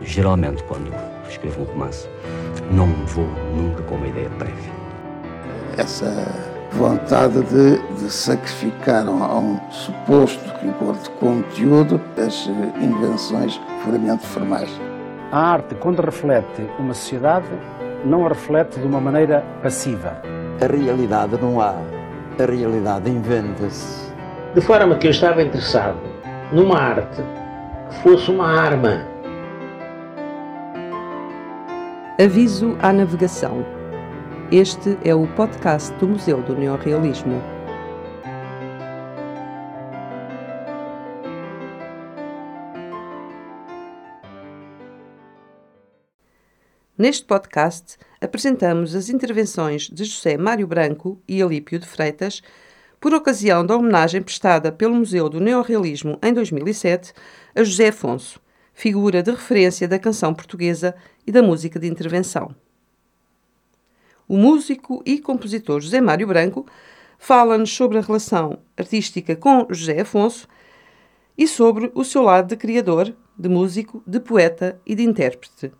Geralmente, quando escrevo um romance, não vou nunca com uma ideia prévia. Essa vontade de, de sacrificar a um suposto rigor de conteúdo as invenções puramente formais. A arte, quando reflete uma sociedade, não a reflete de uma maneira passiva. A realidade não há, a realidade inventa-se. De forma que eu estava interessado numa arte que fosse uma arma. Aviso à navegação. Este é o podcast do Museu do Neorrealismo. Neste podcast apresentamos as intervenções de José Mário Branco e Alípio de Freitas por ocasião da homenagem prestada pelo Museu do Neorrealismo em 2007 a José Afonso, figura de referência da canção portuguesa e da música de intervenção. O músico e compositor José Mário Branco fala-nos sobre a relação artística com José Afonso e sobre o seu lado de criador, de músico, de poeta e de intérprete.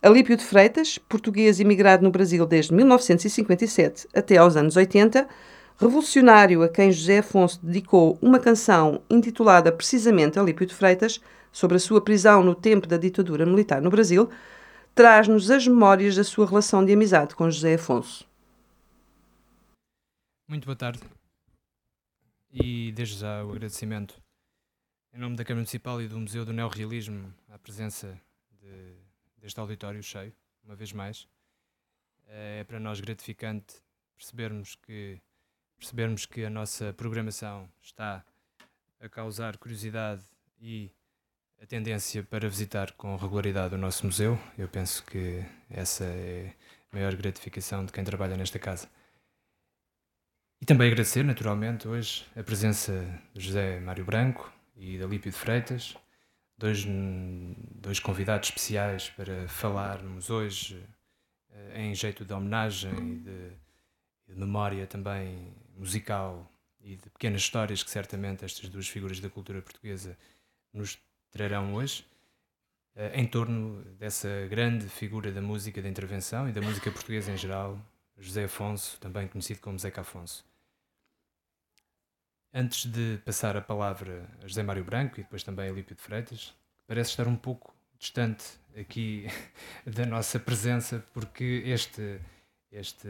Alípio de Freitas, português imigrado no Brasil desde 1957 até aos anos 80, revolucionário a quem José Afonso dedicou uma canção intitulada precisamente Alípio de Freitas, sobre a sua prisão no tempo da ditadura militar no Brasil, traz-nos as memórias da sua relação de amizade com José Afonso. Muito boa tarde e desde já o agradecimento em nome da Câmara Municipal e do Museu do Neorrealismo à presença de deste auditório cheio, uma vez mais. É para nós gratificante percebermos que, percebermos que a nossa programação está a causar curiosidade e a tendência para visitar com regularidade o nosso museu. Eu penso que essa é a maior gratificação de quem trabalha nesta casa. E também agradecer, naturalmente, hoje a presença de José Mário Branco e da Lípio de Freitas, dois, dois convidados especiais para falarmos hoje eh, em jeito de homenagem e de, de, memória também musical e de pequenas histórias que certamente estas duas figuras da cultura portuguesa nos trarão hoje eh, em torno dessa grande figura da música de intervenção e da música portuguesa em geral, José Afonso, também conhecido como Zeca Afonso. Antes de passar a palavra a José Mário Branco e depois também a Lípio de Freitas, parece estar um pouco distante aqui da nossa presença, porque este, este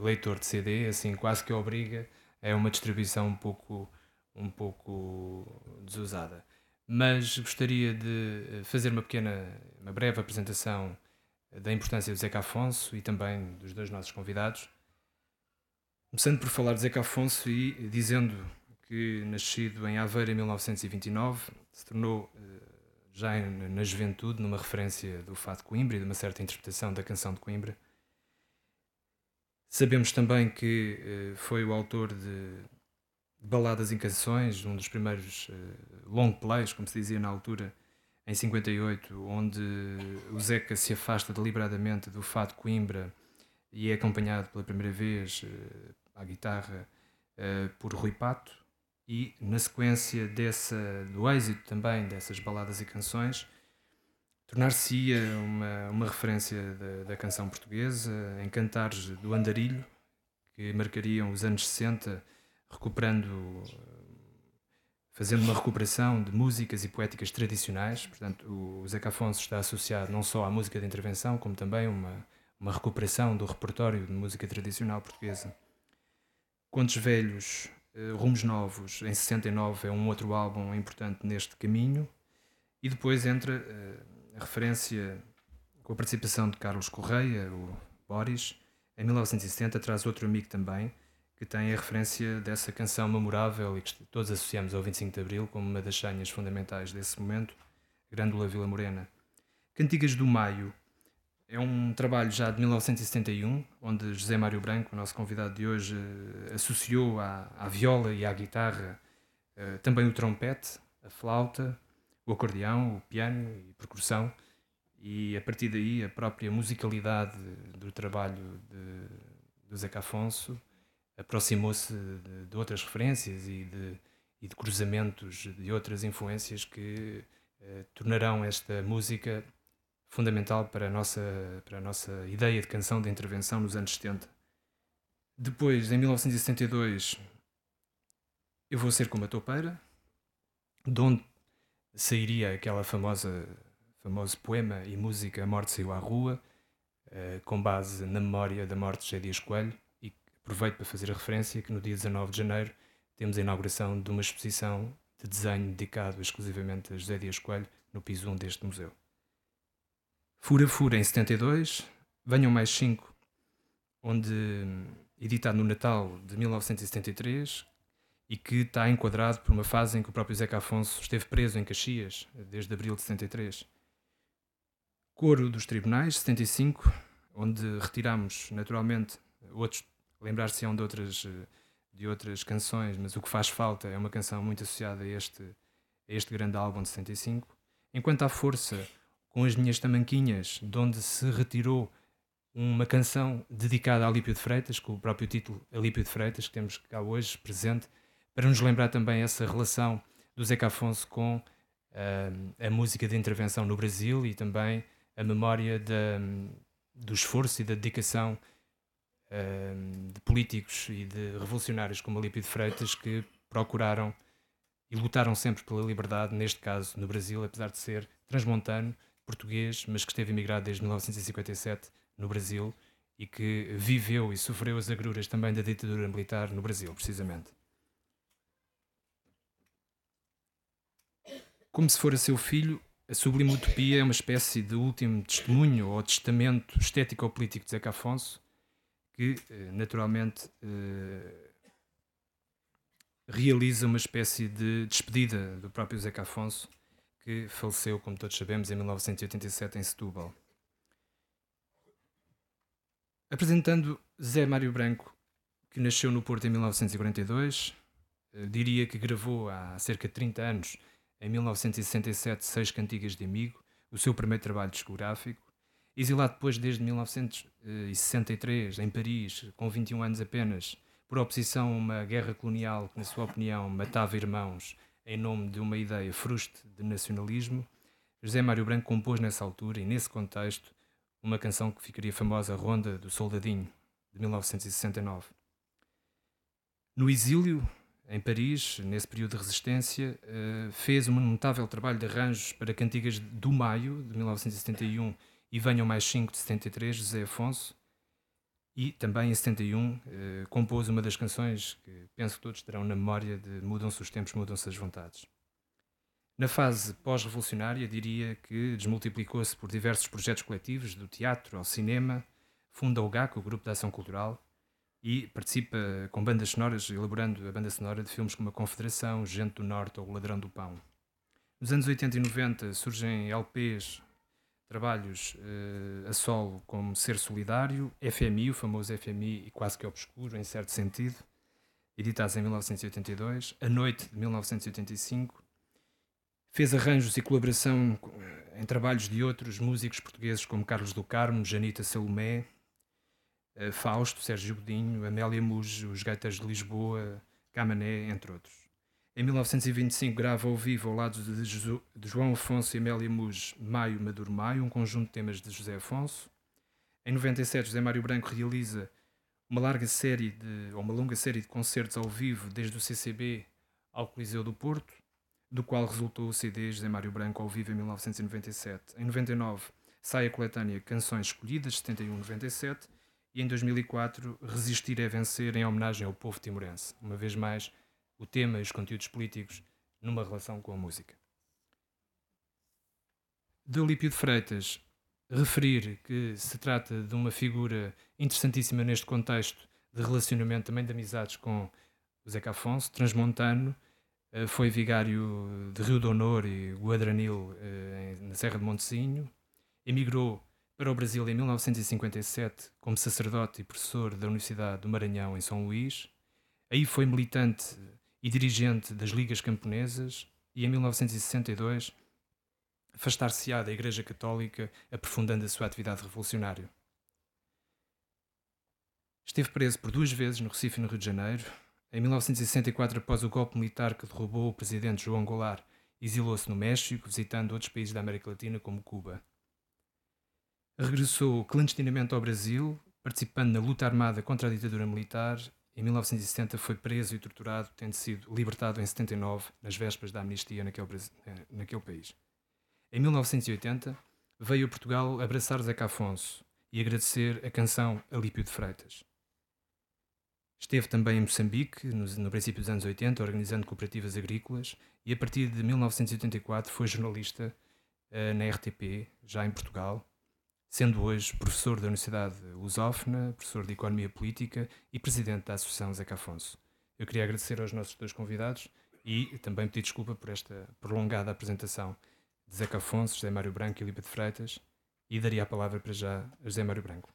leitor de CD, assim, quase que obriga, é uma distribuição um pouco, um pouco desusada. Mas gostaria de fazer uma pequena, uma breve apresentação da importância do Zeca Afonso e também dos dois nossos convidados. Começando por falar de Zeca Afonso e dizendo que, nascido em Aveiro em 1929, se tornou eh, já na juventude numa referência do Fado de Coimbra e de uma certa interpretação da canção de Coimbra. Sabemos também que eh, foi o autor de Baladas em Canções, um dos primeiros eh, long plays, como se dizia na altura, em 58, onde o Zeca se afasta deliberadamente do Fado Coimbra e é acompanhado pela primeira vez à guitarra por Rui Pato. E na sequência dessa, do êxito também dessas baladas e canções, tornar-se-ia uma, uma referência da, da, canção portuguesa em cantares do andarilho, que marcariam os anos 60, recuperando, fazendo uma recuperação de músicas e poéticas tradicionais. Portanto, o Zeca Afonso está associado não só à música de intervenção, como também uma, uma recuperação do repertório de música tradicional portuguesa. Contos Velhos eh, Rumos Novos, em 69, é um outro álbum importante neste caminho. E depois entra uh, a referência com a participação de Carlos Correia, o Boris. Em 1970 traz outro amigo também, que tem a referência dessa canção memorável e que todos associamos ao 25 de Abril como uma das senhas fundamentais desse momento, Grândola Vila Morena. Cantigas do Maio é um trabalho já de 1971, onde José Mário Branco, o nosso convidado de hoje, eh, associou à, à viola e à guitarra uh, também o trompete, a flauta, o acordeão, o piano e percussão, e a partir daí a própria musicalidade do trabalho de, de Zeca Afonso aproximou-se de, de, outras referências e de, e de cruzamentos de outras influências que uh, tornarão esta música fundamental para a, nossa, para a nossa ideia de canção de intervenção nos anos 70. Depois, em 1972, Eu Vou Ser Como a Topeira, de onde sairia aquela famosa famoso poema e música A Morte Saiu à Rua, uh, com base na memória da morte de José Dias Coelho, e aproveito para fazer a referência que no dia 19 de janeiro temos a inauguração de uma exposição de desenho dedicado exclusivamente a José Dias Coelho no piso 1 deste museu. Fura Fura em 72, Venham Mais Cinco, onde editado no Natal de 1973 e que está enquadrado por uma fase em que o próprio Zeca Afonso esteve preso em Caxias desde abril de 73. Coro dos Tribunais, 75, onde retiramos naturalmente outros, lembrar-se-ão de outras, de outras canções, mas o que faz falta é uma canção muito associada a este, a este grande álbum de 75. Enquanto à força, com as minhas tamanquinhas, de onde se retirou uma canção dedicada a Alípio de Freitas, com o próprio título Alípio de Freitas, que temos cá hoje presente, para nos lembrar também essa relação do Zeca Afonso com uh, a música de intervenção no Brasil e também a memória do esforço e da dedicação uh, de políticos e de revolucionários como Alípio de Freitas que procuraram e lutaram sempre pela liberdade, neste caso no Brasil, apesar de ser transmontano, português, mas que esteve emigrado desde 1957 no Brasil e que viveu e sofreu as agruras também da ditadura militar no Brasil, precisamente. Como se fora seu filho, a Sublime Utopia é uma espécie de último testemunho ou testamento estético-político de Zeca Afonso, que eh, naturalmente eh, realiza uma espécie de despedida do próprio Zeca Afonso, que faleceu, como todos sabemos, em 1987 em Setúbal. Apresentando Zé Mário Branco, que nasceu no Porto em 1942, eh, diria que gravou há cerca de 30 anos em 1967, Seis Cantigas de Amigo, o seu primeiro trabalho discográfico. Exilado depois desde 1963, em Paris, com 21 anos apenas, por oposição a uma guerra colonial que, na sua opinião, matava irmãos em nome de uma ideia fruste de nacionalismo, José Mário Branco compôs nessa altura e nesse contexto uma canção que ficaria famosa, Ronda do Soldadinho, de 1969. No exílio, em Paris, nesse período de resistência, uh, fez um notável trabalho de arranjos para cantigas do Maio, de 1971, e Venham Mais 5, de 73, José Afonso, e também em 71 uh, eh, compôs uma das canções que penso que todos terão na memória de Mudam-se os tempos, mudam-se as vontades. Na fase pós-revolucionária, diria que desmultiplicou-se por diversos projetos coletivos, do teatro ao cinema, funda o GAC, o Grupo de Ação Cultural, e participa com bandas sonoras, elaborando a banda sonora de filmes como A Confederação, Gente do Norte ou O Ladrão do Pão. Nos anos 80 e 90 surgem LPs, trabalhos uh, a solo como Ser Solidário, FMI, o famoso FMI e quase que obscuro, em certo sentido, editados em 1982, A Noite, de 1985. Fez arranjos e colaboração eh, em trabalhos de outros músicos portugueses como Carlos do Carmo, Janita Salomé, Fausto, Sérgio Godinho, Amélia Mujo, Os Gaiteiros de Lisboa, Camané, entre outros. Em 1925 grava ao vivo ao lado de, de João Afonso e Amélia Mujo Maio Maduro Maio, um conjunto de temas de José Afonso. Em 97 José Mário Branco realiza uma larga série de, ou uma longa série de concertos ao vivo desde o CCB ao Coliseu do Porto, do qual resultou o CD José Mário Branco ao vivo em 1997. Em 99 sai a coletânea Canções Escolhidas, 71-97, e em 2004 Resistir é Vencer em homenagem ao povo timorense. Uma vez mais, o tema e os conteúdos políticos numa relação com a música. De Olímpio de Freitas, referir que se trata de uma figura interessantíssima neste contexto de relacionamento também de amizades com o Zeca Afonso, transmontano, eh, foi vigário de Rio do Honor e Guadranil eh, na Serra de Montezinho, emigrou para o Brasil em 1957 como sacerdote e professor da Universidade do Maranhão em São Luís. Aí foi militante e dirigente das Ligas Camponesas e em 1962 afastar-se-á da Igreja Católica, aprofundando a sua atividade revolucionária. Esteve preso por duas vezes no Recife e no Rio de Janeiro. Em 1964, após o golpe militar que derrubou o presidente João Goulart Exilou-se no México, visitando outros países da América Latina, como Cuba. Regressou clandestinamente ao Brasil, participando na luta armada contra a ditadura militar. Em 1970 foi preso e torturado, tendo sido libertado em 79, nas vésperas da amnistia naquele, eh, naquele país. Em 1980 veio a Portugal abraçar Zeca Afonso e agradecer a canção Alípio de Freitas. Esteve também em Moçambique, no, no, princípio dos anos 80, organizando cooperativas agrícolas, e a partir de 1984 foi jornalista uh, na RTP, já em Portugal, sendo hoje professor da Universidade Lusófona, professor de Economia Política e presidente da Associação Zeca Afonso. Eu queria agradecer aos nossos dois convidados e também pedir desculpa por esta prolongada apresentação de Zeca Afonso, José Mário Branco e Lipa de Freitas, e daria a palavra para já a José Mário Branco.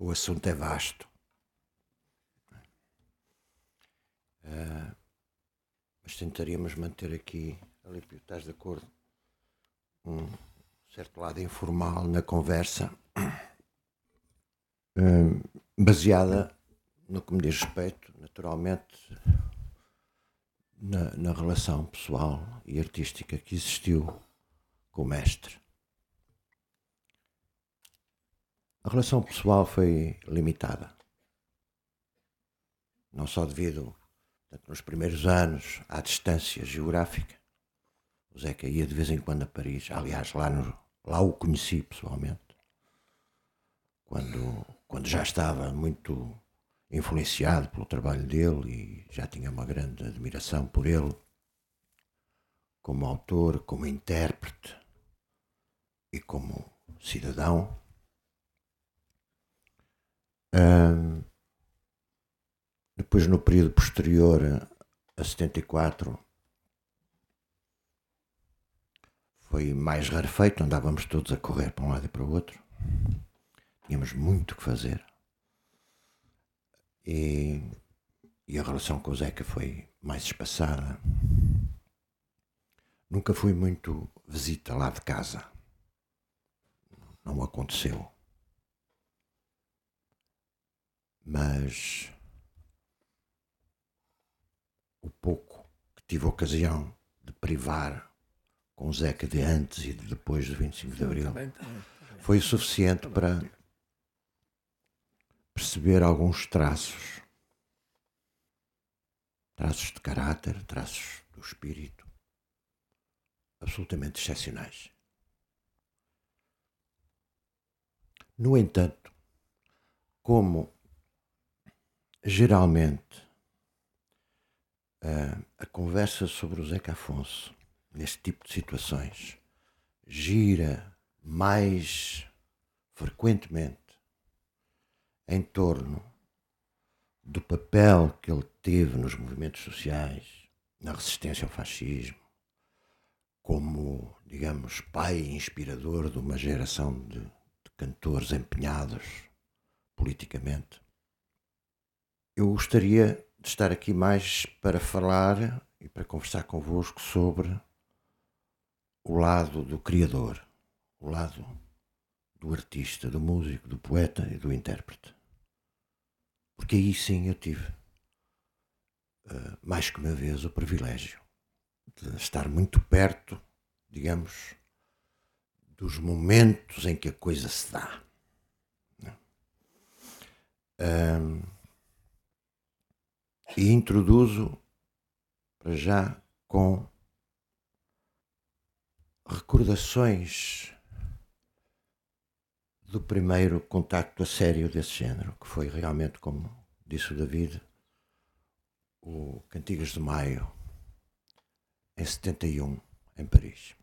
O assunto é vasto. Uh, mas tentaríamos manter aqui, Alípio, estás de acordo? Um certo lado informal na conversa, uh, baseada no que me diz respeito, naturalmente, na, na relação pessoal e artística que existiu com o mestre. A relação pessoal foi limitada. Não só devido Portanto, nos primeiros anos, à distância geográfica, o Zeca ia de vez em quando a Paris. Aliás, lá, no, lá o conheci pessoalmente, quando, quando já estava muito influenciado pelo trabalho dele e já tinha uma grande admiração por ele como autor, como intérprete e como cidadão. Um, depois, no período posterior a 74, foi mais rarefeito, andávamos todos a correr para um lado e para o outro. Tínhamos muito que fazer. E, e a relação com o Zeca foi mais espaçada. Nunca fui muito visita lá de casa. Não aconteceu. Mas o pouco que tive ocasião de privar com o Zeca de antes e de depois do 25 de Abril. Foi o suficiente para perceber alguns traços. Traços de caráter, traços do espírito. Absolutamente excepcionais. No entanto, como geralmente a, a conversa sobre o Zeca Afonso, neste tipo de situações, gira mais frequentemente em torno do papel que ele teve nos movimentos sociais, na resistência ao fascismo, como, digamos, pai inspirador de uma geração de, de cantores empenhados politicamente. Eu gostaria de estar aqui mais para falar e para conversar convosco sobre o lado do criador, o lado do artista, do músico, do poeta e do intérprete. Porque aí sim eu tive, uh, mais que uma vez, o privilégio de estar muito perto, digamos, dos momentos em que a coisa se dá. Um, e introduzo para já com recordações do primeiro contacto a sério desse género, que foi realmente, como disse o David, o Cantigas de Maio, em 71, em Paris.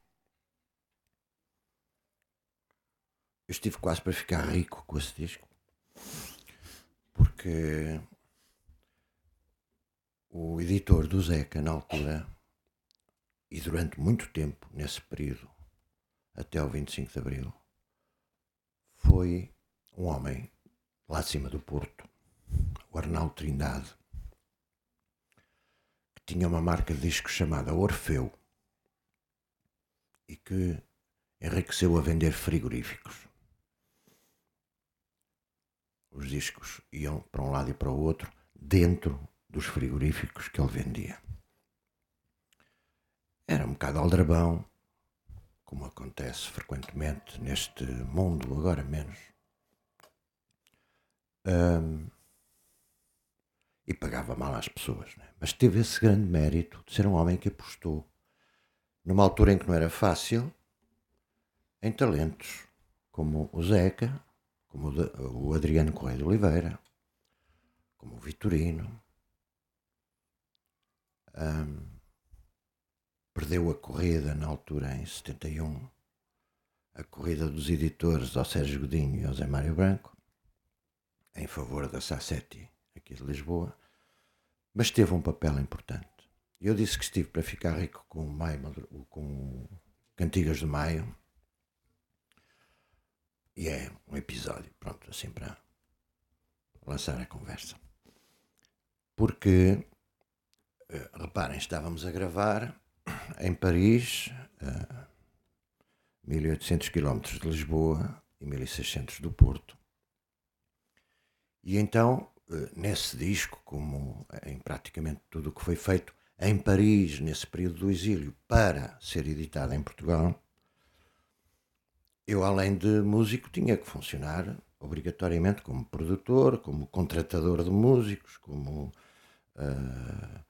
Eu estive quase para ficar rico com esse disco, porque o editor do Zeca, na altura, e durante muito tempo, nesse período, até o 25 de Abril, foi um homem lá de cima do Porto, o Arnaldo Trindade, que tinha uma marca de discos chamada Orfeu e que enriqueceu a vender frigoríficos. Os discos iam para um lado e para o outro, dentro dos frigoríficos que ele vendia. Bocado aldrabão, como acontece frequentemente neste mundo, agora menos. Um, e pagava mal às pessoas. Né? Mas teve esse grande mérito de ser um homem que apostou, numa altura em que não era fácil, em talentos como o Zeca, como o Adriano Correia de Oliveira, como o Vitorino. Um, perdeu a corrida na altura em 71, a corrida dos editores ao Sérgio Godinho e ao Zé Mário Branco, em favor da Sassetti aqui de Lisboa, mas teve um papel importante. Eu disse que estive para ficar rico com, Maio, com Cantigas de Maio, e é um episódio, pronto, assim para lançar a conversa. Porque, eh, reparem, estávamos a gravar em Paris, a 1800 km de Lisboa e 1600 do Porto. E então, eh, nesse disco, como em praticamente tudo o que foi feito em Paris, nesse período do exílio, para ser editado em Portugal, eu, além de músico, tinha que funcionar obrigatoriamente como produtor, como contratador de músicos, como uh,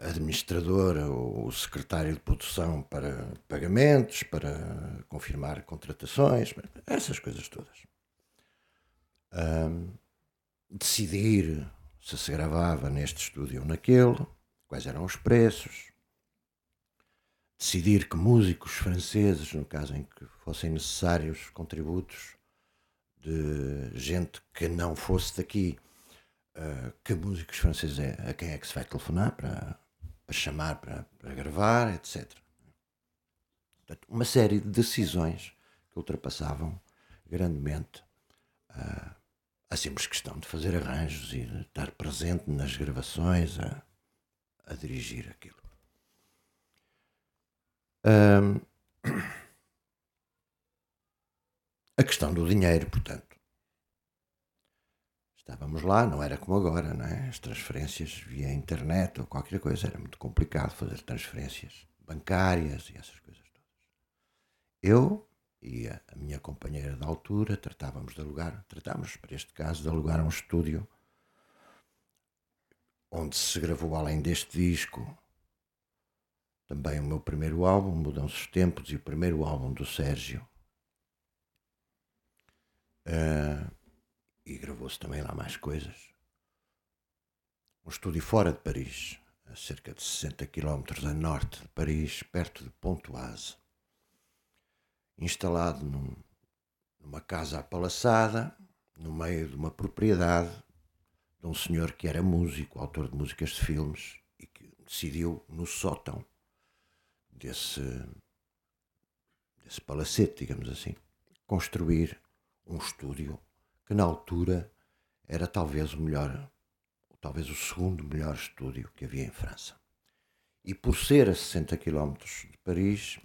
administrador ou secretário de produção para pagamentos, para confirmar contratações, essas coisas todas. Um, decidir se se gravava neste estúdio ou naquele, quais eram os preços, decidir que músicos franceses, no caso em que fossem necessários contributos de gente que não fosse daqui, uh, que músicos franceses é, a quem é que se vai telefonar para, para chamar para, para gravar, etc. Portanto, uma série de decisões que ultrapassavam grandemente uh, a simples questão de fazer arranjos e de estar presente nas gravações, a, a dirigir aquilo. Um, a questão do dinheiro, portanto. Estávamos lá, não era como agora, não é? As transferências via internet ou qualquer coisa, era muito complicado fazer transferências bancárias e essas coisas todas. Eu e a, minha companheira da altura tratávamos de alugar, tratávamos, para este caso, de alugar um estúdio onde se gravou, além deste disco, também o meu primeiro álbum, Mudam-se os Tempos, e o primeiro álbum do Sérgio. Uh, e gravou-se também lá mais coisas. Um estúdio fora de Paris, a cerca de 60 km a norte de Paris, perto de Pontoise. Instalado num, numa casa apalaçada, no meio de uma propriedade de um senhor que era músico, autor de músicas de filmes, e que decidiu, no sótão desse, desse palacete, digamos assim, construir um estúdio que na altura era talvez o melhor, talvez o segundo melhor estúdio que havia em França. E por ser a 60 km de Paris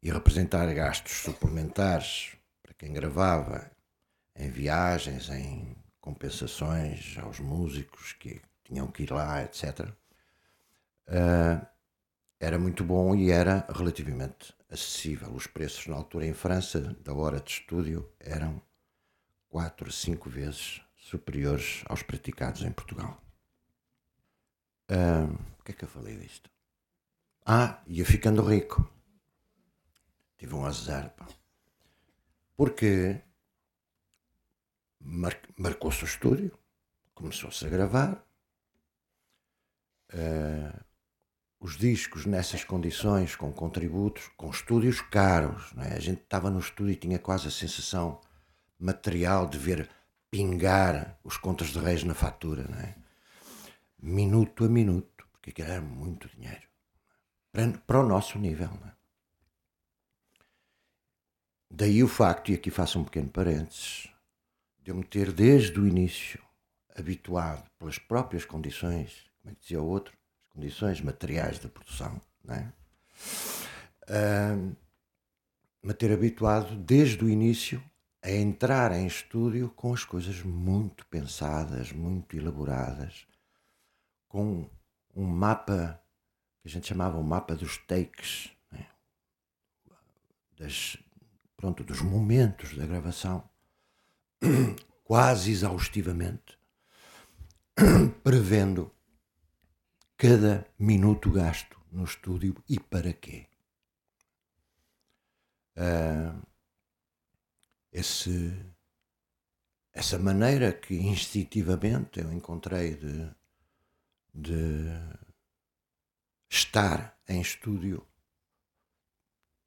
e representar gastos suplementares para quem gravava em viagens, em compensações aos músicos que tinham que ir lá, etc., uh, eh, era muito bom e era relativamente acessível. Os preços na altura em França da hora de estúdio eram quatro, cinco vezes superiores aos praticados em Portugal. O que é que eu falei disto? Ah, ia ficando rico. Tive um azar, pá. Porque mar marcou-se o estúdio, começou-se a gravar. Os discos nessas condições, com contributos, com estúdios caros. É? A gente estava no estúdio e tinha quase a sensação material de ver pingar os contas de reis na fatura, não é? minuto a minuto, porque aquilo era muito dinheiro para, para o nosso nível. É? Daí o facto, e aqui faço um pequeno parênteses, de eu me ter desde o início habituado pelas próprias condições, como é que dizia o outro, as condições materiais da produção, não é? Uh, me ter habituado desde o início a entrar em estúdio com as coisas muito pensadas, muito elaboradas, com um mapa que a gente chamava o mapa dos takes, né? das, pronto, dos momentos da gravação, quase exaustivamente, prevendo cada minuto gasto no estúdio e para quê. Uh, esse, essa maneira que instintivamente eu encontrei de, de estar em estúdio,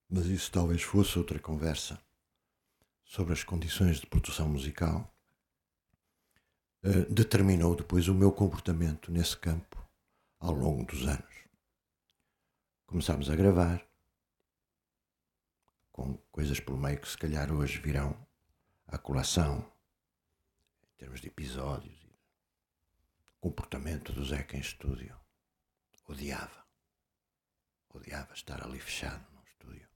mas isso talvez fosse outra conversa sobre as condições de produção musical, uh, determinou depois o meu comportamento nesse campo ao longo dos anos. Começámos a gravar, com coisas pelo meio que se calhar hoje virão à colação, em termos de episódios e comportamento do Zeca em estúdio. Odiava. Odiava estar ali fechado no estúdio.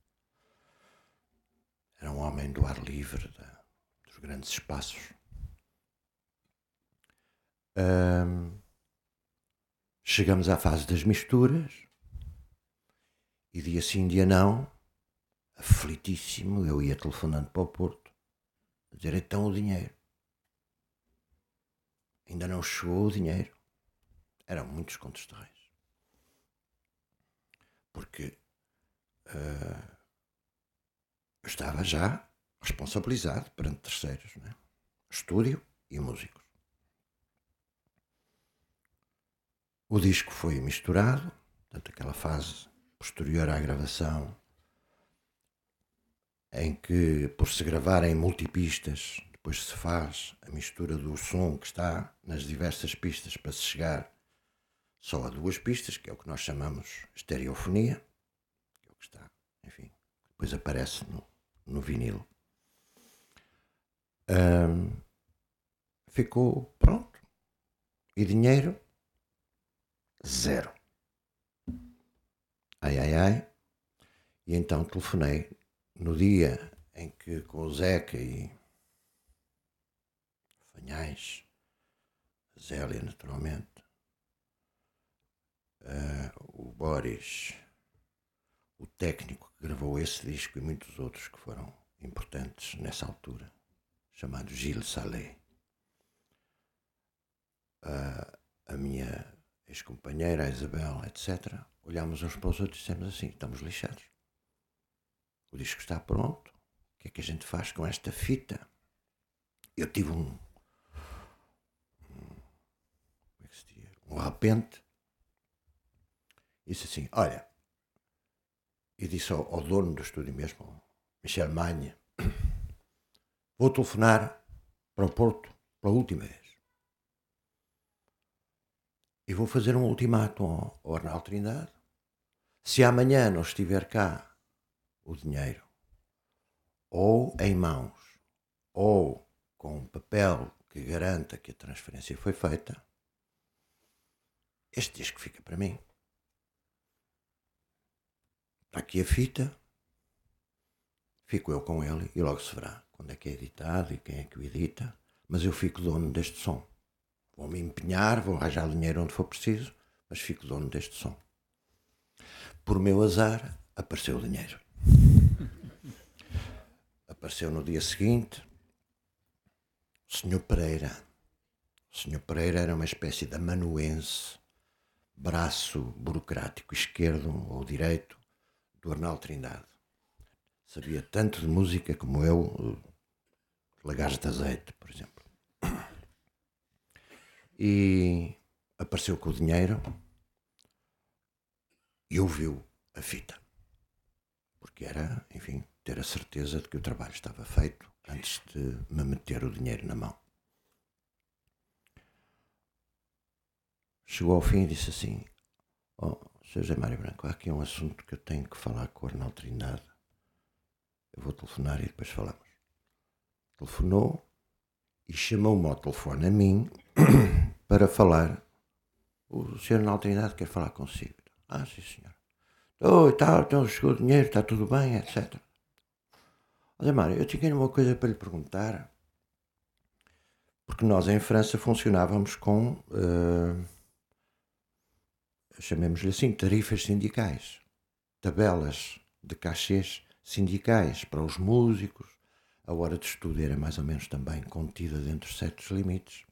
Era um homem do ar livre, da, dos grandes espaços. chegamos à fase das misturas e dia sim, dia não, aflitíssimo, eu ia telefonando para o Porto, a dizer então o dinheiro. Ainda não chegou o dinheiro. Eram muitos contos. Porque uh, eu estava já responsabilizado perante terceiros, né? estúdio e músicos. O disco foi misturado, portanto, aquela fase posterior à gravação em que, por se gravar em multipistas, depois se faz a mistura do som que está nas diversas pistas para se chegar só a duas pistas, que é o que nós chamamos estereofonia, que é o que está, enfim, depois aparece no, no vinil. Um, ficou pronto. E dinheiro? Zero. Ai, ai, ai. E então telefonei no dia em que com o Zeca e Fanhais, Zélia naturalmente, uh, o Boris, o técnico que gravou esse disco e muitos outros que foram importantes nessa altura, chamado Gilles Salé. Uh, a minha ex-companheira, a Isabel, etc., olhámos uns para os outros e dissemos assim: estamos lixados. O disco está pronto. O que é que a gente faz com esta fita? Eu tive um. um como é que se diz? Um repente. Disse assim: Olha. E disse ao, ao dono do estúdio mesmo, Michel Magne: Vou telefonar para o Porto pela última vez. E vou fazer um ultimato ao, Arnaldo Trindade. Se amanhã não estiver cá o dinheiro, ou em mãos, ou com um papel que garanta que a transferência foi feita, este disco fica para mim. Está aqui a fita, fico eu com ele e logo se verá quando é que é editado e quem é que o edita, mas eu fico dono deste som. Vou me empenhar, vou arranjar dinheiro onde for preciso, mas fico dono deste som. Por meu azar, apareceu o dinheiro. Apareceu no dia seguinte o Sr. Pereira. O Sr. Pereira era uma espécie de amanuense, braço burocrático esquerdo ou direito do Arnaldo Trindade. Sabia tanto de música como eu, lagares de azeite, por exemplo. E apareceu com o dinheiro e ouviu a fita porque era, enfim, ter a certeza de que o trabalho estava feito antes de me meter o dinheiro na mão. Chegou ao fim e disse assim: Oh, Sr. José Mário Branco, há aqui um assunto que eu tenho que falar com o Arnaldo Trindade. Eu vou telefonar e depois falamos. Telefonou e chamou-me ao telefone a mim para falar. O Sr. Arnaldo Trindade quer falar consigo. Ah, sim, senhor. Oh, e tal, então chegou o dinheiro, está tudo bem, etc. Olha, Mário, eu tinha uma coisa para lhe perguntar. Porque nós em França funcionávamos com uh, chamemos-lhe assim, tarifas sindicais, tabelas de cachês sindicais para os músicos. A hora de estudo era mais ou menos também contida dentro de certos limites.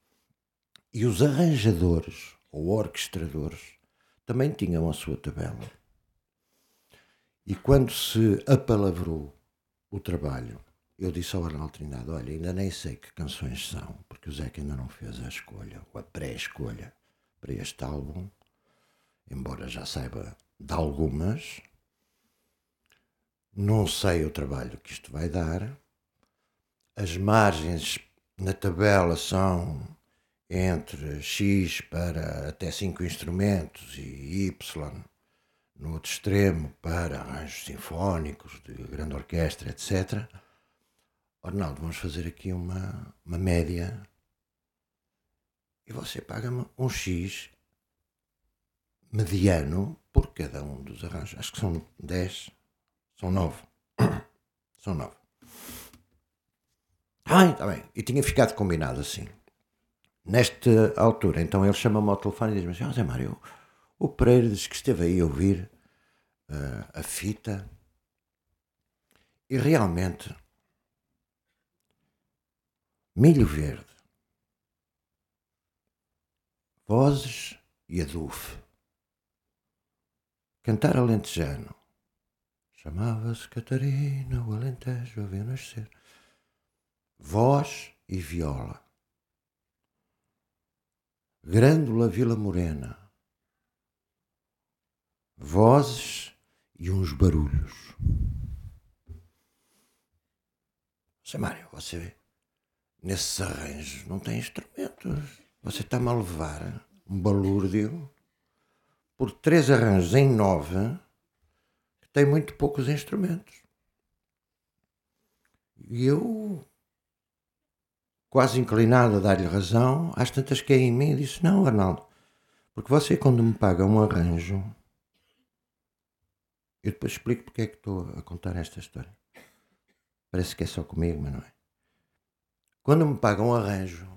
E os arranjadores ou orquestradores também tinham a sua tabela. E quando se apalavrou o trabalho, eu disse ao Arnaldo Trindade: Olha, ainda nem sei que canções são, porque o Zeca ainda não fez a escolha, ou a pré-escolha para este álbum, embora já saiba de algumas. Não sei o trabalho que isto vai dar. As margens na tabela são entre X para até 5 instrumentos e Y no outro extremo para arranjos sinfónicos, de grande orquestra, etc. Arnaldo, vamos fazer aqui uma, uma média e você paga-me um X mediano por cada um dos arranjos. Acho que são 10, são 9. são 9. Ai, está bem. E tinha ficado combinado assim. Nesta altura, então ele chama-me ao telefone e diz-me assim: José Mário, o Pereira diz que esteve aí a ouvir uh, a fita e realmente milho verde, vozes e adufe, cantar alentejano, chamava-se Catarina, o Alentejo havia nascer, voz e viola. Grândola Vila Morena, vozes e uns barulhos. Você, Mário, você nesses arranjos não tem instrumentos. Você está-me a levar um balúrdio por três arranjos em nove que tem muito poucos instrumentos. E eu, quase inclinado a dar-lhe razão, às tantas que é em mim, disse: Não, Arnaldo, porque você, quando me paga um arranjo, eu depois explico porque é que estou a contar esta história. Parece que é só comigo, mas não é. Quando me paga um arranjo,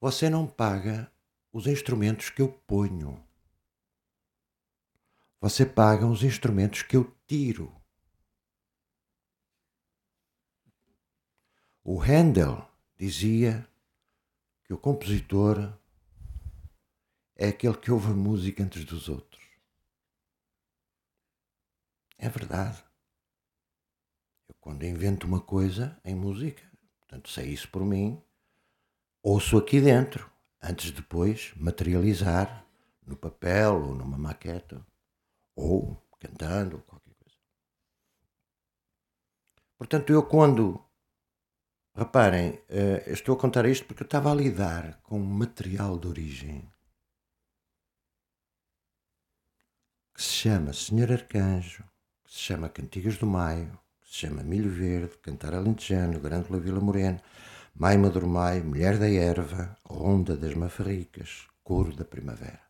você não paga os instrumentos que eu ponho. Você paga os instrumentos que eu tiro. O Handel dizia que o compositor é aquele que ouve música antes dos outros. É verdade. Eu, quando invento uma coisa em música, portanto, sei isso por mim, ouço aqui dentro, antes de depois materializar no papel ou numa maqueta, ou cantando, qualquer coisa. Portanto, eu quando. Reparem, eh, estou a contar isto porque eu estava a lidar com material de origem que se chama Senhor Arcanjo, que se chama Cantigas do Maio, que se chama Milho Verde, Cantar Alentejano, Grândola Vila Morena, Maima do Maio, Mulher da Erva, Ronda das Mafarricas, Coro da Primavera.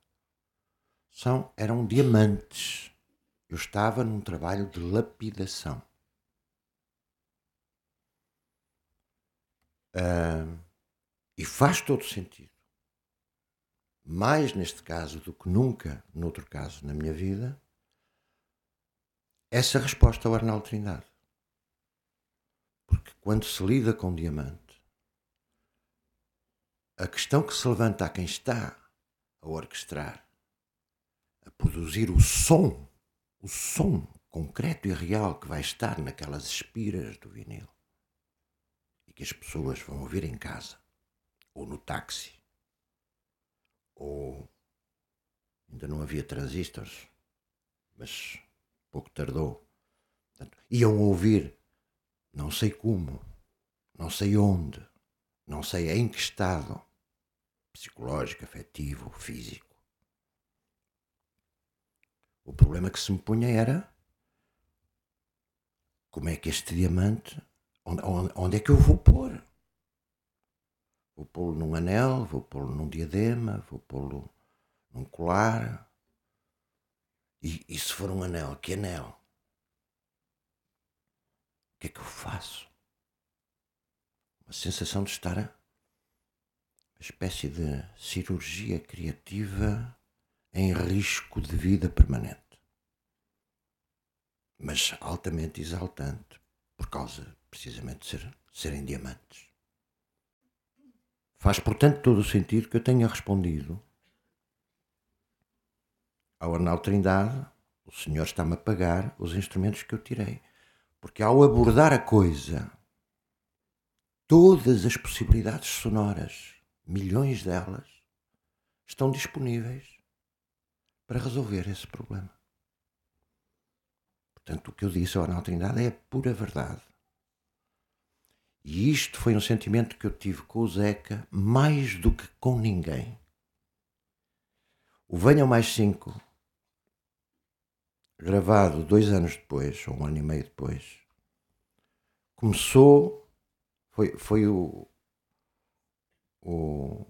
São, eram diamantes. Eu estava num trabalho de lapidação. Uh, e faz todo sentido. Mais neste caso do que nunca noutro caso na minha vida, essa resposta ao Arnaldo Trindade. Porque quando se lida com diamante, a questão que se levanta a quem está a orquestrar, a produzir o som, o som concreto e real que vai estar naquelas espiras do vinil e que as pessoas vão ouvir em casa, ou no táxi, ou ainda não havia transistores, mas pouco tardou. Portanto, iam ouvir, não sei como, não sei onde, não sei em que estado psicológico, afetivo, físico. O problema que se me punha era como é que este diamante, onde, onde é que eu vou pôr? Vou pô-lo num anel, vou pô-lo num diadema, vou pô-lo num colar, e, e se for um anel, que anel? O que é que eu faço? Uma sensação de estar uma espécie de cirurgia criativa em risco de vida permanente. Mas altamente exaltante, por causa precisamente de ser, serem diamantes. Faz, portanto, todo o sentido que eu tenha respondido ao Arnaldo Trindade: o Senhor está-me a pagar os instrumentos que eu tirei. Porque ao abordar a coisa, todas as possibilidades sonoras, milhões delas, estão disponíveis para resolver esse problema. Portanto, o que eu disse ao Arnaldo Trindade é a pura verdade. E isto foi um sentimento que eu tive com o Zeca mais do que com ninguém. O Venham Mais Cinco, gravado dois anos depois, ou um ano e meio depois, começou, foi, foi o, o,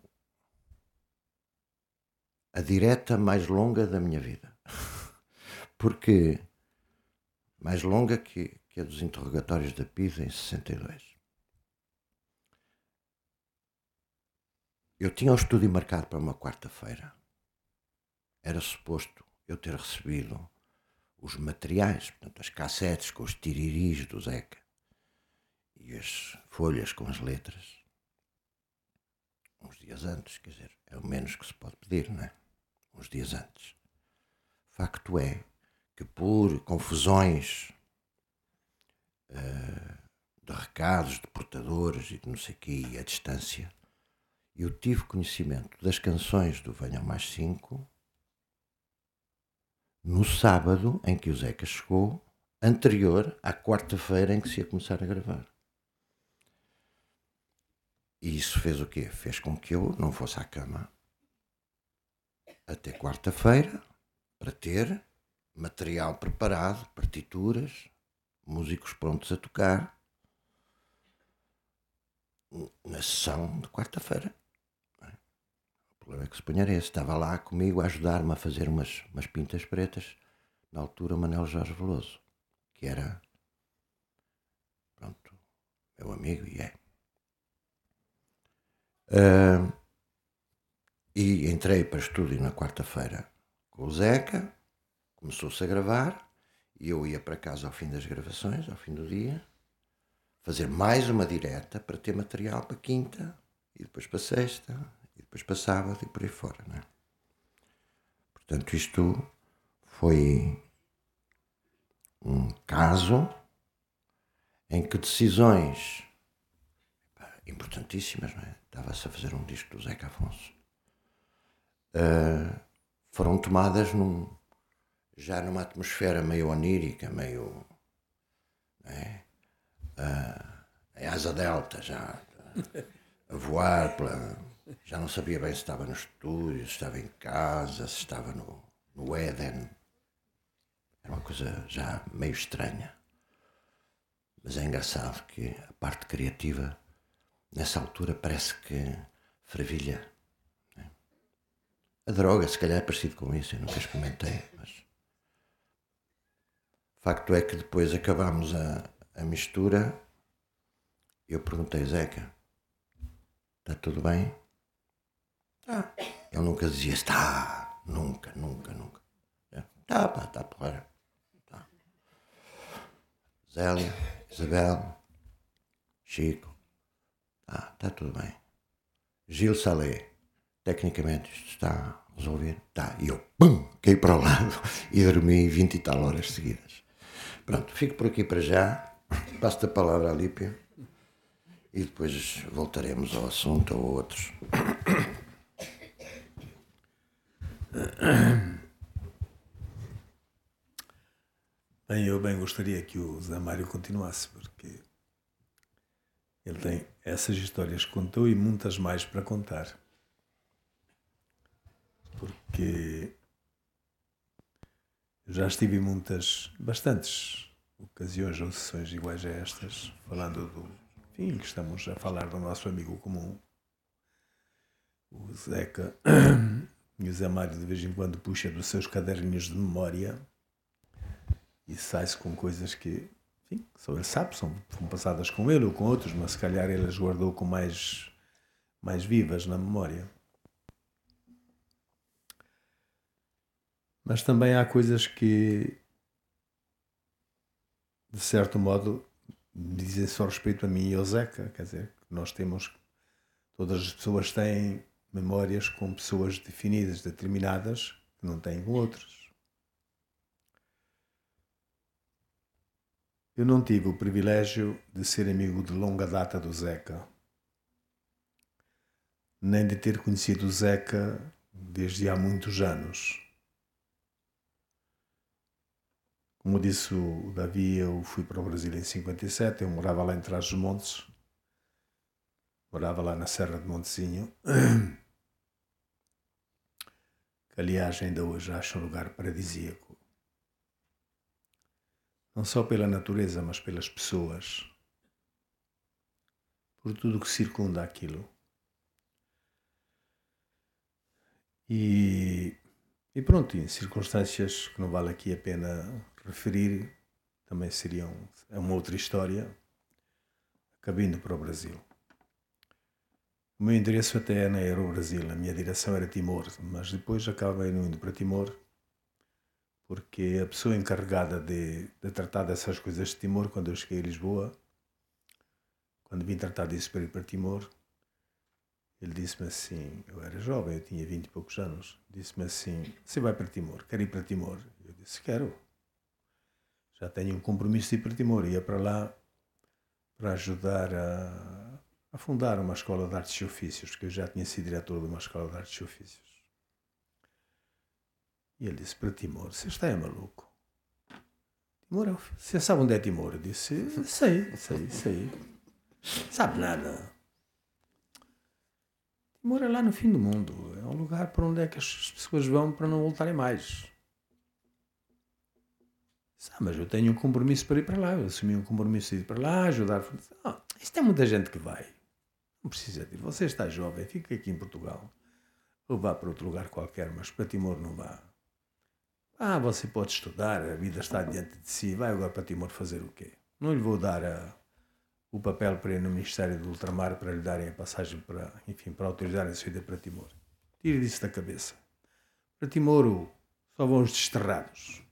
a direta mais longa da minha vida. Porque mais longa que, que a dos interrogatórios da PISA em 62. Eu tinha o estúdio marcado para uma quarta-feira. Era suposto eu ter recebido os materiais, portanto, as cassetes com os tiriris do Zeca e as folhas com as letras, uns dias antes, quer dizer, é o menos que se pode pedir, não é? Uns dias antes. Facto é que por confusões uh, de recados, de portadores e de não sei o quê, e a distância, eu tive conhecimento das canções do Venham Mais Cinco no sábado em que o Zeca chegou, anterior à quarta-feira em que se ia começar a gravar. E isso fez o quê? Fez com que eu não fosse à cama até quarta-feira para ter material preparado, partituras, músicos prontos a tocar na sessão de quarta-feira problema é que se era esse. Estava lá comigo a ajudar-me a fazer umas, umas pintas pretas, na altura o Manel Jorge Veloso, que era, pronto, meu amigo e é. Uh, e entrei para estúdio na quarta-feira com o Zeca, começou-se a gravar, e eu ia para casa ao fim das gravações, ao fim do dia, fazer mais uma direta para ter material para quinta, e depois para sexta, depois para sábado e por aí fora. Não é? Portanto, isto foi um caso em que decisões importantíssimas, não é? Estava-se a fazer um disco do Zeca Afonso. Uh, foram tomadas num, já numa atmosfera meio onírica, meio. É? Uh, a asa delta, já a voar pela, já não sabia bem se estava no estúdio, se estava em casa, se estava no, no Éden. Era uma coisa já meio estranha. Mas é engraçado que a parte criativa, nessa altura, parece que fervilha. Né? A droga, se calhar, é parecido com isso, eu nunca experimentei, mas. Facto é que depois acabámos a, a mistura. Eu perguntei, Zeca, está tudo bem? Ah. Ele nunca dizia está, nunca, nunca, nunca. Tá, pá, tá porra. Tá. Zélia, Isabel, Chico, tá, tá tudo bem. Gil Salé, tecnicamente isto está resolvido? Tá. E eu, pum, caí para o lado e dormi 20 e tal horas seguidas. Pronto, fico por aqui para já. Passo a palavra à Lípia e depois voltaremos ao assunto ou outros. Bem, eu bem gostaria que o Zé Mário continuasse, porque ele tem essas histórias que contou e muitas mais para contar. Porque já estive em muitas, bastantes ocasiões ou sessões iguais a estas, falando do. Enfim, que estamos a falar do nosso amigo comum, o Zeca. E o Zé Mário de vez em quando puxa dos seus caderninhos de memória e sai-se com coisas que, enfim, só ele sabe, são, foram passadas com ele ou com outros, mas se calhar ele as guardou com mais, mais vivas na memória. Mas também há coisas que, de certo modo, dizem só respeito a mim e ao Zeca. Quer dizer, nós temos, todas as pessoas têm memórias com pessoas definidas, determinadas, que não têm com outras. Eu não tive o privilégio de ser amigo de longa data do Zeca, nem de ter conhecido o Zeca desde há muitos anos. Como disse o Davi, eu fui para o Brasil em 57, eu morava lá em Trás-os-Montes, morava lá na Serra de Montezinho, aliás ainda hoje acho um lugar paradisíaco. Não só pela natureza, mas pelas pessoas, por tudo que circunda aquilo. E, e pronto, em circunstâncias que não vale aqui a pena referir, também seriam é uma outra história, acabei indo para o Brasil. O meu endereço até não era o Brasil, a minha direção era Timor, mas depois acabei indo para Timor, porque a pessoa encarregada de, de tratar dessas coisas de Timor, quando eu cheguei a Lisboa, quando vim tratar disso para ir para Timor, ele disse-me assim, eu era jovem, eu tinha vinte e poucos anos, disse-me assim, você vai para Timor, quer ir para Timor? Eu disse, quero. Já tenho um compromisso de ir para Timor, ia para lá para ajudar a, a fundar uma escola de artes e ofícios, que eu já tinha sido diretor de uma escola de artes e ofícios. E ele disse, para Timor, você está é maluco? Timor, é você sabe onde é Timor? Eu disse, sei, sei, sei. Sabe nada. Timor é lá no fim do mundo. É um lugar para onde é que as pessoas vão para não voltarem mais. Ah, mas eu tenho um compromisso para ir para lá. Eu assumi um compromisso de ir para lá, ajudar. Ah, isto é muita gente que vai. Precisa de. Você está jovem, fica aqui em Portugal. Ou vá para outro lugar qualquer, mas para Timor não vá. Ah, você pode estudar, a vida está diante de si. Vai agora para Timor fazer o quê? Não lhe vou dar a, o papel para ir no Ministério do Ultramar para lhe darem a passagem para, enfim, para autorizarem a saída para Timor. Tire disso da cabeça. Para Timor só vão os desterrados.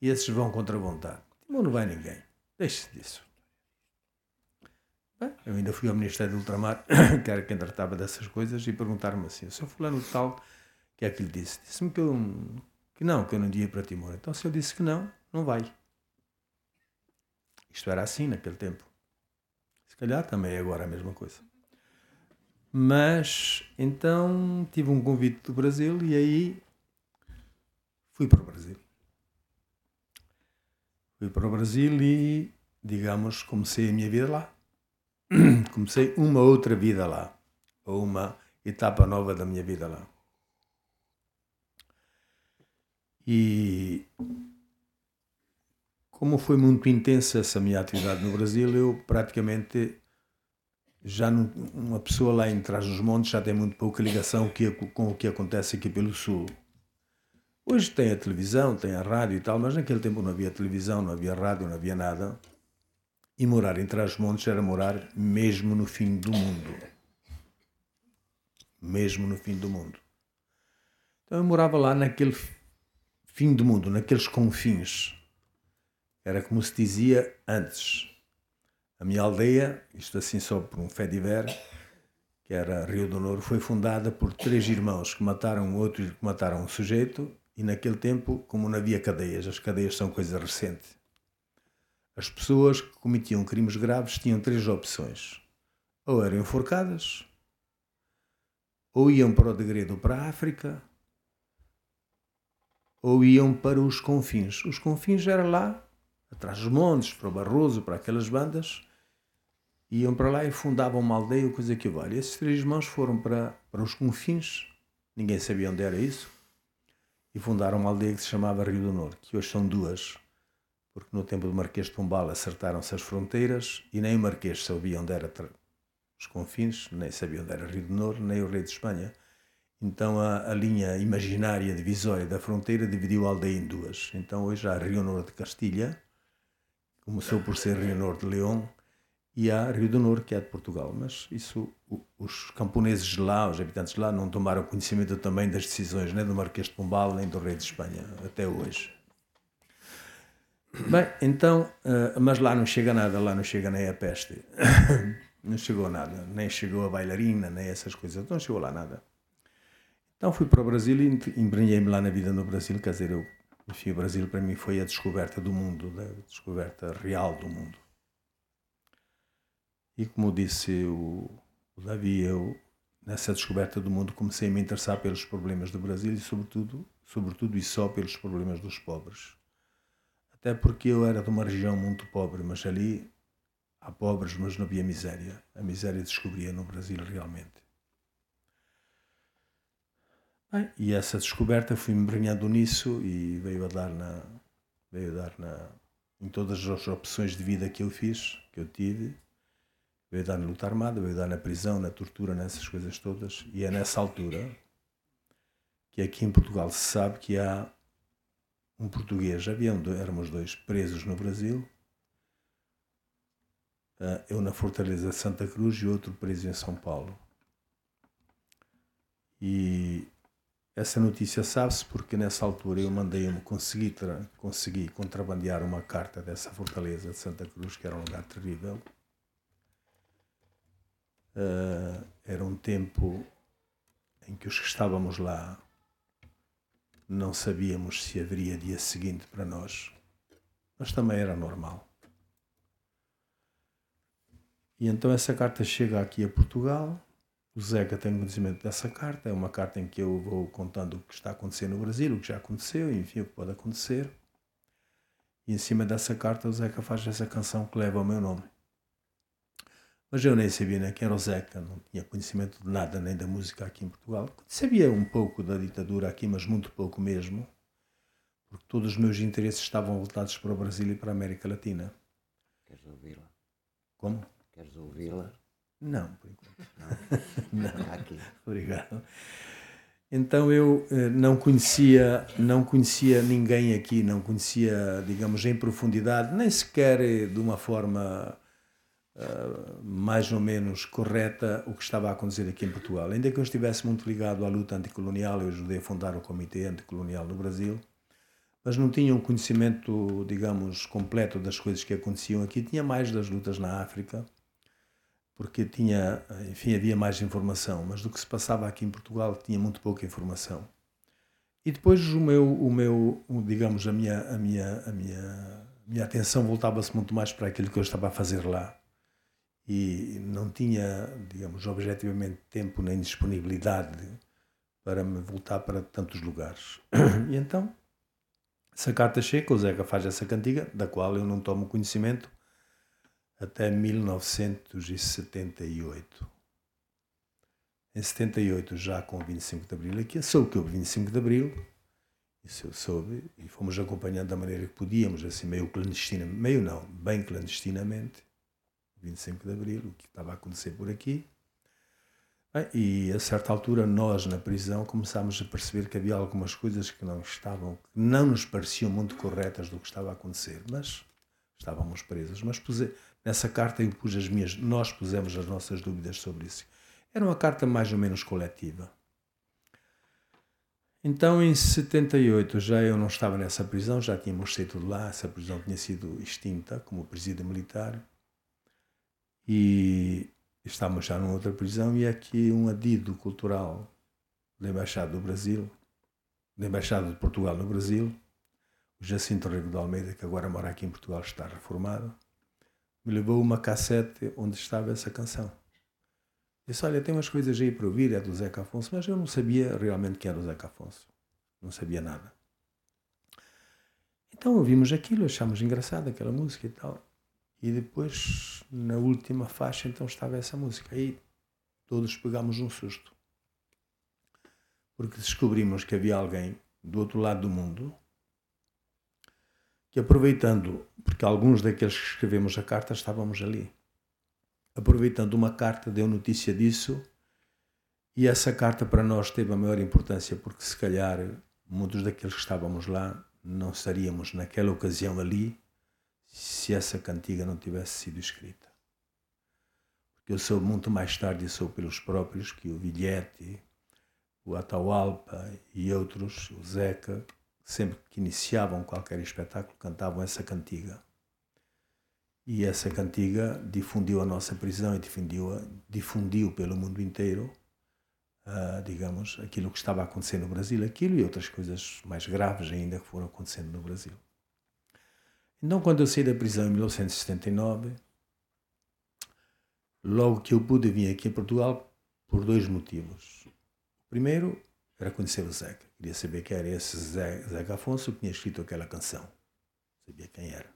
E esses vão contra a vontade. Timor não vai ninguém. Deixe-se disso. Bem, eu ainda fui ao Ministério do Ultramar, que era quem tratava dessas coisas, e perguntaram-me assim: o seu fulano tal, que é que lhe disse? Disse-me que, eu, que não, que eu não ia para Timor. Então, se eu disse que não, não vai. Isto era assim naquele tempo. Se calhar também é agora a mesma coisa. Mas então tive um convite do Brasil e aí fui para o Brasil. Fui para o Brasil e, digamos, comecei a minha vida lá. comecei uma outra vida lá. Ou uma etapa nova da minha vida lá. E como foi muito intensa essa minha atividade no Brasil, eu praticamente já não, uma pessoa lá em trás dos montes já tem muito pouca ligação com o que acontece aqui pelo sul. Hoje tem a televisão, tem a rádio e tal, mas naquele tempo não havia televisão, não havia rádio, não havia nada. E morar em Trás-os-Montes era morar mesmo no fim do mundo. Mesmo no fim do mundo. Então eu morava lá naquele fim do mundo, naqueles confins. Era como se dizia antes. A minha aldeia, isto assim só por um fé de ver, que era Rio do Nouro, foi fundada por três irmãos que mataram outro que mataram um sujeito e naquele tempo, como não havia cadeias, as cadeias são coisa recente. As pessoas que cometiam crimes graves tinham três opções. Ou eram enforcadas, ou iam para o degredo para a África, ou iam para os confins. Os confins era lá atrás dos montes, para o Barroso, para aquelas bandas, iam para lá e fundavam uma aldeia, coisa que vale. Esses três irmãos foram para, para os confins, ninguém sabia onde era isso, e fundaram uma aldeia que se chamava Rio do Norte, que hoje são duas, porque no tempo do Marquês de Pombal acertaram-se as fronteiras e nem o Marquês sabia onde era os confins, nem sabia onde era Rio do Norte, nem o rei de Espanha. Então a, a, linha imaginária divisória da fronteira dividiu a aldeia em duas. Então hoje há Rio Norte de Castilha, começou por ser Rio Norte de León e há Rio do Norte, que é de Portugal. Mas isso, os camponeses de lá, os habitantes de lá, não tomaram conhecimento também das decisões nem do Marquês de Pombal nem do Rei de Espanha, até hoje. Bem, então, uh, mas lá não chega nada, lá não chega nem a peste. não chegou nada, nem chegou a bailarina, nem essas coisas, não chegou lá nada. Então fui para o Brasil e embrenhei-me lá na vida no Brasil, quer dizer, eu, enfim, o Brasil para mim foi a descoberta do mundo, a descoberta real do mundo. E como disse o, o Davi, eu nessa descoberta do mundo comecei a me interessar pelos problemas do Brasil e sobretudo, sobretudo e só pelos problemas dos pobres. Até porque eu era de uma região muito pobre, mas ali há pobres, mas não havia miséria. A miséria descobria no Brasil realmente. Bem, e essa descoberta fui-me embrenhando nisso e veio a dar na veio a dar na em todas as opções de vida que eu fiz, que eu tive, veio dar na luta armada, veio dar na prisão, na tortura, nessas coisas todas. E é nessa altura que aqui em Portugal se sabe que há um português, havia éramos dois presos no Brasil, ah, eu na Fortaleza Santa Cruz e outro preso em São Paulo. E essa notícia sabe-se porque nessa altura eu mandei-me conseguir, consegui contrabandear uma carta dessa Fortaleza de Santa Cruz, que era um lugar terrível. Uh, era um tempo em que os que estávamos lá não sabíamos se haveria dia seguinte para nós, mas também era normal. E então essa carta chega aqui a Portugal. O Zeca tem conhecimento dessa carta. É uma carta em que eu vou contando o que está acontecendo no Brasil, o que já aconteceu, enfim, o que pode acontecer. E em cima dessa carta o Zeca faz essa canção que leva o meu nome. Mas eu nem sabia nem quem era o Zeca, não tinha conhecimento de nada, nem da música aqui em Portugal. Sabia um pouco da ditadura aqui, mas muito pouco mesmo, porque todos os meus interesses estavam voltados para o Brasil e para a América Latina. Queres ouvi-la? Como? Queres ouvi-la? Não, por enquanto. Não. não. Aqui. Obrigado. Então eu eh, não conhecia, não conhecia ninguém aqui, não conhecia, digamos, em profundidade, nem sequer eh, de uma forma uh, mais ou menos correta o que estava a acontecer aqui em Portugal. Ainda que eu estivesse muito ligado à luta anticolonial, eu ajudei a fundar o Comitê Anticolonial no Brasil, mas não tinha um conhecimento, digamos, completo das coisas que aconteciam aqui. Tinha mais das lutas na África, porque tinha, enfim, havia mais informação, mas do que se passava aqui em Portugal tinha muito pouca informação. E depois o meu, o meu, digamos, a minha, a minha, a minha, a minha atenção voltava-se muito mais para aquilo que eu estava a fazer lá e não tinha, digamos, objetivamente tempo nem disponibilidade para me voltar para tantos lugares. E então, essa carta chega, o Zeca faz essa cantiga, da qual eu não tomo conhecimento até 1978. Em 78, já com o 25 de Abril aqui, soube que houve 25 de Abril, isso eu soube, e fomos acompanhando da maneira que podíamos, assim, meio clandestinamente, meio não, bem clandestinamente, 25 de Abril, o que estava a acontecer por aqui. E a certa altura nós na prisão começámos a perceber que havia algumas coisas que não estavam, que não nos pareciam muito corretas do que estava a acontecer, mas estávamos presos. Mas puse, nessa carta eu pus as minhas, nós pusemos as nossas dúvidas sobre isso. Era uma carta mais ou menos coletiva. Então em 78 já eu não estava nessa prisão, já tínhamos saído de lá, essa prisão tinha sido extinta como presídio militar e estamos já numa outra prisão e aqui um adido cultural da Embaixada do Brasil, da Embaixada de Portugal no Brasil, o Jacinto Rego de Almeida, que agora mora aqui em Portugal, está reformado, me levou uma cassete onde estava essa canção. Disse, olha, tem umas coisas aí para ouvir, é do Zeca Afonso, mas eu não sabia realmente quem era o Zeca Afonso. Não sabia nada. Então ouvimos aquilo, achamos engraçado aquela música e tal. E depois, na última faixa, então estava essa música. Aí todos pegámos um susto. Porque descobrimos que havia alguém do outro lado do mundo que, aproveitando, porque alguns daqueles que escrevemos a carta estávamos ali, aproveitando uma carta, deu notícia disso. E essa carta para nós teve a maior importância, porque se calhar muitos daqueles que estávamos lá não estaríamos naquela ocasião ali se essa cantiga não tivesse sido escrita. que eu soube muito mais tarde, soube pelos próprios, que o Vilhete, o Atahualpa e outros, o Zeca, sempre que iniciavam qualquer espetáculo, cantavam essa cantiga. E essa cantiga difundiu a nossa prisão e difundiu, difundiu pelo mundo inteiro, uh, digamos, aquilo que estava acontecendo no Brasil, aquilo e outras coisas mais graves ainda que foram acontecendo no Brasil. Então, quando eu saí da prisão em 1979, logo que eu pude vir aqui a Portugal por dois motivos. O primeiro era conhecer o Zeca. Queria saber quem era esse Zeca Afonso que tinha escrito aquela canção. Sabia quem era.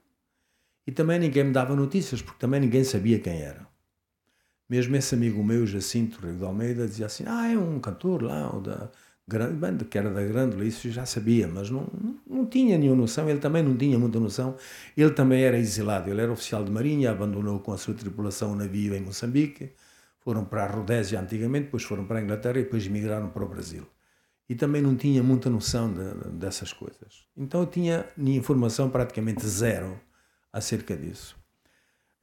E também ninguém me dava notícias, porque também ninguém sabia quem era. Mesmo esse amigo meu, Jacinto Rio de Almeida, dizia assim: Ah, é um cantor lá, da grande que era da Grândola, isso já sabia, mas não, não tinha nenhuma noção. Ele também não tinha muita noção. Ele também era exilado, ele era oficial de marinha, abandonou com a sua tripulação o navio em Moçambique, foram para a Rodésia antigamente, depois foram para a Inglaterra e depois migraram para o Brasil. E também não tinha muita noção de, dessas coisas. Então eu tinha informação praticamente zero acerca disso.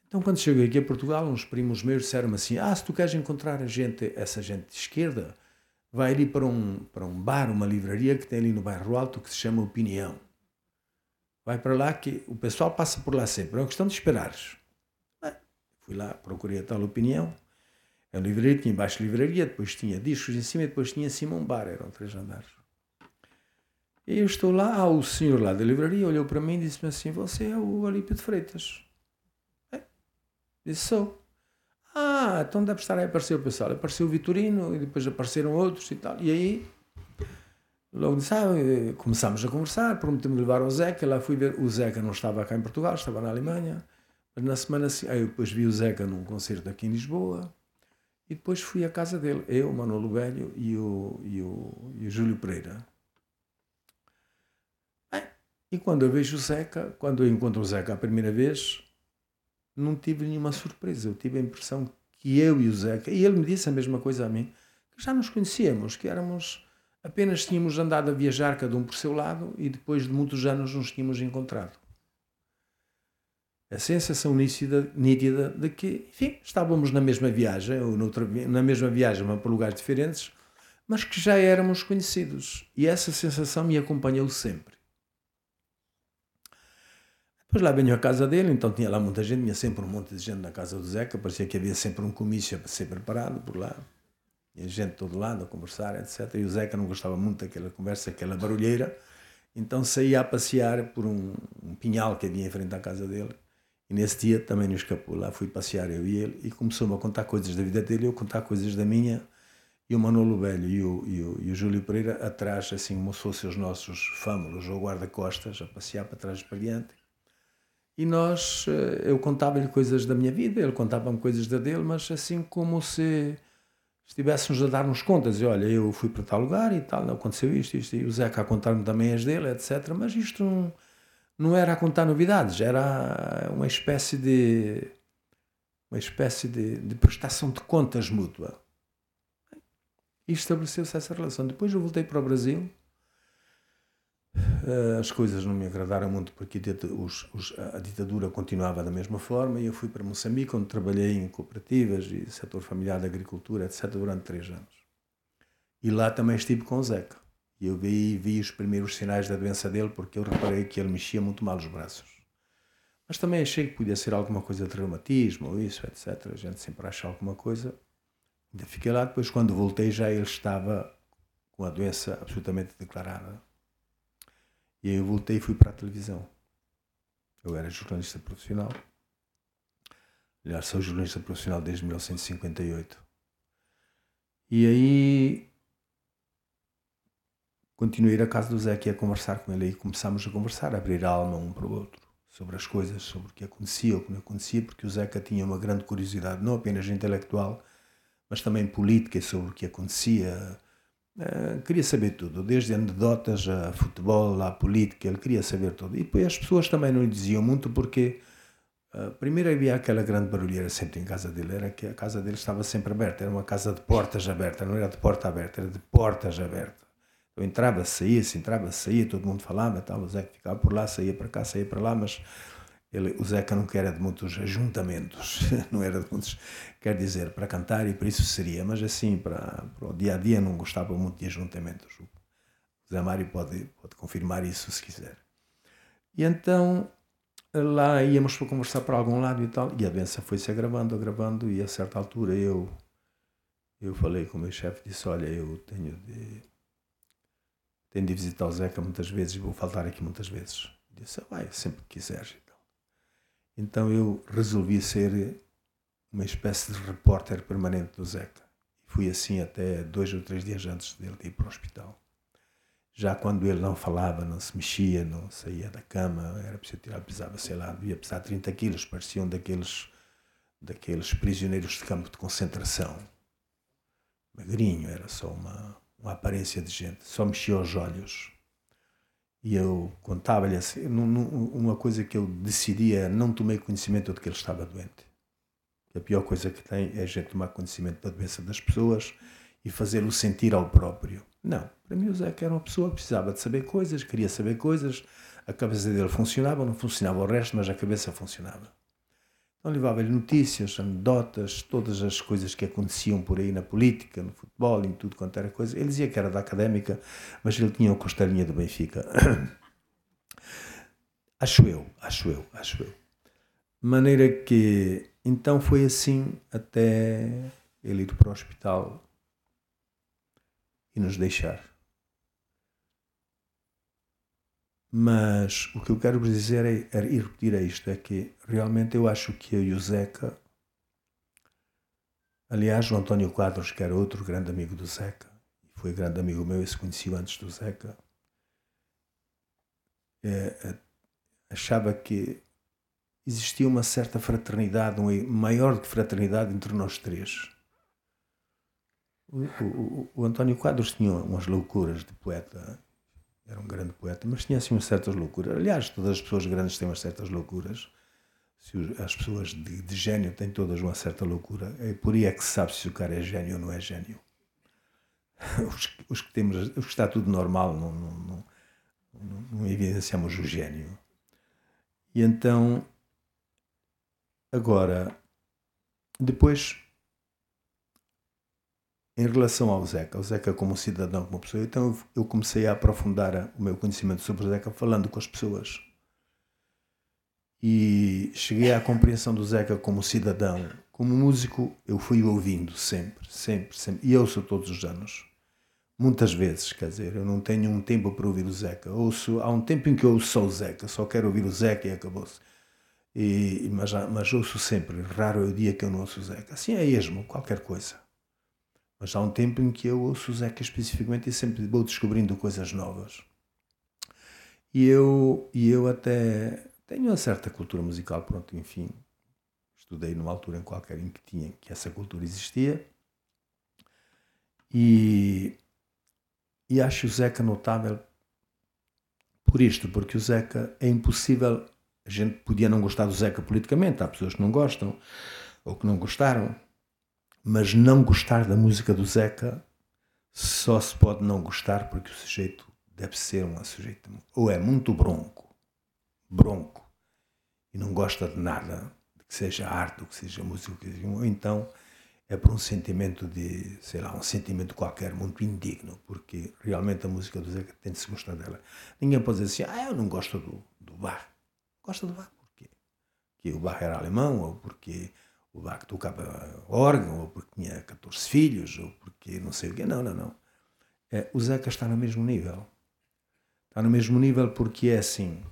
Então, quando cheguei aqui a Portugal, uns primos meus disseram-me assim: Ah, se tu queres encontrar gente, essa gente de esquerda, vai ali para um, para um bar, uma livraria que tem ali no bairro Alto que se chama Opinião. Vai para lá que o pessoal passa por lá sempre. É uma questão de esperares. fui lá, procurei a tal Opinião. É uma livraria, tinha embaixo livraria, depois tinha discos em cima e depois tinha em cima um bar. Eram três andares. E eu estou lá, ah, o senhor lá da livraria olhou para mim e disse-me assim: Você é o Alípio de Freitas? É. Disse: Sou. Ah, então deve estar aí a aparecer o pessoal. Apareceu o Vitorino e depois apareceram outros e tal. E aí, logo disse: Ah, começámos a conversar, prometemos levar o Zeca. Lá fui ver, o Zeca não estava cá em Portugal, estava na Alemanha. Mas na semana seguinte, aí depois vi o Zeca num concerto aqui em Lisboa. E depois fui à casa dele, eu, Manolo Velho e o, e o, e o Júlio Pereira. E quando eu vejo o Zeca, quando eu encontro o Zeca a primeira vez, não tive nenhuma surpresa. Eu tive a impressão que eu e o Zeca, e ele me disse a mesma coisa a mim, que já nos conhecíamos, que éramos apenas tínhamos andado a viajar cada um por seu lado e depois de muitos anos nos tínhamos encontrado. A sensação nítida, nítida de que, enfim, estávamos na mesma viagem, ou noutra, na mesma viagem, mas por lugares diferentes, mas que já éramos conhecidos. E essa sensação me acompanhou sempre. Depois lá venho à casa dele, então tinha lá muita gente, tinha sempre um monte de gente na casa do Zeca, parecia que havia sempre um comício para ser preparado por lá. E a gente todo lado a conversar, etc. E o Zeca não gostava muito daquela conversa, aquela barulheira, então saía a passear por um, um pinhal que havia em frente à casa dele. E nesse dia também nos escapou lá, fui passear eu e ele, e começou-me a contar coisas da vida dele, eu contar coisas da minha, e o Manolo Velho e o, e o, e o Júlio Pereira atrás, assim como se fossem os nossos fâmulos ou guarda-costas, a passear para trás e para diante. E nós, eh, eu contava-lhe coisas da minha vida, ele contava-me coisas da dele, mas assim como se estivéssemos a dar-nos contas. E olha, eu fui para tal lugar e tal, aconteceu isto, isto, e o Zeca a contar-me também as dele, etc. Mas isto não, não era a contar novidades, era uma espécie de uma espécie de, de prestação de contas mútua. E estabeleceu-se essa relação. Depois eu voltei para o Brasil as coisas não me agradaram muito porque os, os, a ditadura continuava da mesma forma e eu fui para Moçambique, onde trabalhei em cooperativas e setor familiar da agricultura, etc., durante três anos. E lá também estive com o Zeca. E eu vi, vi os primeiros sinais da doença dele porque eu reparei que ele mexia muito mal os braços. Mas também achei que podia ser alguma coisa de reumatismo ou isso, etc. A gente sempre acha alguma coisa. Ainda fiquei lá, depois quando voltei já ele estava com a doença absolutamente declarada. E aí eu voltei e fui para a televisão. Eu era jornalista profissional. Aliás, sou jornalista profissional desde 1958. E aí continuei a casa do Zé aqui a conversar com ele e começámos a conversar, a abrir a alma um para o outro sobre as coisas, sobre o que acontecia o que não acontecia, porque o Zeca tinha uma grande curiosidade, não apenas intelectual, mas também política sobre o que acontecia, Uh, queria saber tudo, desde anedotas a futebol, a política, ele queria saber tudo. E depois as pessoas também não lhe diziam muito porque, uh, primeiro havia aquela grande barulheira sempre em casa dele, era que a casa dele estava sempre aberta, era uma casa de portas abertas, não era de porta aberta, era de portas abertas. Então entrava, saía, se entrava, saía, todo mundo falava, tal, o Zé ficava por lá, saía para cá, saía para lá, mas Ele, o Zeca não era de muitos ajuntamentos, não era de muitos, quer dizer, para cantar e para isso seria, mas assim, para, para o dia a dia não gostava muito de ajuntamentos. O Zé Mário pode, pode confirmar isso se quiser. E então lá íamos para conversar para algum lado e tal, e a benção foi-se agravando, agravando, e a certa altura eu, eu falei com o meu chefe, disse, olha, eu tenho de, tenho de visitar o Zeca muitas vezes, vou faltar aqui muitas vezes. Disse, vai, sempre que quiseres. Então eu resolvi ser uma espécie de repórter permanente do Zeca. Fui assim até dois ou três dias antes dele ir para o hospital. Já quando ele não falava, não se mexia, não saía da cama, era preciso tirar, pesava, sei lá, devia pesar 30 quilos, pareciam daqueles, daqueles prisioneiros de campo de concentração. Magrinho, era só uma, uma aparência de gente, só mexia os olhos. E eu contava-lhe assim, uma coisa que eu decidia, não tomei conhecimento de que ele estava doente. A pior coisa que tem é a gente tomar conhecimento da doença das pessoas e fazê-lo sentir ao próprio. Não, para mim o Zeca era uma pessoa que precisava de saber coisas, queria saber coisas, a cabeça dele funcionava, não funcionava o resto, mas a cabeça funcionava. Então levava-lhe notícias, anedotas, todas as coisas que aconteciam por aí na política, no futebol, em tudo quanto era coisa. Ele dizia que era da académica, mas ele tinha o costelinha do Benfica. acho eu, acho eu, acho eu. Maneira que, então foi assim até ele ir para o hospital e nos deixar. Mas o que eu quero dizer é, é, e repetir é isto: é que realmente eu acho que eu e o Zeca, aliás, o António Quadros, que era outro grande amigo do Zeca, foi grande amigo meu e se conheceu antes do Zeca, é, é, achava que existia uma certa fraternidade, um, maior que fraternidade entre nós três. O, o, o António Quadros tinha umas loucuras de poeta era um grande poeta, mas tinha assim umas certas loucuras. Aliás, todas as pessoas grandes têm umas certas loucuras. As pessoas de, de gênio têm todas uma certa loucura. É por aí é que se sabe se o cara é gênio ou não é gênio. Os, os que temos, os que está tudo normal, não, não, não, não, não evidenciamos o gênio. E então, agora, depois em relação ao Zeca, o Zeca como cidadão, como pessoa, então eu comecei a aprofundar o meu conhecimento sobre o Zeca falando com as pessoas. E cheguei à compreensão do Zeca como cidadão. Como músico, eu fui ouvindo sempre, sempre, sempre. E ouço todos os anos. Muitas vezes, quer dizer, eu não tenho um tempo para ouvir o Zeca. Ouço, há um tempo em que eu ouço só o Zeca, só quero ouvir o Zeca e acabou-se. E, mas, mas ouço sempre, raro é o dia que eu não ouço o Zeca. Assim é esmo, qualquer coisa. Mas há um tempo em que eu ouço o Zeca especificamente e sempre vou descobrindo coisas novas. E eu, e eu até tenho uma certa cultura musical, pronto, enfim. Estudei numa altura em qualquer em que tinha que essa cultura existia. E, e acho o Zeca notável por isto, porque o Zeca é impossível. A gente podia não gostar do Zeca politicamente, há pessoas que não gostam ou que não gostaram mas não gostar da música do Zeca só se pode não gostar porque o sujeito deve ser um sujeito ou é muito bronco, bronco, e não gosta de nada, que seja arte, ou que seja música, ou então é por um sentimento de, sei lá, um sentimento qualquer muito indigno, porque realmente a música do Zeca tem de se gostar dela. Ninguém pode dizer assim, ah, eu não gosto do, do Bach. Gosta do Bach porquê? Porque o Bach era alemão, ou porque o Bach tocava órgão, ou porque tinha 14 filhos, ou porque não sei o quê. Não, não, não. É, o Zeca está no mesmo nível. Está no mesmo nível porque é assim.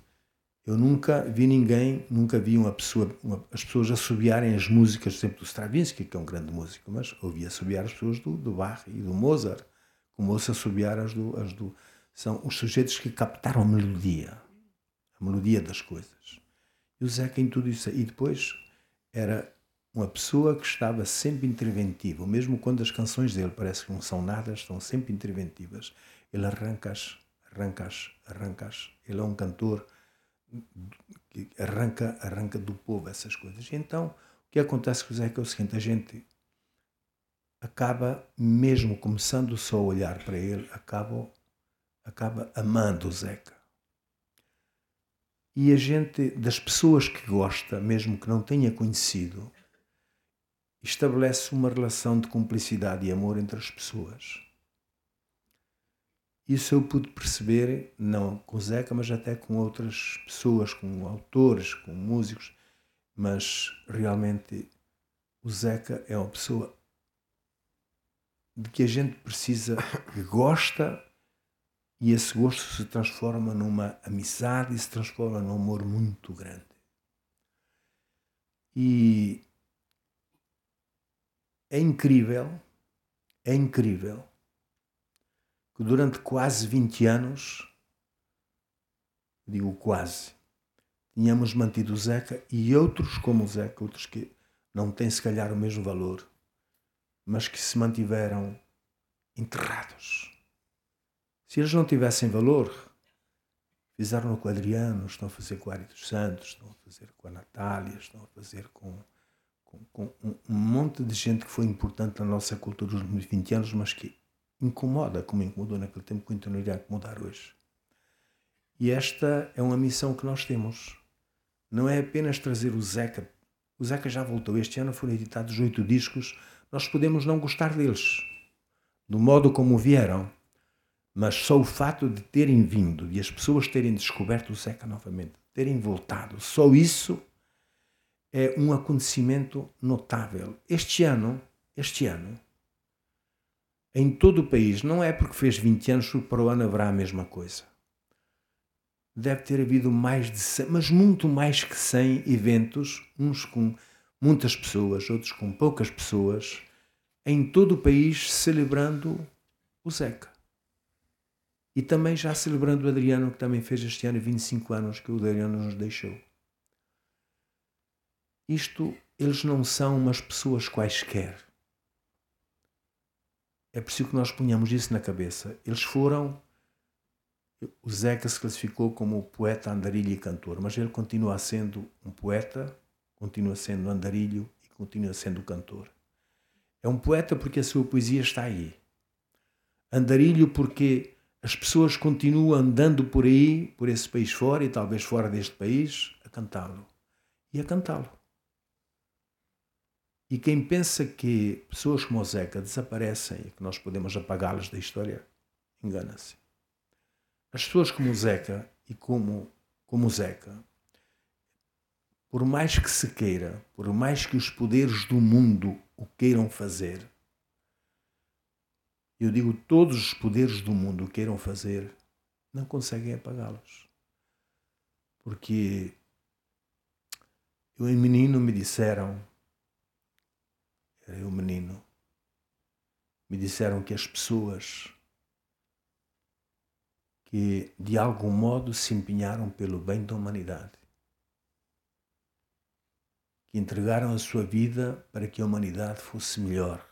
Eu nunca vi ninguém, nunca vi uma pessoa, uma, as pessoas assobiarem as músicas, por exemplo, do Stravinsky, que é um grande músico, mas ouvi assobiar as pessoas do, do Bach e do Mozart, como ouço assobiar as do, as do. São os sujeitos que captaram a melodia, a melodia das coisas. E o Zeca em tudo isso. E depois era uma pessoa que estava sempre interventiva, mesmo quando as canções dele parecem que não são nada, estão sempre interventivas. Ele arranca-as, arranca-as, arranca-as. Ele é um cantor que arranca, arranca do povo essas coisas. E então, o que acontece com o Zeca é o seguinte, a gente acaba, mesmo começando só a olhar para ele, acaba, acaba amando o Zeca. E a gente, das pessoas que gosta, mesmo que não tenha conhecido, estabelece uma relação de cumplicidade e amor entre as pessoas. Isso eu pude perceber, não com Zeca, mas até com outras pessoas, com autores, com músicos, mas realmente o Zeca é uma pessoa de que a gente precisa, que gosta, e esse gosto se transforma numa amizade e se transforma num amor muito grande. E é incrível, é incrível que durante quase 20 anos, digo quase, tínhamos mantido o Zeca e outros como o Zeca, outros que não têm se calhar o mesmo valor, mas que se mantiveram enterrados. Se eles não tivessem valor, fizeram com o Adriano, estão a fazer com o Ari dos Santos, estão a fazer com a Natália, estão a fazer com, com, com um, monte de gente que foi importante na nossa cultura nos últimos 20 anos, mas que incomoda, como incomodou naquele tempo, continuaria a incomodar hoje. E esta é uma missão que nós temos. Não é apenas trazer o Zeca. O Zeca já voltou. Este ano foram editados oito discos. Nós podemos não gostar deles, do modo como vieram, mas só o fato de terem vindo, de as pessoas terem descoberto o Zeca novamente, terem voltado, só isso é um acontecimento notável. Este ano, este ano, em todo o país, não é porque fez 20 anos que para o ano haverá a mesma coisa. Deve ter havido mais de 100, mas muito mais que 100 eventos, uns com muitas pessoas, outros com poucas pessoas, em todo o país celebrando o Zeca. E também já celebrando o Adriano, que também fez este ano 25 anos que o Adriano nos deixou. Isto, eles não são umas pessoas quaisquer é preciso que nós ponhamos isso na cabeça. Eles foram. O Zeca se classificou como poeta, andarilho e cantor, mas ele continua sendo um poeta, continua sendo andarilho e continua sendo cantor. É um poeta porque a sua poesia está aí. Andarilho porque as pessoas continuam andando por aí, por esse país fora e talvez fora deste país, a cantá-lo. E a cantá-lo. E quem pensa que pessoas como o Zeca desaparecem e que nós podemos apagá-las da história, engana-se. As pessoas como o Zeca e como, como o Zeca, por mais que se queira, por mais que os poderes do mundo o queiram fazer, eu digo todos os poderes do mundo o queiram fazer, não conseguem apagá-los. Porque eu em menino me disseram era eu menino, me disseram que as pessoas que de algum modo se empenharam pelo bem da humanidade, que entregaram a sua vida para que a humanidade fosse melhor,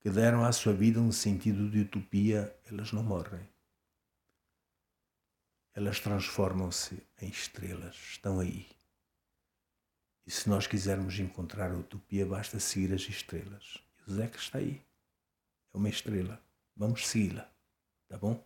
que deram à sua vida um sentido de utopia, elas não morrem. Elas transformam-se em estrelas, estão aí. E se nós quisermos encontrar a utopia, basta seguir as estrelas. E o Zeca está aí. É uma estrela. Vamos segui-la. Tá bom?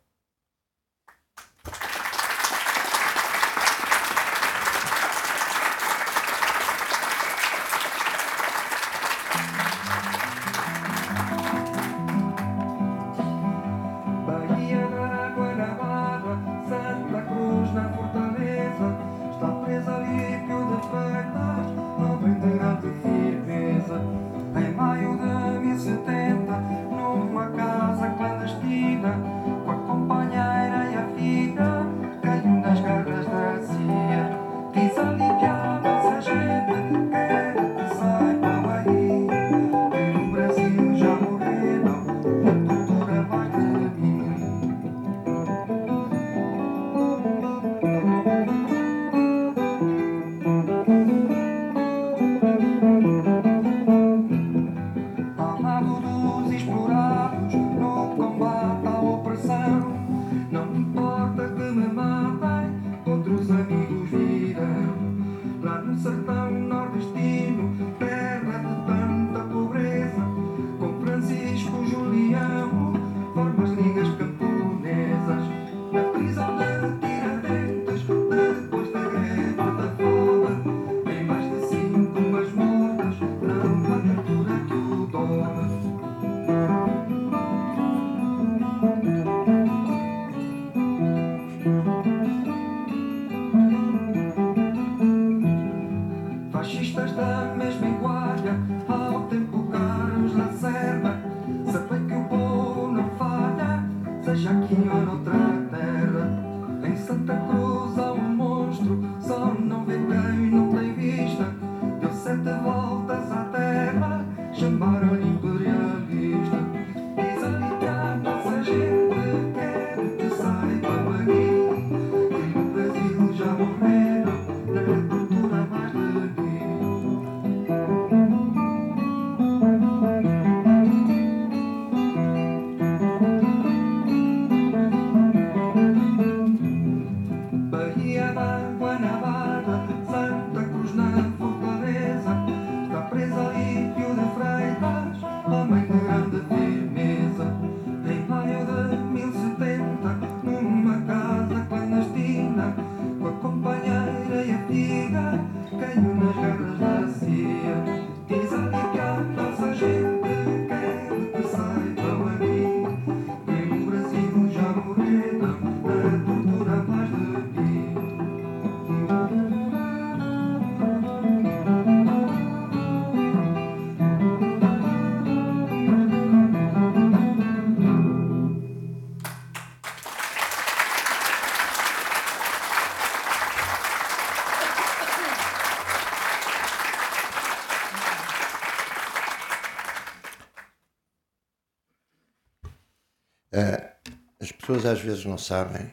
Pessoas às vezes não sabem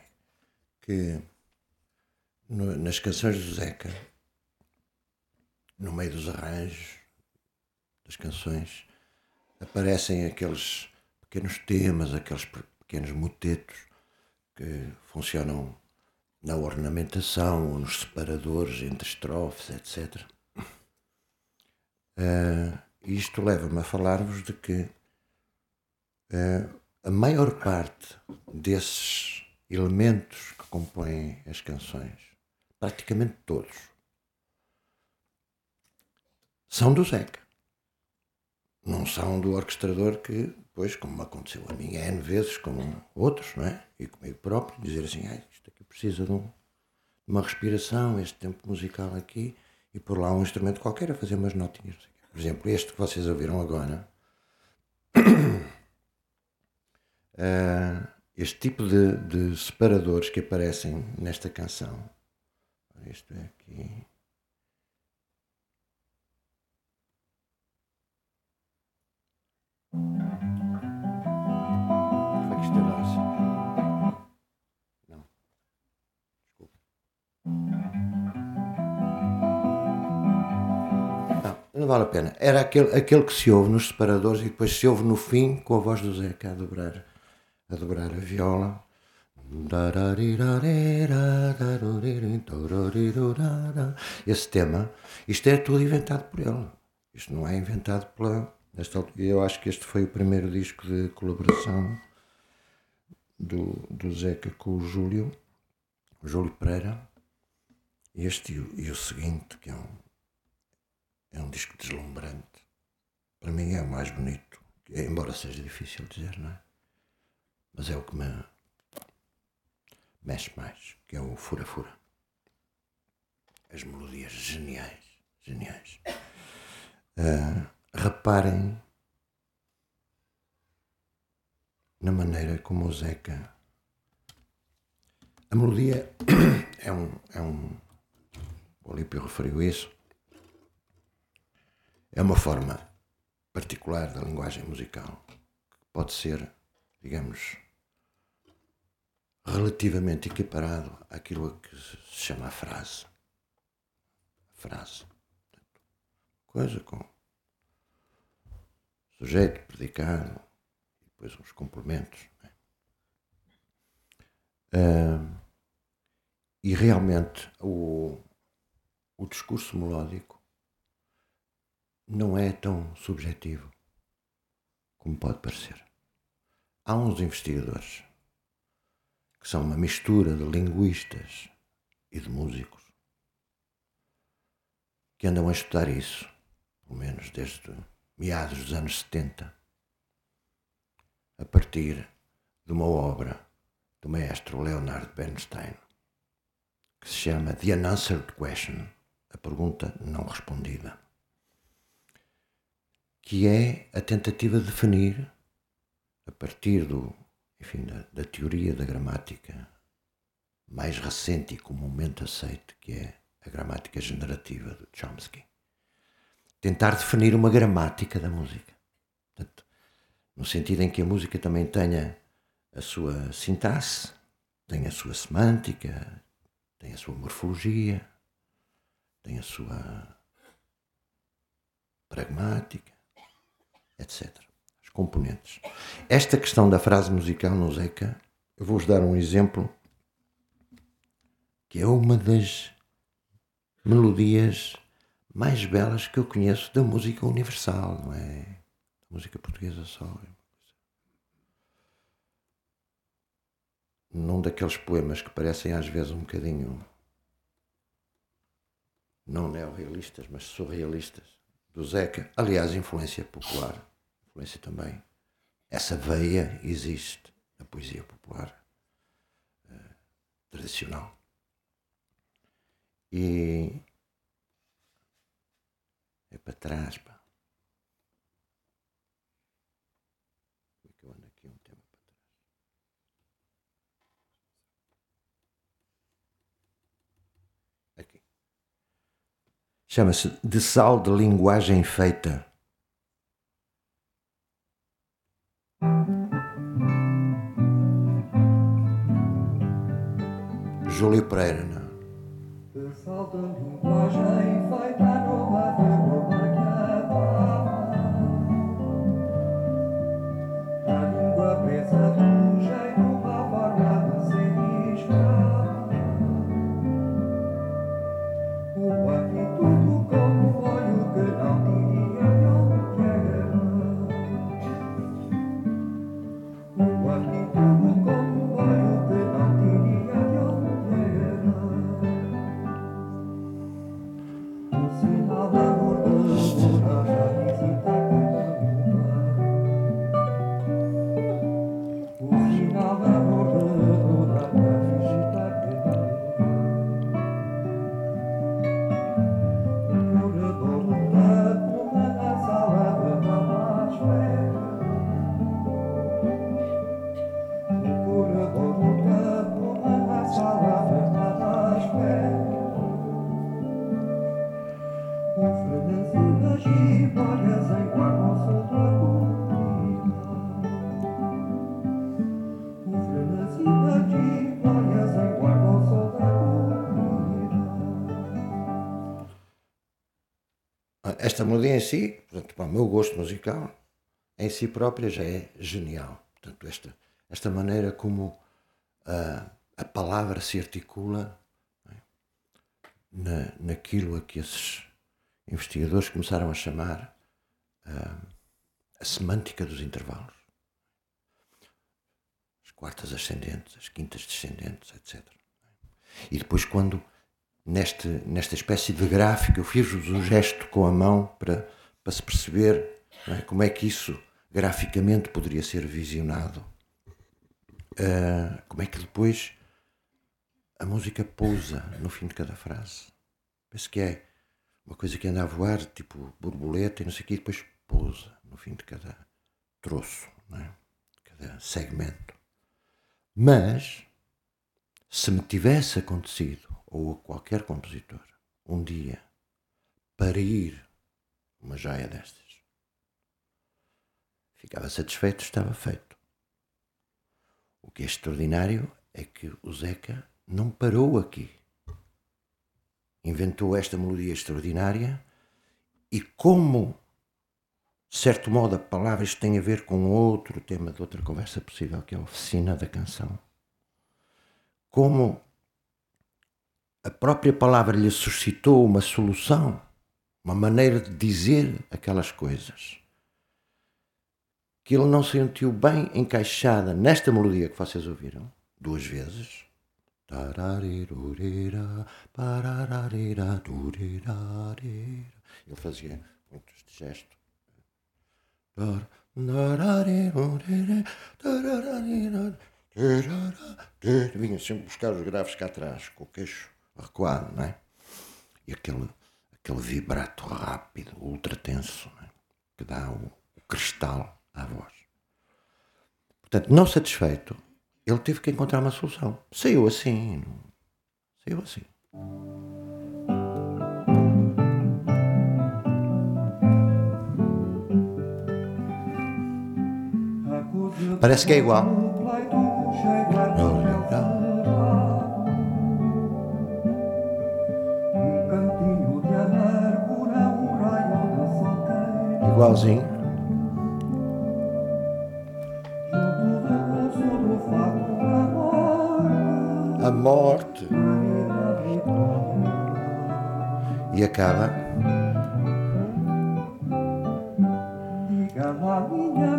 que no, nas canções do Zeca, no meio dos arranjos das canções, aparecem aqueles pequenos temas, aqueles pequenos motetos que funcionam na ornamentação ou nos separadores entre estrofes, etc. Uh, isto leva-me a falar-vos de que uh, a maior parte desses elementos que compõem as canções, praticamente todos, são do Zeca. Não são do orquestrador que, depois, como aconteceu a mim N vezes com outros, não é? E comigo próprio, dizer assim, ah, isto aqui precisa de, um, uma respiração, este tempo musical aqui, e por lá um instrumento qualquer a fazer umas notinhas. Por exemplo, este que vocês ouviram agora, uh, este tipo de, de, separadores que aparecem nesta canção. Isto é aqui. É que é Não. Não, não vale a pena. Era aquele, aquele que se ouve nos separadores e depois se ouve no fim com a voz do Zeca a dobrar a dobrar a viola. Esse tema, isto é tudo inventado por ele. Isto não é inventado pela. Eu acho que este foi o primeiro disco de colaboração do, do Zeca com o Júlio, o Júlio Pereira. Este e o, e o seguinte, que é um, é um disco deslumbrante. Para mim é o mais bonito, embora seja difícil dizer, não é? Mas é o que me mexe mais, que é o fura-fura. As melodias geniais, geniais. Uh, reparem na maneira como o Zeca. A melodia é um. É um o Olímpio referiu isso. É uma forma particular da linguagem musical que pode ser digamos, relativamente equiparado àquilo que se chama a frase. A frase. Coisa com sujeito, predicado, e depois uns complementos. Uh, e realmente o, o discurso melódico não é tão subjetivo como pode parecer. Há uns investigadores que são uma mistura de linguistas e de músicos que andam a estudar isso, pelo menos desde meados dos anos 70, a partir de uma obra do maestro Leonard Bernstein que se chama The Unanswered Question, a pergunta não respondida, que é a tentativa de definir a partir do, enfim, da, da teoria da gramática mais recente e comumente aceite, que é a gramática generativa de Chomsky. Tentar definir uma gramática da música. Portanto, no sentido em que a música também tenha a sua sintaxe, tem a sua semântica, tem a sua morfologia, tem a sua pragmática, etc componentes. Esta questão da frase musical no Zeca, eu vou-vos dar um exemplo que é uma das melodias mais belas que eu conheço da música universal, não é? Da música portuguesa só. Num daqueles poemas que parecem às vezes um bocadinho não neorrealistas, mas surrealistas, do Zeca, aliás, influência popular influência também. Essa veia existe na poesia popular uh, tradicional. E é para trás, pá. Chama-se De Sal de Linguagem Feita. Júlio Pereira. Linguagem si, portanto, para o meu gosto musical, em si própria já é genial. Portanto, esta, esta maneira como a, a palavra se articula é, na, naquilo a que esses investigadores começaram a chamar ah, a semântica dos intervalos. As quartas ascendentes, as quintas descendentes, etc. E depois, quando neste, nesta espécie de gráfico, eu fiz-vos gesto com a mão para, para se perceber é, como é que isso graficamente poderia ser visionado. Ah, como é que depois a música pousa no fim de cada frase. Penso que é uma coisa que anda a voar, tipo borboleta e não sei o quê, e depois pousa no fim de cada troço, é? cada segmento. Mas, se me tivesse acontecido, ou a qualquer compositor, um dia, parir uma joia destas, ficava satisfeito, estava feito. O que é extraordinário é que o Zeca não parou aqui inventou esta melodia extraordinária e como, de certo modo, a palavra isto tem a ver com outro tema de outra conversa possível, que é a oficina da canção. Como a própria palavra lhe suscitou uma solução, uma maneira de dizer aquelas coisas, que ele não se sentiu bem encaixada nesta melodia que vocês ouviram duas vezes, ele fazia muito este gesto. Vinha sempre buscar os graves cá atrás, com o queixo recuado, não é? E aquele, aquele vibrato rápido, ultra tenso, é? que dá o, o cristal à voz. Portanto, não satisfeito, ele teve que encontrar uma solução. Saiu assim. Saiu assim. Parece que é igual. Igualzinho. A morte. E acaba. Diga lá, minha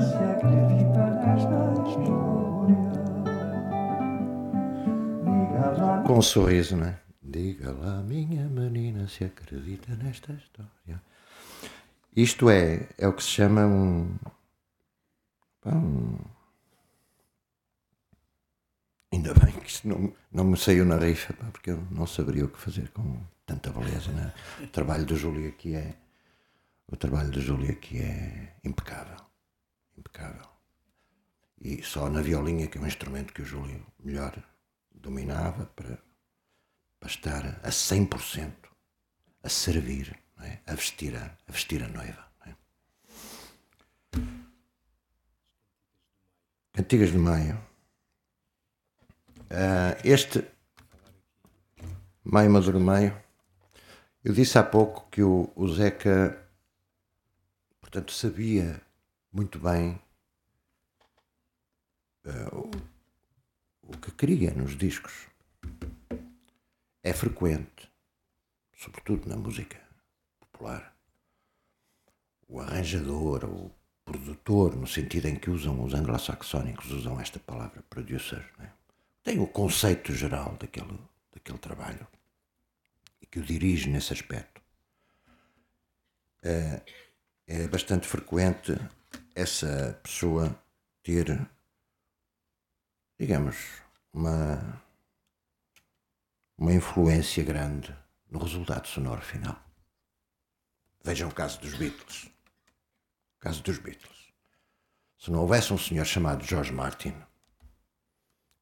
se acredita nesta história. Com um sorriso, não é? Diga lá, minha menina, se acredita nesta história. Isto é, é o que se chama um. um- Ainda bem que isto não, não me saiu na rifa, porque eu não saberia o que fazer com tanta beleza. Né? O trabalho do Júlio aqui é. O trabalho do Júlio aqui é impecável. Impecável. E só na violinha, que é um instrumento que o Júlio melhor dominava para, para estar a 100% a servir, é? a, vestir a, a vestir a noiva. é? Cantigas de Maio. Ah, este Maio Maduro Meio, eu disse há pouco que o, o Zeca, portanto, sabia muito bem ah, o, o que queria nos discos. É frequente, sobretudo na música popular, o arranjador, o produtor, no sentido em que usam os anglo-saxónicos, usam esta palavra producer, né? tem o conceito geral daquele, daquele trabalho e que o dirige nesse aspecto. É, é bastante frequente essa pessoa ter, digamos, uma, uma influência grande no resultado sonoro final. Vejam o caso dos Beatles. O caso dos Beatles. Se não houvesse um senhor chamado George Martin,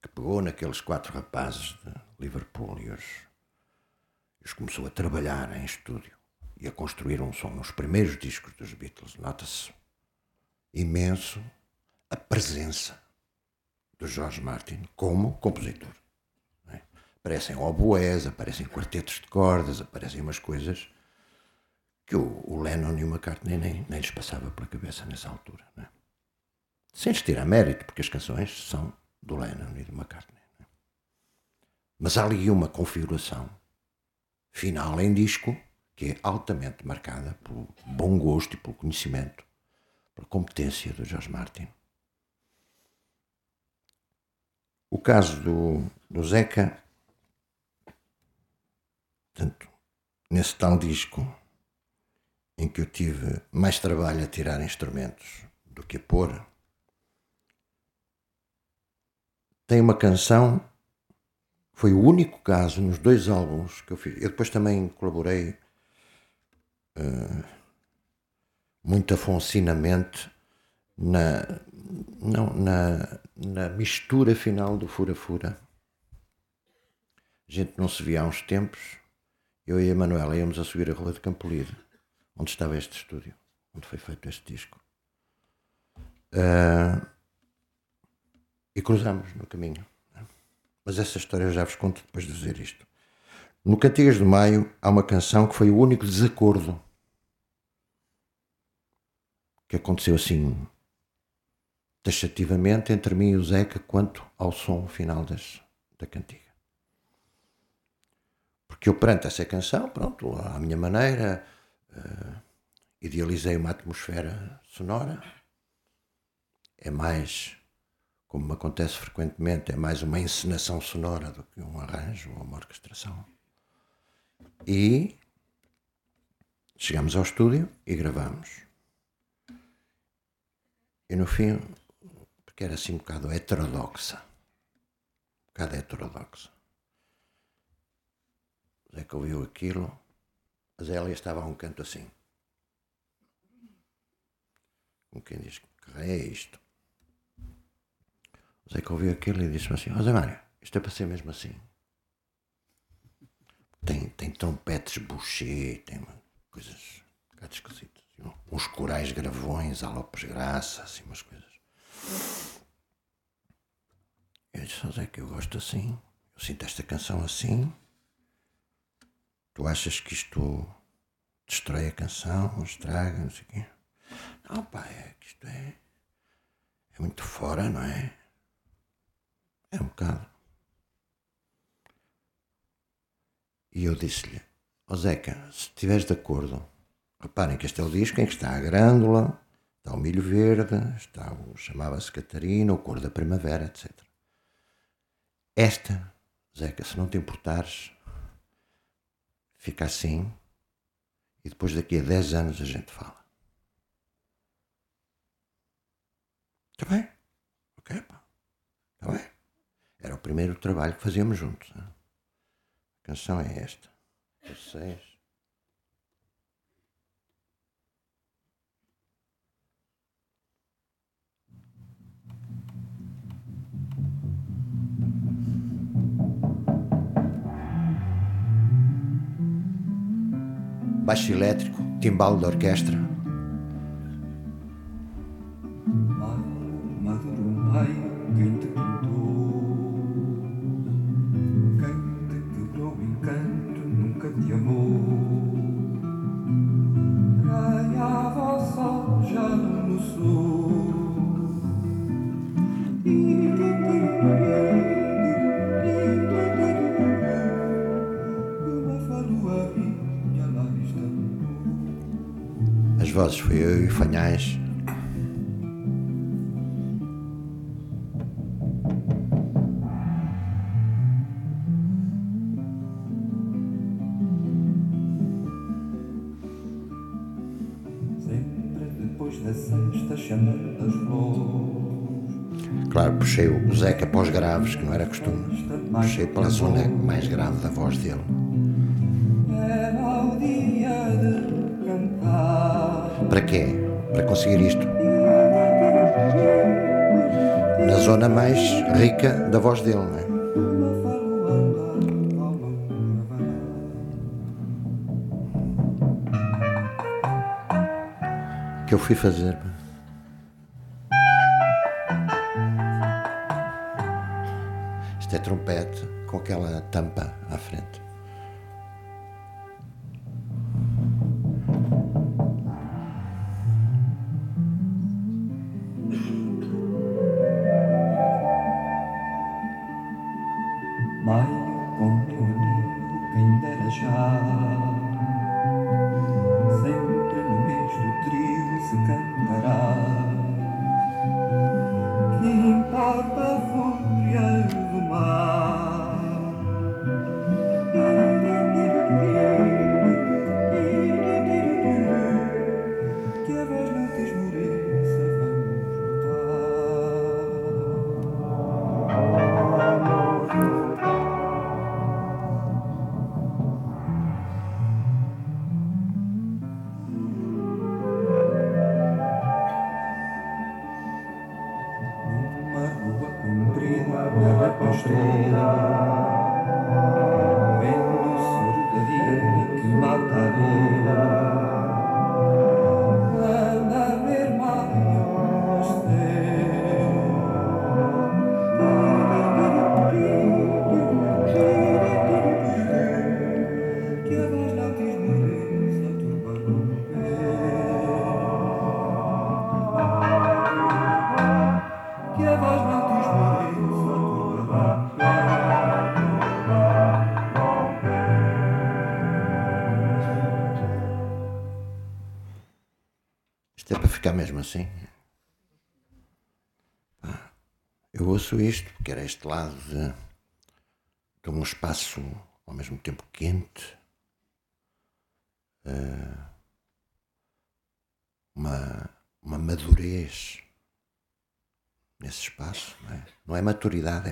que pegou naqueles quatro rapazes de Liverpool e os, os começou a trabalhar em estúdio e a construir um som nos primeiros discos dos Beatles, nota-se imenso a presença do George Martin como compositor. é? Aparecem oboés, aparecem quartetos de cordas, aparecem umas coisas que o, o Lennon e o McCartney nem, nem lhes passava pela cabeça nessa altura. é? Sem lhes tirar mérito, porque as canções são do Lennon e do McCartney. é? Mas há ali uma configuração final em disco que é altamente marcada pelo bom gosto e pelo conhecimento, pela competência do George Martin. O caso do, do Zeca, portanto, nesse tal disco em que eu tive mais trabalho a tirar instrumentos do que a pôr, tem uma canção, foi o único caso nos dois álbuns que eu fiz. Eu depois também colaborei uh, muito afonsinamente na, não, na, na mistura final do Fura Fura. A gente não se via há uns tempos. Eu e a Manuela íamos a subir a rua de Campolide, onde estava este estúdio, onde foi feito este disco. Uh, e cruzamos no caminho. Mas essa história eu já vos conto depois de dizer isto. No Cantigas do Maio há uma canção que foi o único desacordo que aconteceu assim taxativamente entre mim e o Zeca quanto ao som final das, da cantiga. Porque eu, perante essa canção, pronto, à minha maneira, uh, idealizei uma atmosfera sonora. É mais, como me acontece frequentemente, é mais uma encenação sonora do que um arranjo ou uma orquestração. E chegamos ao estúdio e gravamos. E no fim, porque era assim um bocado heterodoxa. Um bocado heterodoxa. O Zeca ouviu aquilo, a Zélia estava a um canto assim. Como quem diz, que é isto? O Zeca ouviu aquilo e disse-me assim, ó Mário, isto é para ser mesmo assim. Tem, tem trompetes boucher, tem coisas um bocado esquisitas. Uns corais gravões, a Lopes Graça, assim umas coisas. Eu disse, Zé, que eu gosto assim. Eu sinto esta canção assim. Tu achas que isto destrói a canção, estraga, não sei o quê? Não, pá, é que isto é. É muito fora, não é? É um bocado. E eu disse-lhe, ó Zeca, se estiveres de acordo, reparem que este é o disco em que está a grândula, está o milho verde, está o chamava-se Catarina, o cor da primavera, etc. Esta, Zeca, se não te importares, fica assim e depois daqui a 10 anos a gente fala. Está bem? Ok, pá. Está bem? Era o primeiro trabalho que fazíamos juntos. Né? A canção é esta. Vocês. Baixo elétrico, timbal de orquestra. Vozes foi eu e o Fanhais. As Claro, puxei o Zeca para os graves, que não era costume. Puxei pela zona mais grave da voz dele. Para quê? Para conseguir isto. Na zona mais rica da voz dele, não é? que eu fui fazer. Isto é trompete com aquela tampa à frente.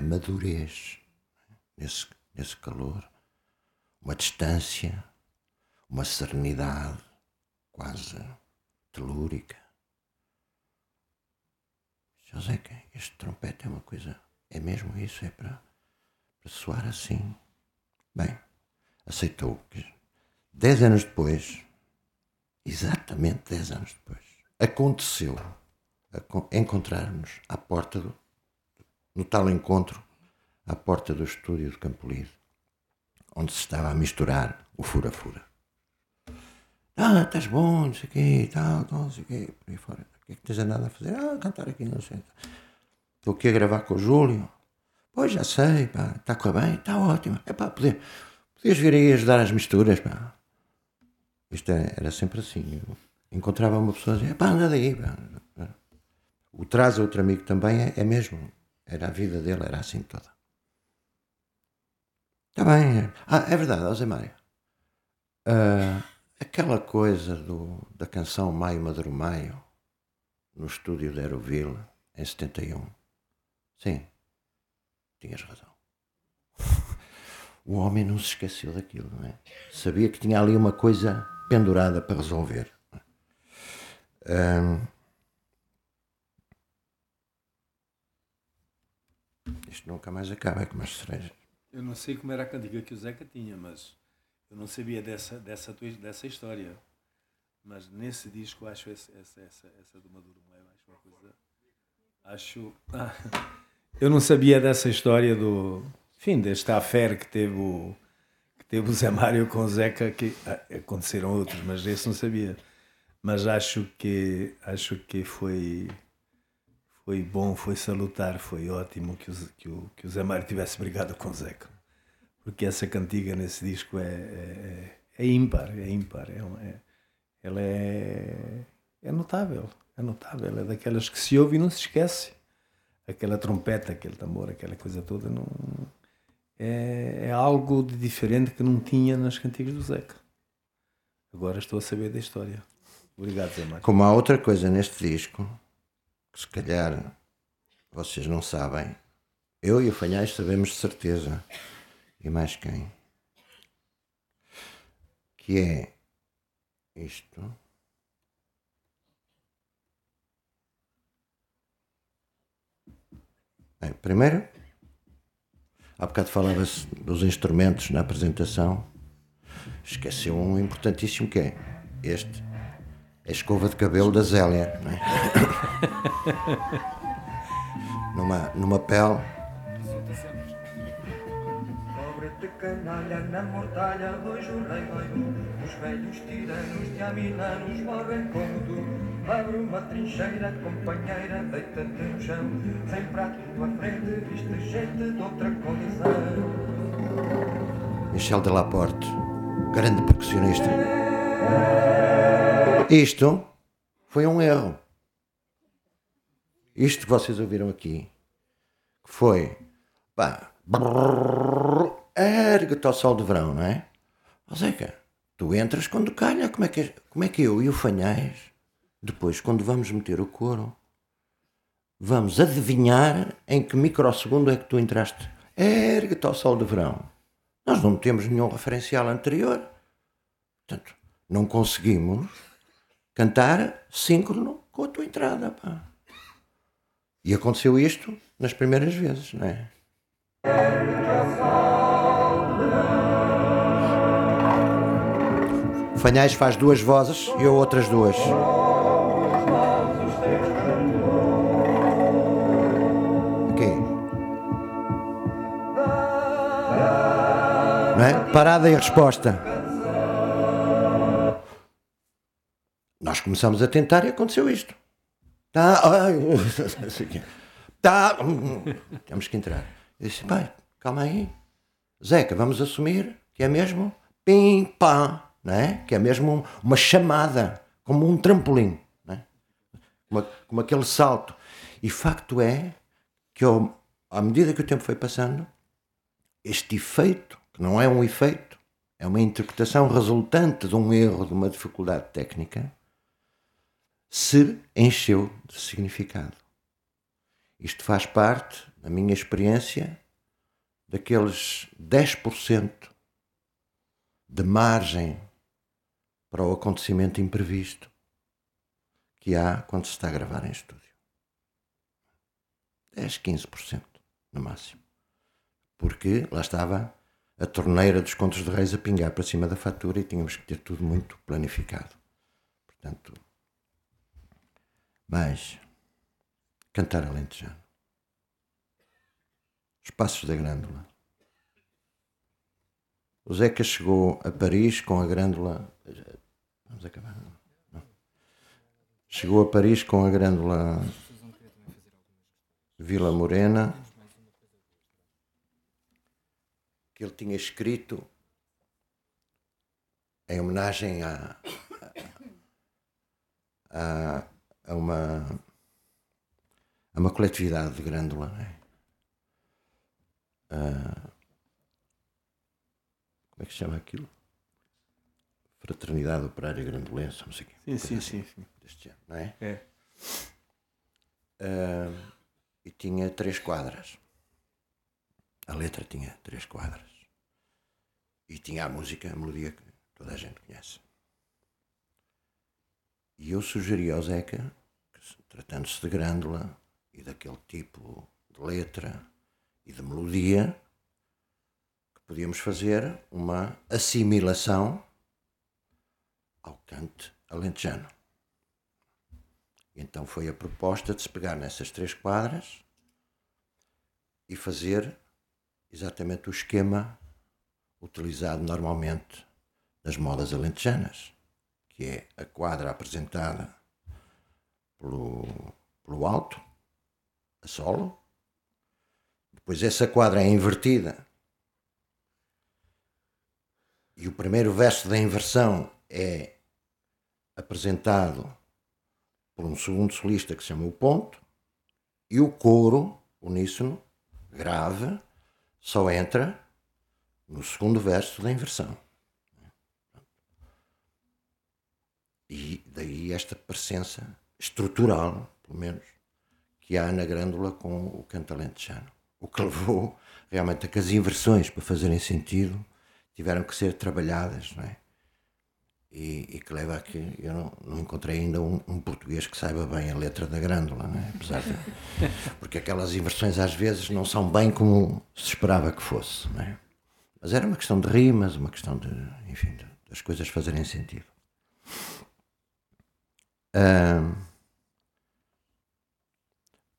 Madurez nesse, nesse calor, uma distância, uma serenidade quase telúrica. José, este trompete é uma coisa, é mesmo isso, é para, para soar assim. Bem, aceitou. Dez anos depois, exatamente dez anos depois, aconteceu acon- encontrarmos à porta do, no tal encontro, à porta do estúdio de Campolide, onde se estava a misturar o fura-fura. Ah, estás bom, não sei o quê, tal, tal, não sei o quê, por aí fora. O que é que tens andado a fazer? Ah, cantar aqui, não sei. Estou aqui a gravar com o Júlio. Pois, já sei, pá, está a bem, está ótimo. É pá, poder, podias vir aí ajudar as misturas, pá. Isto é- era sempre assim. Eu encontrava uma pessoa e dizia, pá, anda daí, pá. O traz outro amigo também é, é mesmo. Era a vida dele, era assim toda. Está bem. é. Ah, é verdade, Zé Mário. Ah, aquela coisa do, da canção Maio Maduro Maio, no estúdio de Aeroville, em 71. Sim, tinhas razão. O homem não se esqueceu daquilo, não é? Sabia que tinha ali uma coisa pendurada para resolver. Ahm, isto nunca mais acaba, é como as cerejas. Eu não sei como era a cantiga que o Zeca tinha, mas eu não sabia dessa, dessa, dessa história. Mas nesse disco acho essa, essa, essa, essa do Maduro Maio, acho uma coisa. Acho. Eu não sabia dessa história do. Enfim, deste affair que teve o. que teve o Zé Mário com o Zeca, que ah, aconteceram outros, mas esse não sabia. Mas acho que acho que foi foi bom, foi salutar, foi ótimo que o, que o, que o Zé Mário tivesse brigado com o Zeca. Porque essa cantiga nesse disco é, é, é ímpar, é ímpar. É, é- ela é, é notável, é notável, é daquelas que se ouve e não se esquece. Aquela trompeta, aquele tambor, aquela coisa toda, não, é, é algo de diferente que não tinha nas cantigas do Zeca. Agora estou a saber da história. Obrigado, Zé Mário. Como há outra coisa neste disco, que se calhar vocês não sabem, eu e o Fanhais sabemos de certeza, e mais quem, que é isto. Bem, primeiro, há bocado falava-se dos instrumentos na apresentação, esqueceu um importantíssimo que é este. É a escova de cabelo da Zélia, não é? numa, numa pele Cobre-te canalha na mortalha, hoje o rei. Os velhos tiranos de morrem como tu. Abre uma trincheira, companheira, deita-te no chão. Sem prato à frente, viste gente de outra condição. Michel Delaporte, grande percussionista. Isto foi um erro. Isto que vocês ouviram aqui que foi pá, brrr, ergue-te ao sol de verão, não é? Ó Zeca, tu entras quando calha, como é que, como é que eu e o Fanhais, depois, quando vamos meter o couro, vamos adivinhar em que microsegundo é que tu entraste? Ergue-te ao sol de verão. Nós não temos nenhum referencial anterior. Portanto, não conseguimos cantar síncrono com a tua entrada. Pá. E aconteceu isto nas primeiras vezes, não é? Fanhais faz duas vozes e eu outras duas. É? Parada e resposta. Nós começamos a tentar e aconteceu isto. Tá, ai, tá, temos que entrar. Eu disse, calma aí. Zeca, vamos assumir que é mesmo pim, pá, não é? Que é mesmo uma chamada, como um trampolim, não é? como, como aquele salto. E facto é que, eu, à medida que o tempo foi passando, este efeito, que não é um efeito, é uma interpretação resultante de um erro, de uma dificuldade técnica, se encheu de significado. Isto faz parte, na minha experiência, daqueles 10% de margem para o acontecimento imprevisto que há quando se está a gravar em estúdio. 10, 15% no máximo. Porque lá estava a torneira dos contos de reis a pingar para cima da fatura e tínhamos que ter tudo muito planificado. Portanto, mas cantar alentejano. Os passos da grândula. O Zeca chegou a Paris com a grândula. Vamos acabar. Chegou a Paris com a grândula Vila Morena, que ele tinha escrito em homenagem a uma, a uma coletividade de grândula. Não é? Ah, como é que se chama aquilo? Fraternidade Operária Grandulense, não sei o quê. Sim, sim, sim, assim, sim. Deste género, não é? É. Ah, e tinha três quadras. A letra tinha três quadras. E tinha a música, a melodia que toda a gente conhece. E eu sugeri ao Zeca, tratando-se de grândula e daquele tipo de letra e de melodia, que podíamos fazer uma assimilação ao cante alentejano. Então foi a proposta de se pegar nessas três quadras e fazer exatamente o esquema utilizado normalmente nas modas alentejanas, que é a quadra apresentada pelo, pelo alto, a solo, depois essa quadra é invertida e o primeiro verso da inversão é apresentado por um segundo solista que se chama o ponto, e o coro uníssono, grave, só entra no segundo verso da inversão. E daí esta presença estrutural, pelo menos, que há na grândula com o canto alentejano. O que levou realmente a que as inversões, para fazerem sentido, tiveram que ser trabalhadas, não é? E, e que leva a que eu não, não encontrei ainda um, um, português que saiba bem a letra da grândula, não é? Apesar de, porque aquelas inversões às vezes não são bem como se esperava que fosse, não é? Mas era uma questão de rimas, uma questão de, enfim, de, das coisas fazerem sentido.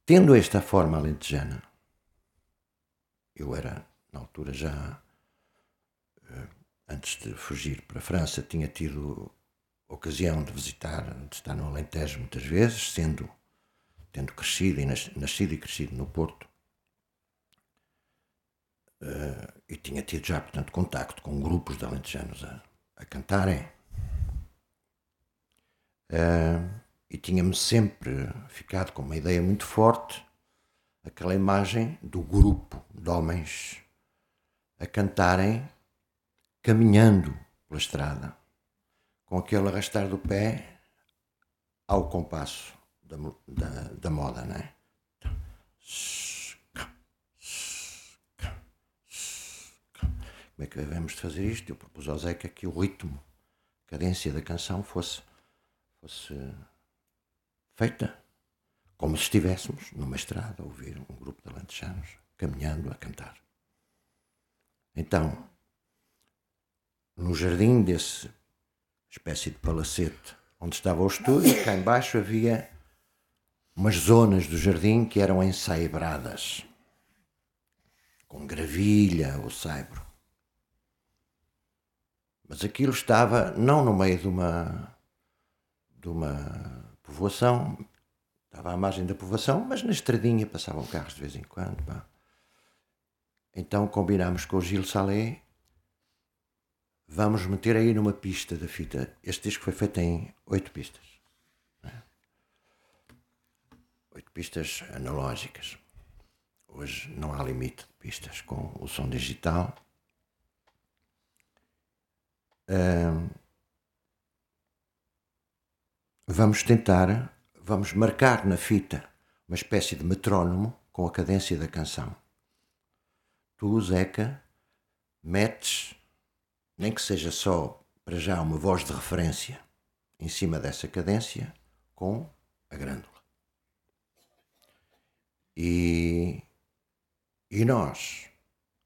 Tendo esta forma alentejana, eu era, na altura, já uh, antes de fugir para a França, tinha tido ocasião de visitar, de estar no Alentejo muitas vezes, sendo tendo crescido e nascido e crescido no Porto. Uh, e tinha tido já, portanto, contacto com grupos de alentejanos a, a cantarem. Uh, e tinha-me sempre ficado com uma ideia muito forte aquela imagem do grupo de homens a cantarem caminhando pela estrada, com aquele arrastar do pé ao compasso da, da, da moda, não é? Como é que devemos fazer isto? Eu propus ao Zeca que o ritmo, a cadência da canção fosse, fosse feita como se estivéssemos numa estrada a ouvir um grupo de alentejanos caminhando a cantar. Então, no jardim desse espécie de palacete onde estava o estúdio, cá embaixo havia umas zonas do jardim que eram ensaibradas, com gravilha ou saibro. Mas aquilo estava não no meio de uma, de uma povoação, estava à margem da povoação, mas na estradinha passavam carros de vez em quando. Pá. Então combinámos com o Gil Salé, vamos meter aí numa pista da fita. Este disco foi feito em oito pistas. Né? Oito pistas analógicas. Hoje não há limite de pistas com o som digital. Vamos tentar vamos marcar na fita uma espécie de metrónomo com a cadência da canção. Tu, Zeca, metes, nem que seja só para já uma voz de referência em cima dessa cadência com a grândula. E, e nós,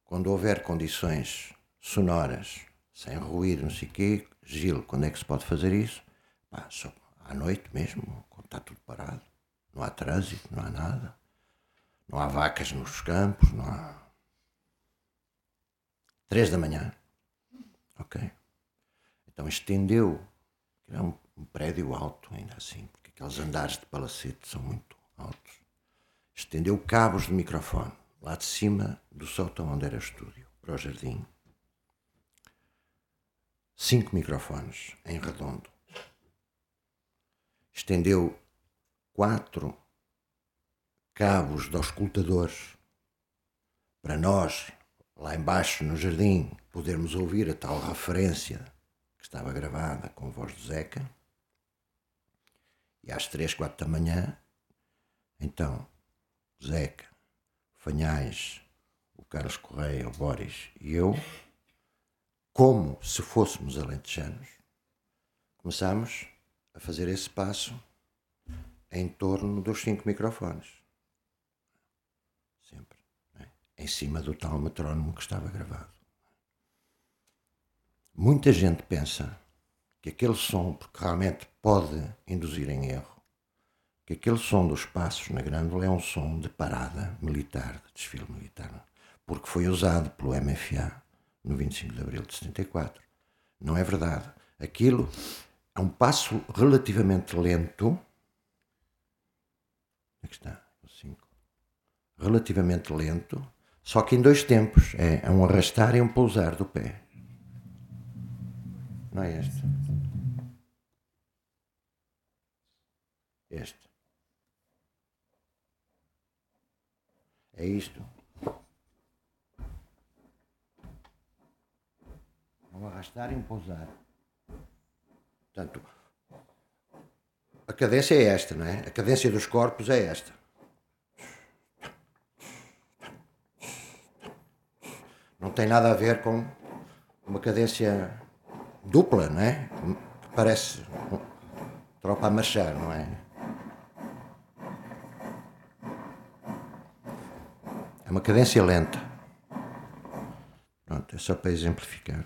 quando houver condições sonoras, sem ruído, não sei o quê, Gil, quando é que se pode fazer isso? Pá, só à noite mesmo, quando está tudo parado. Não há trânsito, não há nada. Não há vacas nos campos, não há. Três da manhã. Ok. Então estendeu. Era um, um prédio alto, ainda assim, porque aqueles andares de palacete são muito altos. Estendeu cabos de microfone lá de cima do sótão onde era estúdio, para o jardim. Cinco microfones em redondo estendeu quatro cabos de auscultadores para nós, lá embaixo no jardim, podermos ouvir a tal referência que estava gravada com a voz do Zeca. E às três, quatro da manhã, então, Zeca, Fanhais, o Carlos Correia, o Boris e eu, como se fôssemos alentejanos, começámos a fazer esse passo em torno dos cinco microfones. Sempre. É? Em cima do tal metrónomo que estava gravado. Muita gente pensa que aquele som, porque realmente pode induzir em erro, que aquele som dos passos na grândula é um som de parada militar, de desfile militar, porque foi usado pelo MFA no 25 de abril de 74. Não é verdade. Aquilo é um passo relativamente lento. Onde é está? O 5. Relativamente lento, só que em dois tempos. É, é um arrastar e um pousar do pé. Não é este? Este. É isto. Vou arrastar e pousar. Portanto, a cadência é esta, não é? A cadência dos corpos é esta. Não tem nada a ver com uma cadência dupla, não é? Parece tropa a marchar, não é? É uma cadência lenta. Pronto, é só para exemplificar.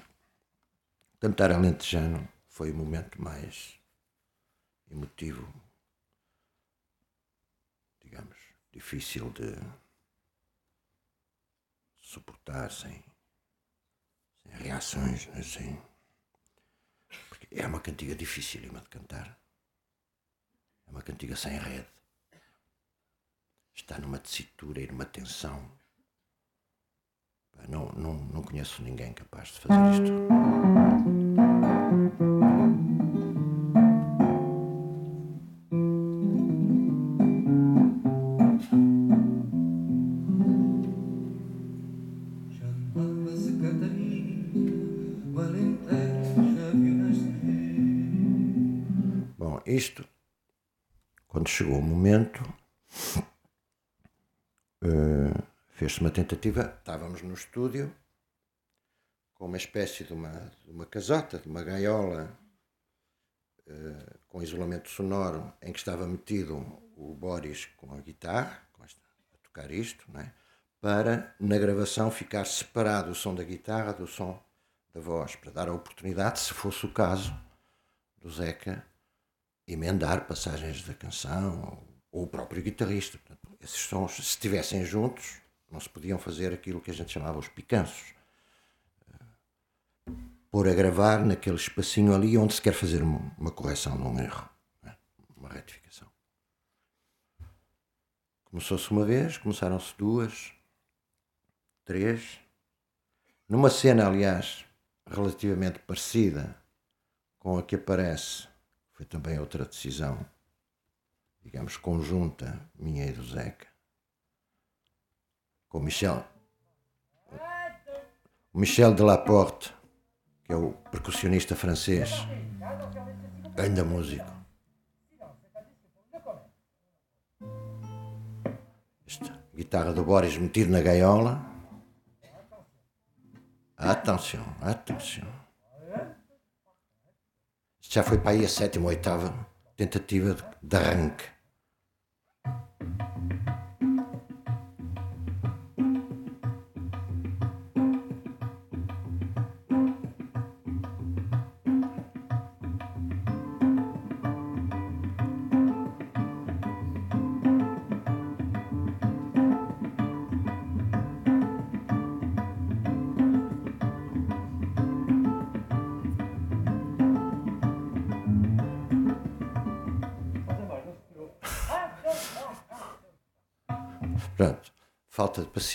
Cantar alentejano foi o momento mais emotivo, digamos, difícil de suportar sem, sem reações, assim. Porque é uma cantiga dificílima de cantar. É uma cantiga sem rede. Está numa tessitura e numa tensão. Não, não, não conheço ninguém capaz de fazer isto. Chegou o momento, eh, fez-se uma tentativa. Estávamos no estúdio com uma espécie de uma, de uma casota, de uma gaiola eh, com isolamento sonoro, em que estava metido o Boris com a guitarra, a tocar isto, não é? para na gravação ficar separado o som da guitarra do som da voz, para dar a oportunidade, se fosse o caso, do Zeca emendar passagens da canção ou, o próprio guitarrista. Portanto, esses sons, se estivessem juntos, não se podiam fazer aquilo que a gente chamava os picanços. Eh, Pôr a gravar naquele espacinho ali onde se quer fazer uma, correção de um erro, é? uma retificação. Começou-se uma vez, começaram-se duas, três. Numa cena, aliás, relativamente parecida com a que aparece, foi também outra decisão, digamos, conjunta, minha e do Zeca, com o Michel. O Michel Delaporte, que é o percussionista francês, ainda músico. Esta guitarra do Boris metido na gaiola. Atenção, atenção. Já foi para aí a sétima oitava tentativa de arranque.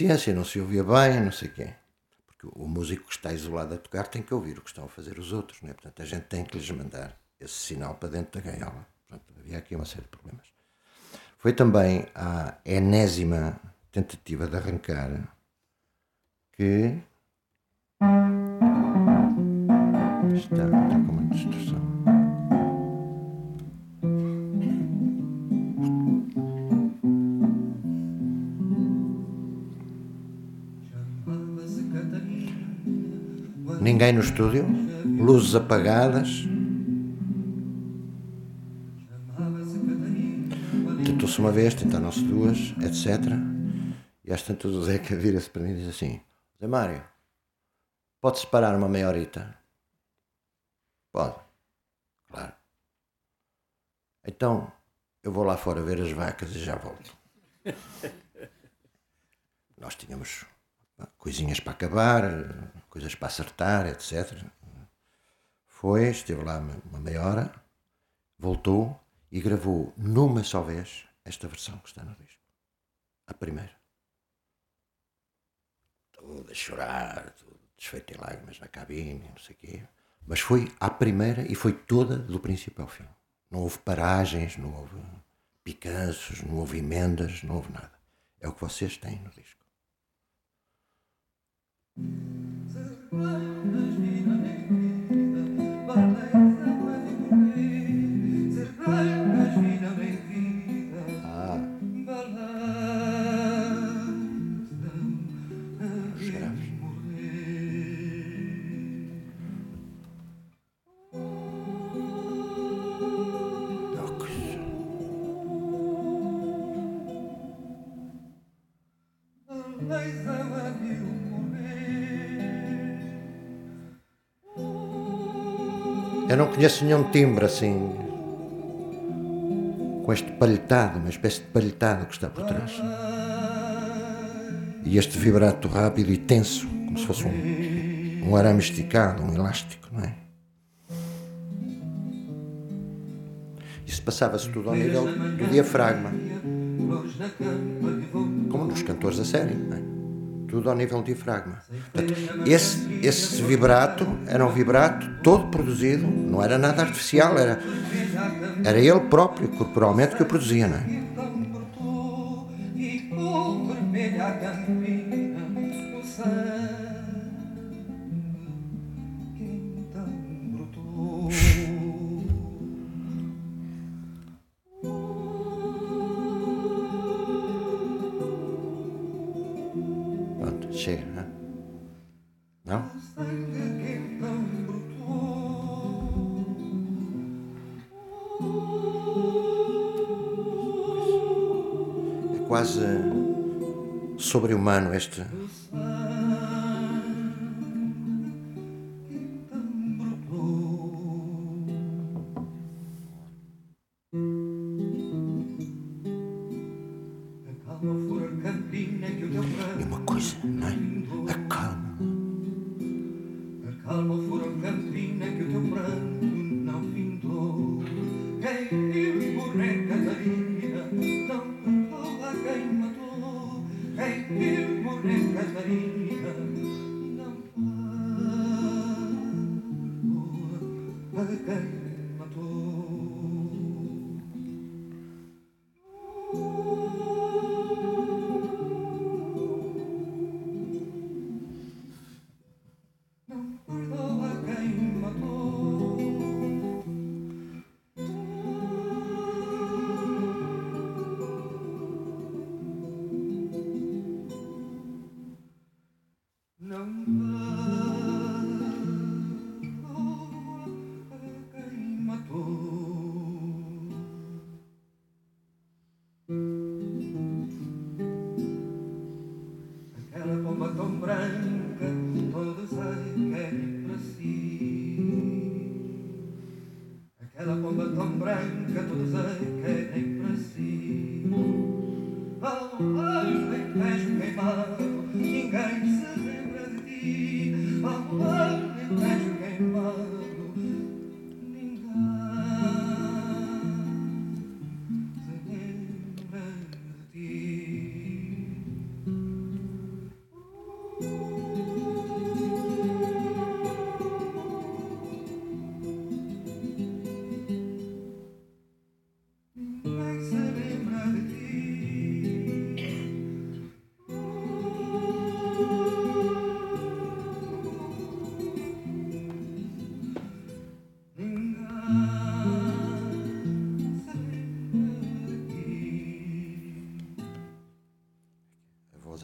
Falta de paciência, não se ouvia bem, não sei quê. Porque o músico que está isolado a tocar tem que ouvir o que estão a fazer os outros, não é? Portanto, a gente tem que lhes mandar esse sinal para dentro da gaiola. Portanto, havia aqui uma série de problemas. Foi também a enésima tentativa de arrancar que está, está com Ninguém no estúdio, luzes apagadas. Tentou-se uma vez, tentaram-se duas, etc. E às tantas o Zeca vira-se para mim e diz assim: Zé Mário, pode-se parar uma meia horita? Pode. Claro. Então, eu vou lá fora ver as vacas e já volto. Nós tínhamos coisinhas para acabar, coisas para acertar, etc. Foi, esteve lá uma meia hora, voltou e gravou numa só vez esta versão que está no disco. A primeira. Tudo a chorar, desfeito em lágrimas na cabine, não sei o quê. Mas foi à primeira e foi toda do princípio ao fim. Não houve paragens, não houve. picanços, não houve emendas, não houve nada. É o que vocês têm no disco. Ah. Eu não conheço nenhum timbre assim. Com este palhetado, uma espécie de palhetado que está por trás. E este vibrato rápido e tenso, como se fosse um, um arame esticado, um elástico, não é? Isso passava-se tudo ao nível do diafragma. Como nos cantores a sério, não é? Tudo ao nível do diafragma. Portanto, esse, esse vibrato era um vibrato todo produzido, não era nada artificial, era, era ele próprio, corporalmente, que o produzia, não é? Sobre-humano este.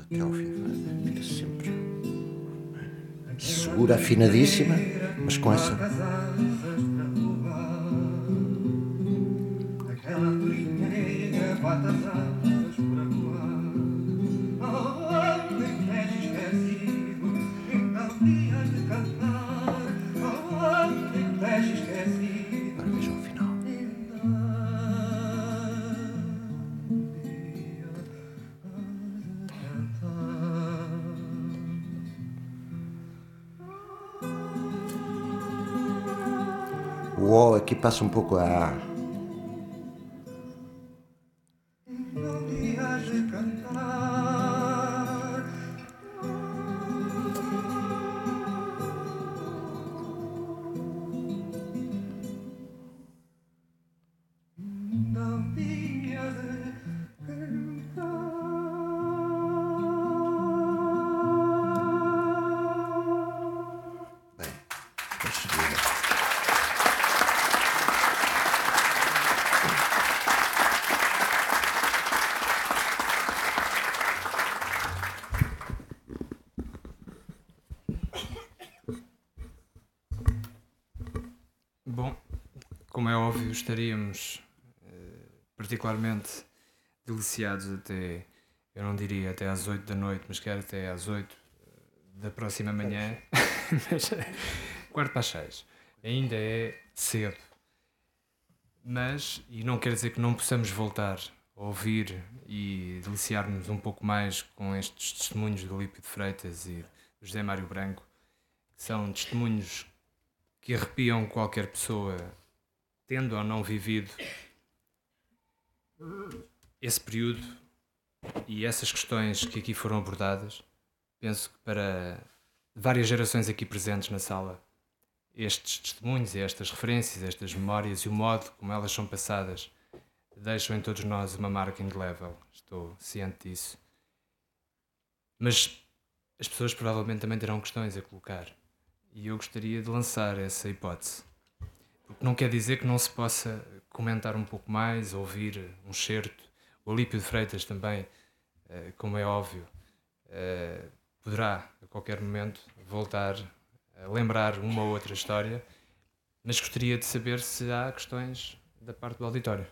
Até ao fim, fica sempre segura, afinadíssima, mas com essa. O aqui passa um pouco a. deliciados até, eu não diria até às 8 da noite, mas quer até às 8 da próxima manhã, mas, quarto para as 6. Ainda é cedo. Mas, e não quer dizer que não possamos voltar a ouvir e deliciar-nos um pouco mais com estes testemunhos do Lípido Freitas e do José Mário Branco, que são testemunhos que arrepiam qualquer pessoa, tendo ou não vivido esse período e essas questões que aqui foram abordadas, penso que para várias gerações aqui presentes na sala, estes testemunhos estas referências, estas memórias e o modo como elas são passadas deixam em todos nós uma marca indelével. Estou ciente disso. Mas as pessoas provavelmente também terão questões a colocar. E eu gostaria de lançar essa hipótese. Porque não quer dizer que não se possa comentar um pouco mais, ouvir um certo. O Alípio de Freitas também, eh, como é óbvio, eh, poderá a qualquer momento voltar a lembrar uma ou outra história, mas gostaria de saber se há questões da parte do auditório.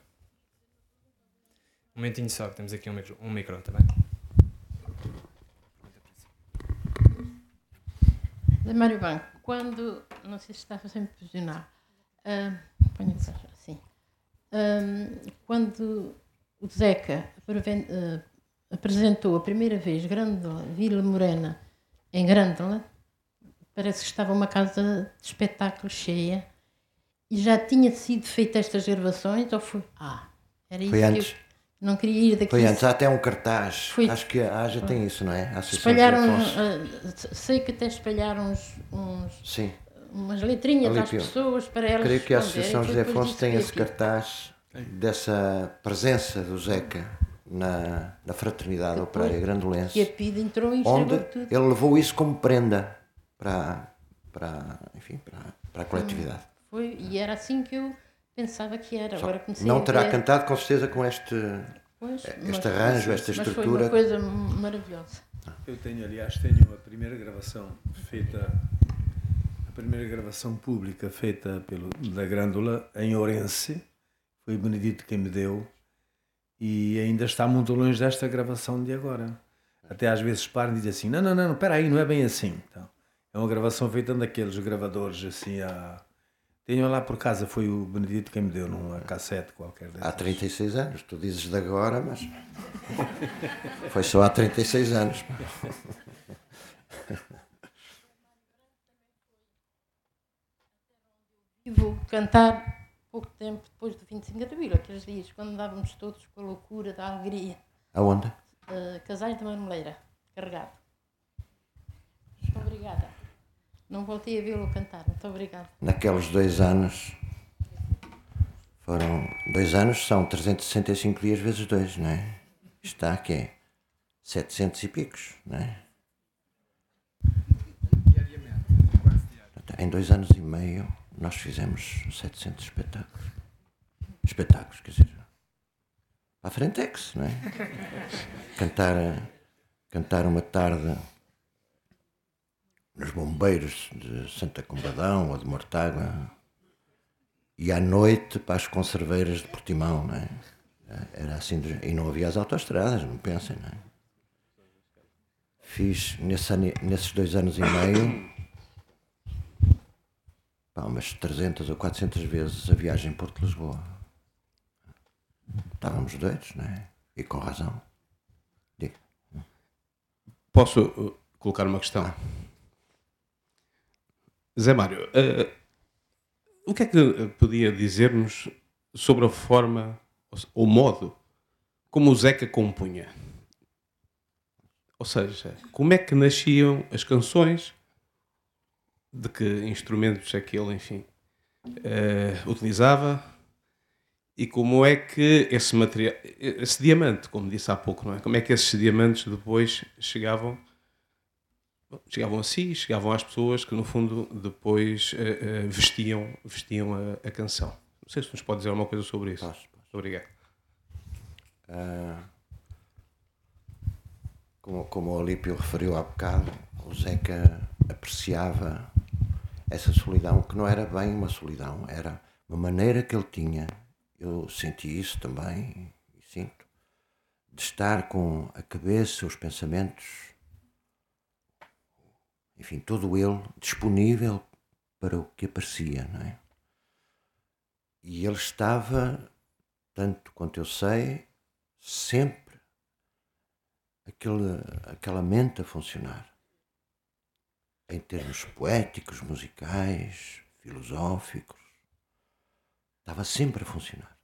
Um momentinho só, que temos aqui um micro, um micro também. Mário Banco, quando, não sei se está a me posicionar, uh, assim, uh, quando o Zeca uh, apresentou a primeira vez Grândola, Vila Morena, em Grândola, parece que estava uma casa de espetáculo cheia, e já tinha sido feita estas gravações, ou foi... Ah, era isso foi antes. que eu não queria ir daqui. Foi antes, há até um cartaz. Foi. Acho que a AJA tem isso, não é? A espalharam, uh, sei que até espalharam uns, uns Sim. umas letrinhas às pessoas para elas. Creio que a Associação José Afonso tem esse cartaz dessa presença do Zeca na, na Fraternidade Depois, Operária Grandolense. E a PID entrou e onde tudo. ele levou isso como prenda para, para, enfim, para, para a coletividade. Foi, e era assim que eu Pensava que era, Só agora comecei Não a terá ver. cantado com certeza com este, pois, este mas, arranjo, esta mas estrutura. Foi uma coisa maravilhosa. Eu tenho, aliás, tenho a primeira gravação feita, a primeira gravação pública feita pelo, da Grândola em Ourense, foi Benedito quem me deu, e ainda está muito longe desta gravação de agora. Até às vezes param e dizem assim, não, não, não, espera aí, não é bem assim. Então, é uma gravação feita daqueles gravadores assim a tenho lá por casa, foi o Benedito quem me deu numa cassete qualquer dessas. Há 36 anos, tu dizes de agora, mas foi só há 36 anos. E vou cantar pouco tempo depois do 25 de Abril, aqueles dias, quando andávamos todos com a loucura da alegria. Aonde? Uh, Casais de Marmeleira, carregado. Muito obrigada. Não voltei a vê-lo cantar, muito obrigada. Naqueles dois anos, foram dois anos, são 365 dias vezes dois, não é? Está aqui, é 700 e picos, não é? Diariamente, quase diário. Em dois anos e meio, nós fizemos 700 espetáculos. Espetáculos, quer dizer, para a Frentex, não é? Cantar, cantar uma tarde nos bombeiros de Santa Combadão ou de Mortágua e à noite para as conserveiras de Portimão, não é? Era assim, e não havia as autoestradas, não pensem, não é? Fiz nesse nesses dois anos e meio pá, umas 300 ou 400 vezes a viagem Porto-Lisboa. Estávamos doidos, não é? E com razão. Diga. Posso uh, colocar uma questão? Ah. Zé Mário, uh, o que é que podia dizer-nos sobre a forma, o modo, como o Zeca compunha? Ou seja, como é que nasciam as canções, de que instrumentos é que ele, enfim, uh, utilizava, e como é que esse material, esse diamante, como disse há pouco, não é? Como é que esses diamantes depois chegavam chegavam a si, chegavam às pessoas que no fundo depois uh, uh, vestiam, vestiam a, a, canção. Não sei se nos pode dizer alguma coisa sobre isso. Posso, posso. Obrigado. Uh, como, como o Olímpio referiu há bocado, o Zeca apreciava essa solidão, que não era bem uma solidão, era uma maneira que ele tinha, eu senti isso também, e sinto, de estar com a cabeça, os pensamentos, enfim, todo ele disponível para o que aparecia, não é? E ele estava, tanto quanto eu sei, sempre aquele, aquela mente a funcionar. Em termos poéticos, musicais, filosóficos. Estava sempre a funcionar.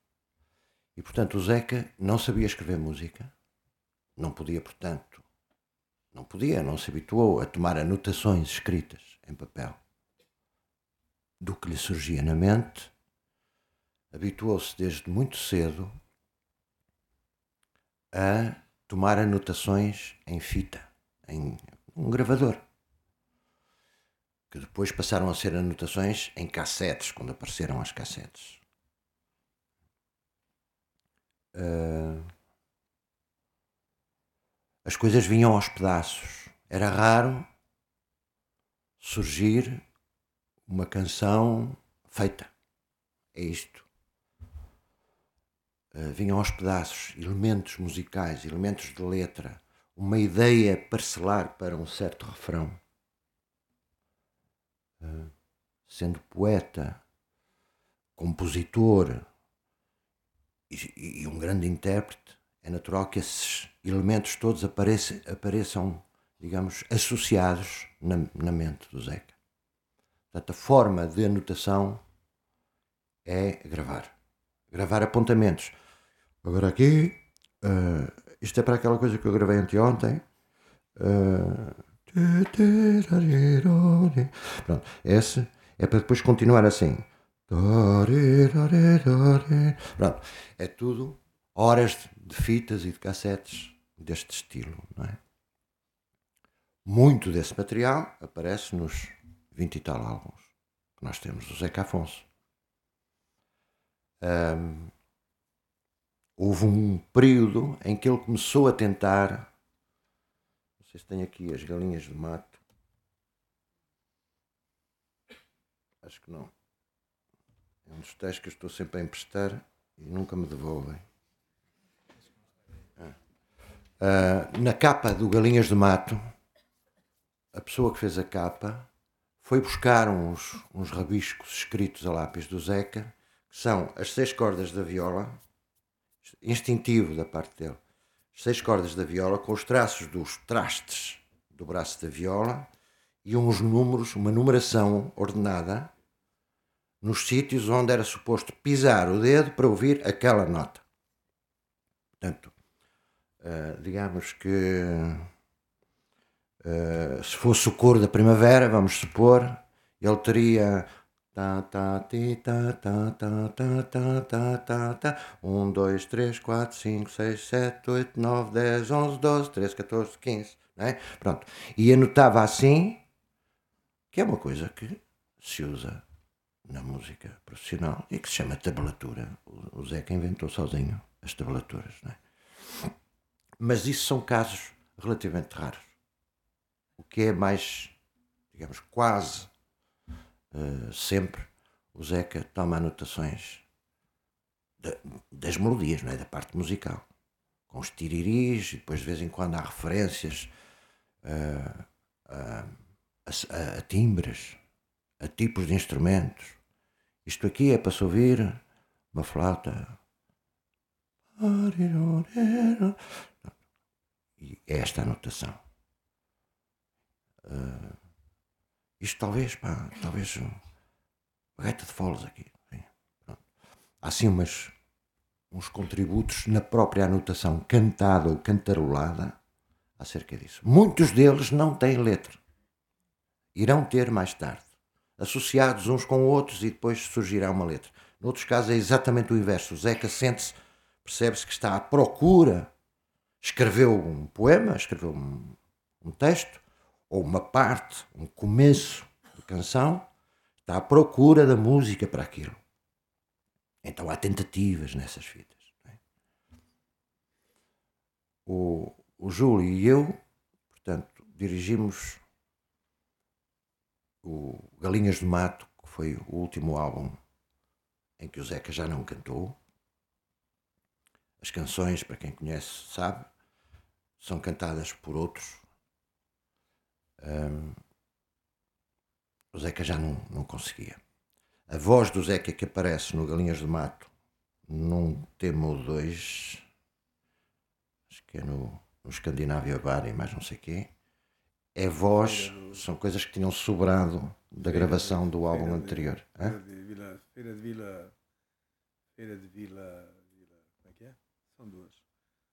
E, portanto, o Zeca não sabia escrever música. Não podia, portanto, não podia, não se habituou a tomar anotações escritas em papel do que lhe surgia na mente. Habituou-se desde muito cedo a tomar anotações em fita, em um gravador, que depois passaram a ser anotações em cassetes, quando apareceram as cassetes. Uh, as coisas vinham aos pedaços. Era raro surgir uma canção feita. É isto. Uh, vinham aos pedaços elementos musicais, elementos de letra, uma ideia parcelar para um certo refrão. Sendo poeta, compositor e, e, um grande intérprete, é natural que esses elementos todos apareçam, apareçam digamos, associados na, na mente do Zeca. Portanto, a forma de anotação é gravar. Gravar apontamentos. Agora aqui, uh, isto é para aquela coisa que eu gravei anteontem. Uh, pronto, esse é para depois continuar assim. Pronto, é tudo horas de fitas e de cassetes deste estilo, não é? Muito desse material aparece nos 20 e tal álbuns que nós temos do Zeca Afonso. Um, houve um período em que ele começou a tentar. Sei se tem aqui as galinhas de mato. Acho que não. É um dos textos que eu estou sempre a emprestar e nunca me devolvem. Uh, na capa do Galinhas de Mato, a pessoa que fez a capa foi buscar uns, uns rabiscos escritos a lápis do Zeca, que são as seis cordas da viola, instintivo da parte dele, seis cordas da viola com os traços dos trastes do braço da viola e uns números, uma numeração ordenada nos sítios onde era suposto pisar o dedo para ouvir aquela nota. Portanto, uh, digamos que uh, se fosse o coro da primavera, vamos supor, ele teria ta ta ti ta ta ta ta ta ta ta ta 1 2 3 4 5 6 7 8 9 10 11 12 13 14 15, não é? Pronto. E anotava assim, que é uma coisa que se usa na música profissional e que se chama tablatura. O Zeca inventou sozinho as tablaturas. Não é? Mas isso são casos relativamente raros. O que é mais, digamos, quase uh, sempre, o Zeca toma anotações de, das melodias, não é? da parte musical, com os tiriris, e depois de vez em quando há referências uh, a, a, a timbres, a tipos de instrumentos. Isto aqui é para se ouvir uma flauta. E é esta a notação. Uh, isto talvez, pá, talvez uma gaita de foles aqui. Há assim umas, uns contributos na própria anotação cantada ou cantarolada acerca disso. Muitos deles não têm letra. Irão ter mais tarde associados uns com outros e depois surgirá uma letra. Noutros casos é exatamente o inverso. O Zeca sente-se, percebe-se que está à procura, escreveu um poema, escreveu um, um texto, ou uma parte, um começo de canção, está à procura da música para aquilo. Então há tentativas nessas fitas. É? O, o Júlio e eu, portanto, dirigimos o Galinhas do Mato, que foi o último álbum em que o Zeca já não cantou. As canções, para quem conhece, sabe, são cantadas por outros. Um, o Zeca já não, não conseguia. A voz do Zeca que aparece no Galinhas do Mato, num tema ou dois, acho que é no, no Escandinávia Bar e mais não sei quê, é voz, são coisas que tinham sobrado da gravação do álbum anterior. Feira de Vila, Feira de Vila, Feira de Vila como é que é? São duas.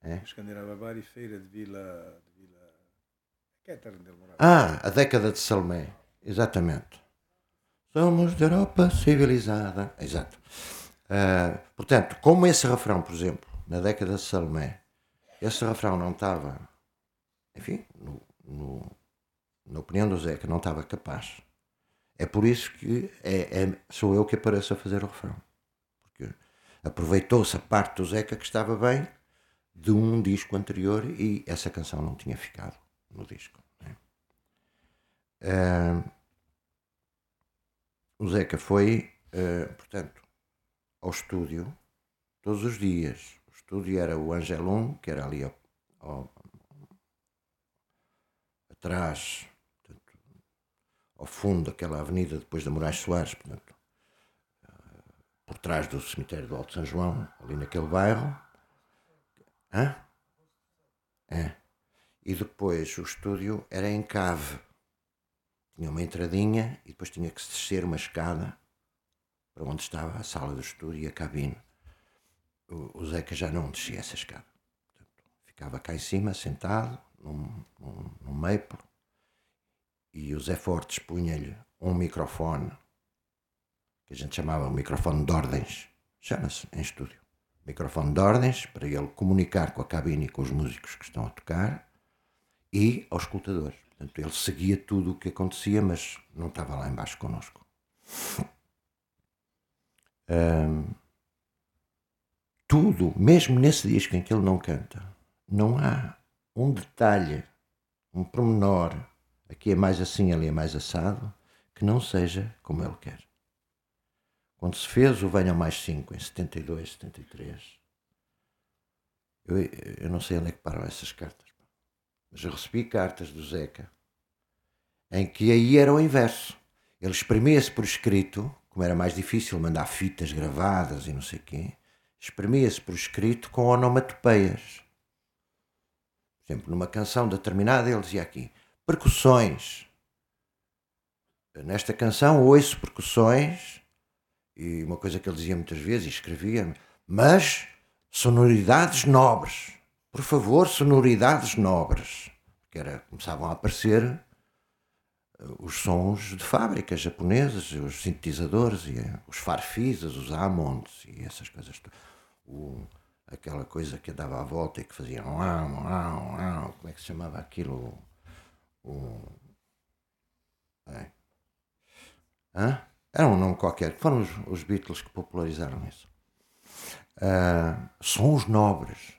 É? Escandinávia Bar e Feira de Vila, de Vila, que é a terra onde ele morava. Ah, a década de Salomé, exatamente. Somos da Europa civilizada. Exato. Uh, portanto, como esse refrão, por exemplo, na década de Salomé, esse refrão não estava, enfim, no, no, na opinião do Zeca, não estava capaz. É por isso que é, é, sou eu que apareço a fazer o refrão. Porque aproveitou-se a parte do Zeca que estava bem de um disco anterior e essa canção não tinha ficado no disco. Né? Uh, o Zeca foi, uh, portanto, ao estúdio todos os dias. O estúdio era o Angelum, que era ali ao, ao, atrás, portanto, ao fundo daquela avenida depois da Moraes Soares, portanto, uh, por trás do cemitério do Alto São João, ali naquele bairro. Hã? É. E depois o estúdio era em cave. Tinha uma entradinha e depois tinha que se descer uma escada para onde estava a sala do estúdio e a cabine. O, o Zeca já não descia essa escada. Portanto, ficava cá em cima, sentado, num, num, num maple, e o Zé Fortes punha-lhe um microfone, que a gente chamava o microfone de ordens, chama-se em estúdio. Microfone de ordens, para ele comunicar com a cabine e com os músicos que estão a tocar, e aos escutadores. Portanto, ele seguia tudo o que acontecia, mas não estava lá embaixo connosco. Um, tudo, mesmo nesse disco em que ele não canta, não há um detalhe, um pormenor, aqui é mais assim, ali é mais assado, que não seja como ele quer. Quando se fez o Venham Mais 5, em 72, 73, eu, eu não sei onde é que param essas cartas, mas eu recebi cartas do Zeca em que aí era o inverso. Ele exprimia-se por escrito, como era mais difícil mandar fitas gravadas e não sei quê, exprimia-se por escrito com onomatopeias. Por exemplo, numa canção determinada ele dizia aqui, percussões. Nesta canção ouço percussões, e uma coisa que ele dizia muitas vezes, e escrevia, mas sonoridades nobres. Por favor, sonoridades nobres. Que era, começavam a aparecer eh, os sons de fábricas japonesas, os sintetizadores, e eh, os farfisas, os Ammonds e essas coisas. O, aquela coisa que dava à volta e que fazia um, um, um, como é que se chamava aquilo? O, é. Hã? Era um nome qualquer. Foram os, os Beatles que popularizaram isso. Uh, sons nobres.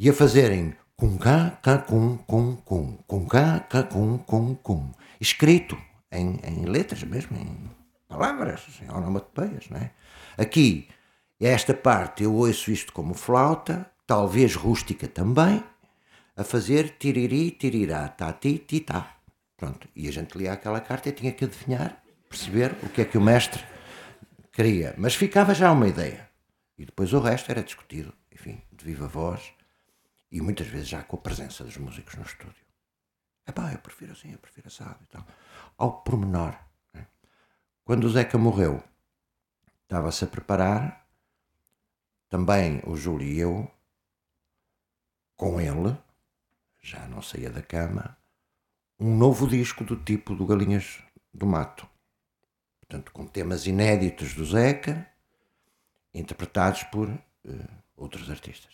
E a fazerem com cá, cá, com, com, com, com cá, cá, com, com, com. Escrito em, em letras mesmo, em palavras, em onomatopeias, não é? Aqui, esta parte, eu ouço isto como flauta, talvez rústica também, a fazer tiriri, tirirá, tati, titá. Pronto, e a gente lia aquela carta e tinha que adivinhar perceber o que é que o mestre queria. Mas ficava já uma ideia. E depois o resto era discutido, enfim, de viva voz e muitas vezes já com a presença dos músicos no estúdio. É pá, eu prefiro assim, eu prefiro assado e tal. Ao pormenor. Né? Quando o Zeca morreu, estava-se a preparar, também o Júlio e eu, com ele, já não saía da cama, um novo disco do tipo do Galinhas do Mato portanto, com temas inéditos do Zeca, interpretados por uh, outros artistas.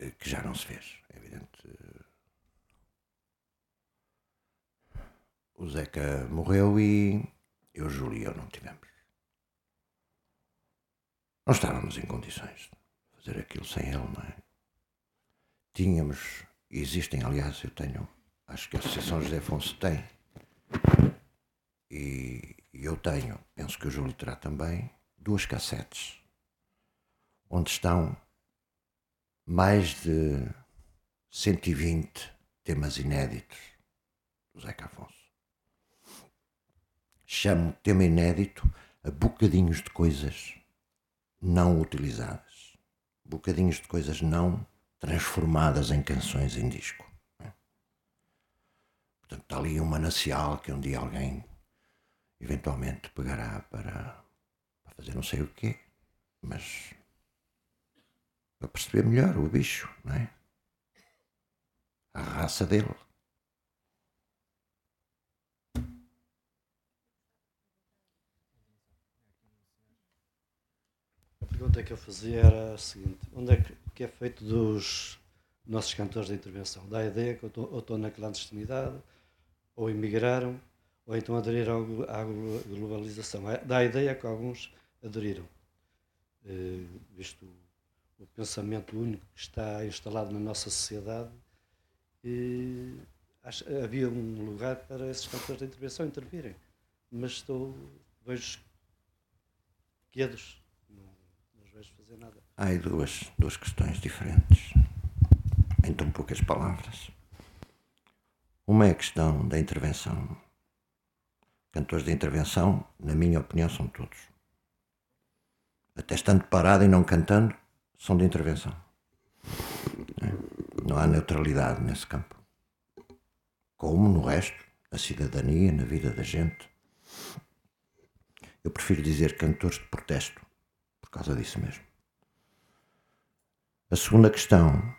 Uh, que já não se fez, é evidente. o Zeca morreu e eu, Júlio e eu não tivemos. Não estávamos em condições de fazer aquilo sem ele, não é? Tínhamos, e existem, aliás, eu tenho, acho que a Associação José Afonso tem, e, eu eu tenho, penso que o Júlio terá também, duas cassetes onde estão mais de 120 temas inéditos do Zeca Afonso. Chamo tema inédito a bocadinhos de coisas não utilizadas, bocadinhos de coisas não transformadas em canções em disco. Portanto, está ali um manancial que um dia alguém eventualmente pegará para, para fazer não sei o quê, mas para perceber melhor o bicho, não é? A raça dele. A pergunta que eu fazia era a seguinte: onde é que, que é feito dos nossos cantores de intervenção? Dá a ideia que ou estão na clandestinidade, ou emigraram, ou então aderiram à globalização. É, dá a ideia que alguns aderiram, eh, visto o pensamento único que está instalado na nossa sociedade, e acho, havia um lugar para esses cantores de intervenção intervirem. Mas estou, vejo quedos, não, não vejo fazer nada. Há duas, duas questões diferentes, em tão poucas palavras. Uma é a questão da intervenção. Cantores de intervenção, na minha opinião, são todos. Até estando parado e não cantando, são de intervenção. É. Não há neutralidade nesse campo. Como no resto, na cidadania, na vida da gente. Eu prefiro dizer cantores de protesto, por causa disso mesmo. A segunda questão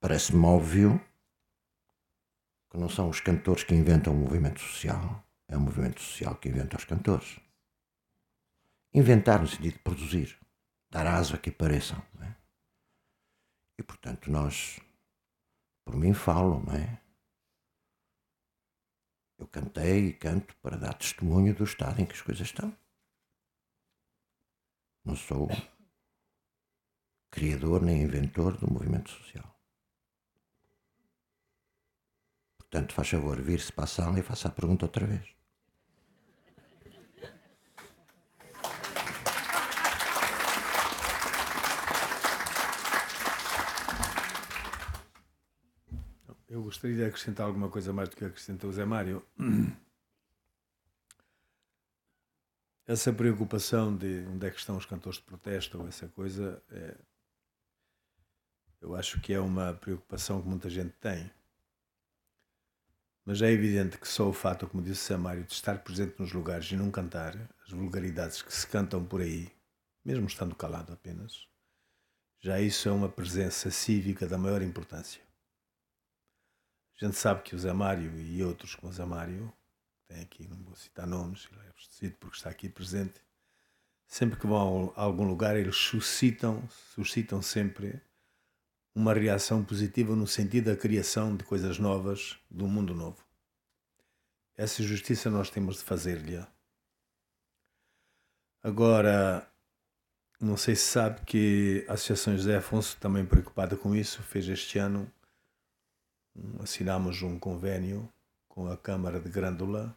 parece-me óbvio que não são os cantores que inventam o movimento social, é o movimento social que inventa os cantores. Inventar no sentido de produzir, dar asa a que apareçam. É? E portanto nós, por mim falo, não é? Eu cantei e canto para dar testemunho do estado em que as coisas estão. Não sou criador nem inventor do movimento social. Portanto, faz favor, vir-se para a sala e faça a pergunta outra vez. Eu gostaria de acrescentar alguma coisa mais do que acrescentou o Zé Mário. Essa preocupação de onde é que estão os cantores de protesto ou essa coisa, é, eu acho que é uma preocupação que muita gente tem. Mas é evidente que só o fato, como disse o Zé Mário, de estar presente nos lugares e não cantar as vulgaridades que se cantam por aí, mesmo estando calado apenas, já isso é uma presença cívica da maior importância. A gente sabe que o Zé Mário e outros como o Zé Mário, tem aqui, não vou citar nomes, ele é abastecido porque está aqui presente, sempre que vão a algum lugar, eles suscitam, suscitam sempre uma reação positiva no sentido da criação de coisas novas, de um mundo novo. Essa justiça nós temos de fazer-lhe. Agora, não sei se sabe que a Associação José Afonso, também preocupada com isso, fez este ano assinamos um convênio com a Câmara de Grândola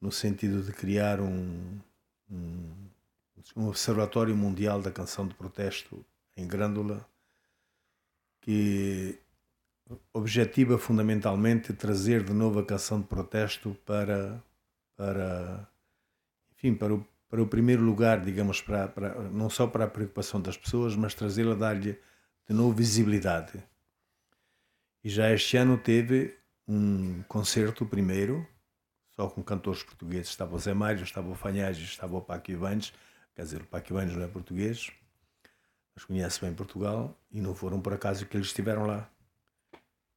no sentido de criar um, um, um observatório mundial da canção de protesto em Grândola que objetiva fundamentalmente trazer de novo a canção de protesto para para enfim para o para o primeiro lugar digamos para, para não só para a preocupação das pessoas mas trazê-la dar-lhe de novo visibilidade e já este ano teve um concerto primeiro, só com cantores portugueses. Estava o Zé Mário, estava o Fanhage, estava o Paco Ivantes. Quer dizer, o Paco Ivantes não é português, mas conhece bem Portugal. E não foram por acaso que eles estiveram lá.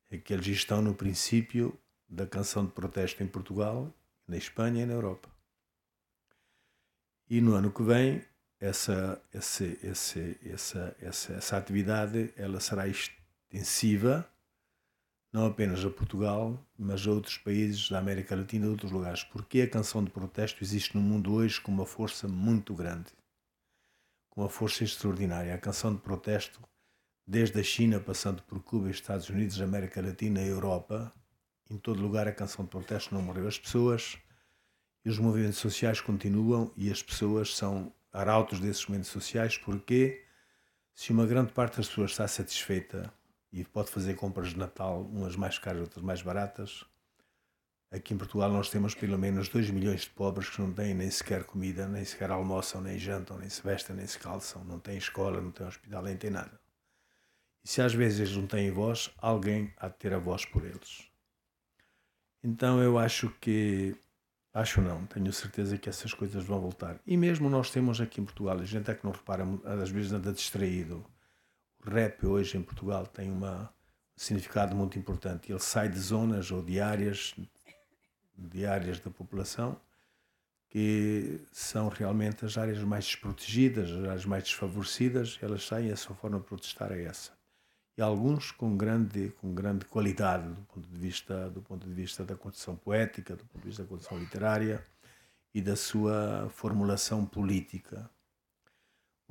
É que eles estão no princípio da canção de protesto em Portugal, na Espanha e na Europa. E no ano que vem, essa, essa, essa, essa, essa, essa atividade ela será extensiva não apenas a Portugal, mas a outros países da América Latina e outros lugares, porque a canção de protesto existe no mundo hoje com uma força muito grande, com uma força extraordinária. A canção de protesto, desde a China, passando por Cuba, Estados Unidos, América Latina e Europa, em todo lugar a canção de protesto não morreu. As pessoas e os movimentos sociais continuam e as pessoas são arautos desses movimentos sociais porque se uma grande parte das pessoas está satisfeita e pode fazer compras de Natal, umas mais caras, outras mais baratas, aqui em Portugal nós temos pelo menos 2 milhões de pobres que não têm nem sequer comida, nem sequer almoçam, nem jantam, nem se vestem, nem se calçam, não têm escola, não têm hospital, nem têm nada. E se às vezes eles não têm voz, alguém há de ter a voz por eles. Então eu acho que Acho não, tenho certeza que essas coisas vão voltar. E mesmo nós temos aqui em Portugal, a gente é que não repara, às vezes anda distraído. Rap hoje em Portugal tem uma, um significado muito importante. Ele sai de zonas ou de áreas, de áreas da população que são realmente as áreas mais desprotegidas, as áreas mais desfavorecidas, elas saem e a sua forma de protestar é essa. E alguns com grande com grande qualidade do ponto de vista do ponto de vista da construção poética do ponto de vista da construção literária e da sua formulação política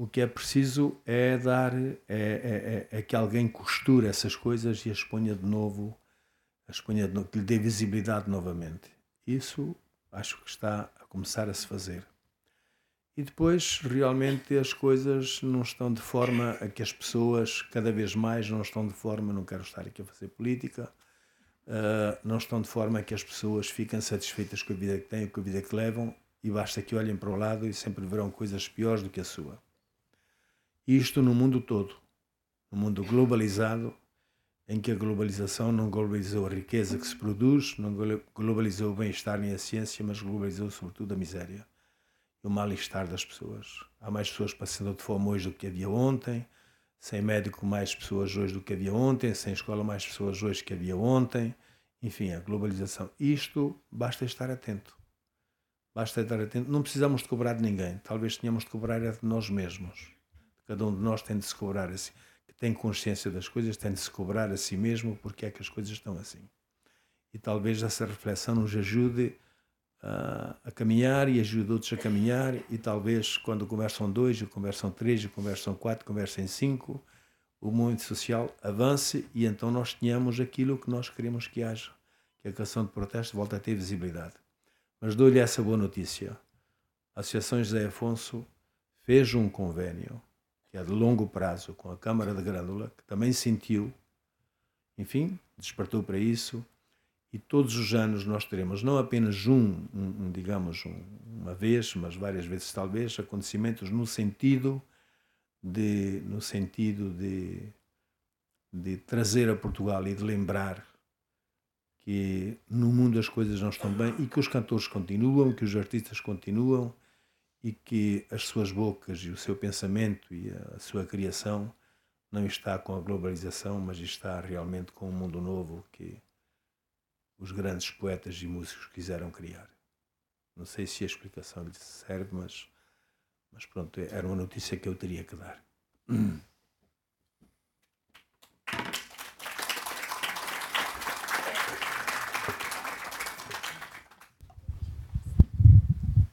o que é preciso é dar é, é, é, é que alguém costure essas coisas e as ponha de novo as ponha de novo, que lhe dê visibilidade novamente isso acho que está a começar a se fazer e depois, realmente, as coisas não estão de forma a que as pessoas, cada vez mais, não estão de forma, não quero estar aqui a fazer política, uh, não estão de forma a que as pessoas fiquem satisfeitas com a vida que têm, com a vida que levam, e basta que olhem para o lado e sempre verão coisas piores do que a sua. Isto no mundo todo, no mundo globalizado, em que a globalização não globalizou a riqueza que se produz, não globalizou o bem-estar nem a ciência, mas globalizou sobretudo a miséria e o mal-estar das pessoas. Há mais pessoas passando de fome hoje do que havia ontem, sem médico mais pessoas hoje do que havia ontem, sem escola mais pessoas hoje do que havia ontem. Enfim, a globalização. Isto basta estar atento. Basta estar atento. Não precisamos de cobrar de ninguém. Talvez tenhamos de cobrar é de nós mesmos. Cada um de nós tem de se cobrar assim. Tem consciência das coisas, tem de se cobrar a si mesmo porque é que as coisas estão assim. E talvez essa reflexão nos ajude a, a caminhar e ajuda outros a caminhar e talvez quando conversam dois, conversam três, conversam quatro, conversem cinco, o movimento social avance e então nós tenhamos aquilo que nós queremos que haja, que a canção de protesto volte a ter visibilidade. Mas dou-lhe essa boa notícia. A Associação José Afonso fez um convênio que é de longo prazo com a Câmara de Grândola, que também sentiu, enfim, despertou para isso. E todos os anos nós teremos não apenas um, um digamos, um, uma vez, mas várias vezes talvez, acontecimentos no sentido de, no sentido de, de trazer a Portugal e de lembrar que no mundo as coisas não estão bem e que os cantores continuam, que os artistas continuam e que as suas bocas e o seu pensamento e a sua criação não está com a globalização, mas está realmente com um mundo novo que os grandes poetas e músicos quiseram criar. Não sei se a explicação lhe serve, mas, mas pronto, era uma notícia que eu teria que dar.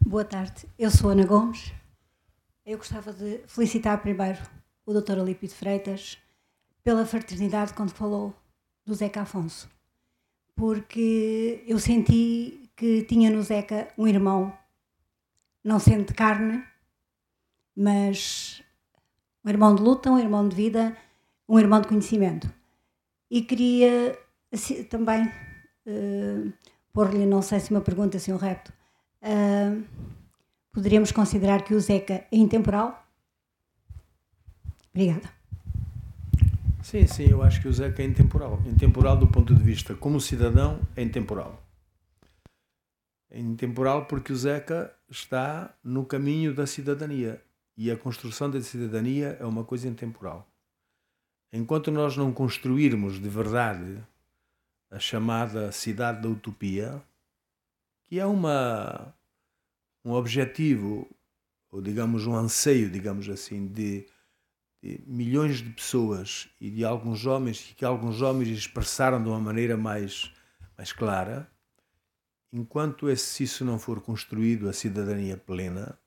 Boa tarde, eu sou Ana Gomes. Eu gostava de felicitar primeiro o Dr. Alípio de Freitas pela fraternidade quando falou do Zeca Afonso porque eu senti que tinha no Zeca um irmão, não sendo de carne, mas um irmão de luta, um irmão de vida, um irmão de conhecimento. E queria assim, também uh, pôr-lhe, não sei se uma pergunta, se um repto, uh, poderíamos considerar que o Zeca é intemporal? Obrigada. Sim, sim, eu acho que o Zeca é intemporal. Intemporal do ponto de vista como cidadão, é intemporal. É intemporal porque o Zeca está no caminho da cidadania e a construção da cidadania é uma coisa intemporal. Enquanto nós não construirmos de verdade a chamada cidade da utopia, que é uma um objetivo ou digamos um anseio, digamos assim, de de milhões de pessoas e de alguns homens que alguns homens expressaram de uma maneira mais mais clara, enquanto esse, isso não for construído a cidadania plena,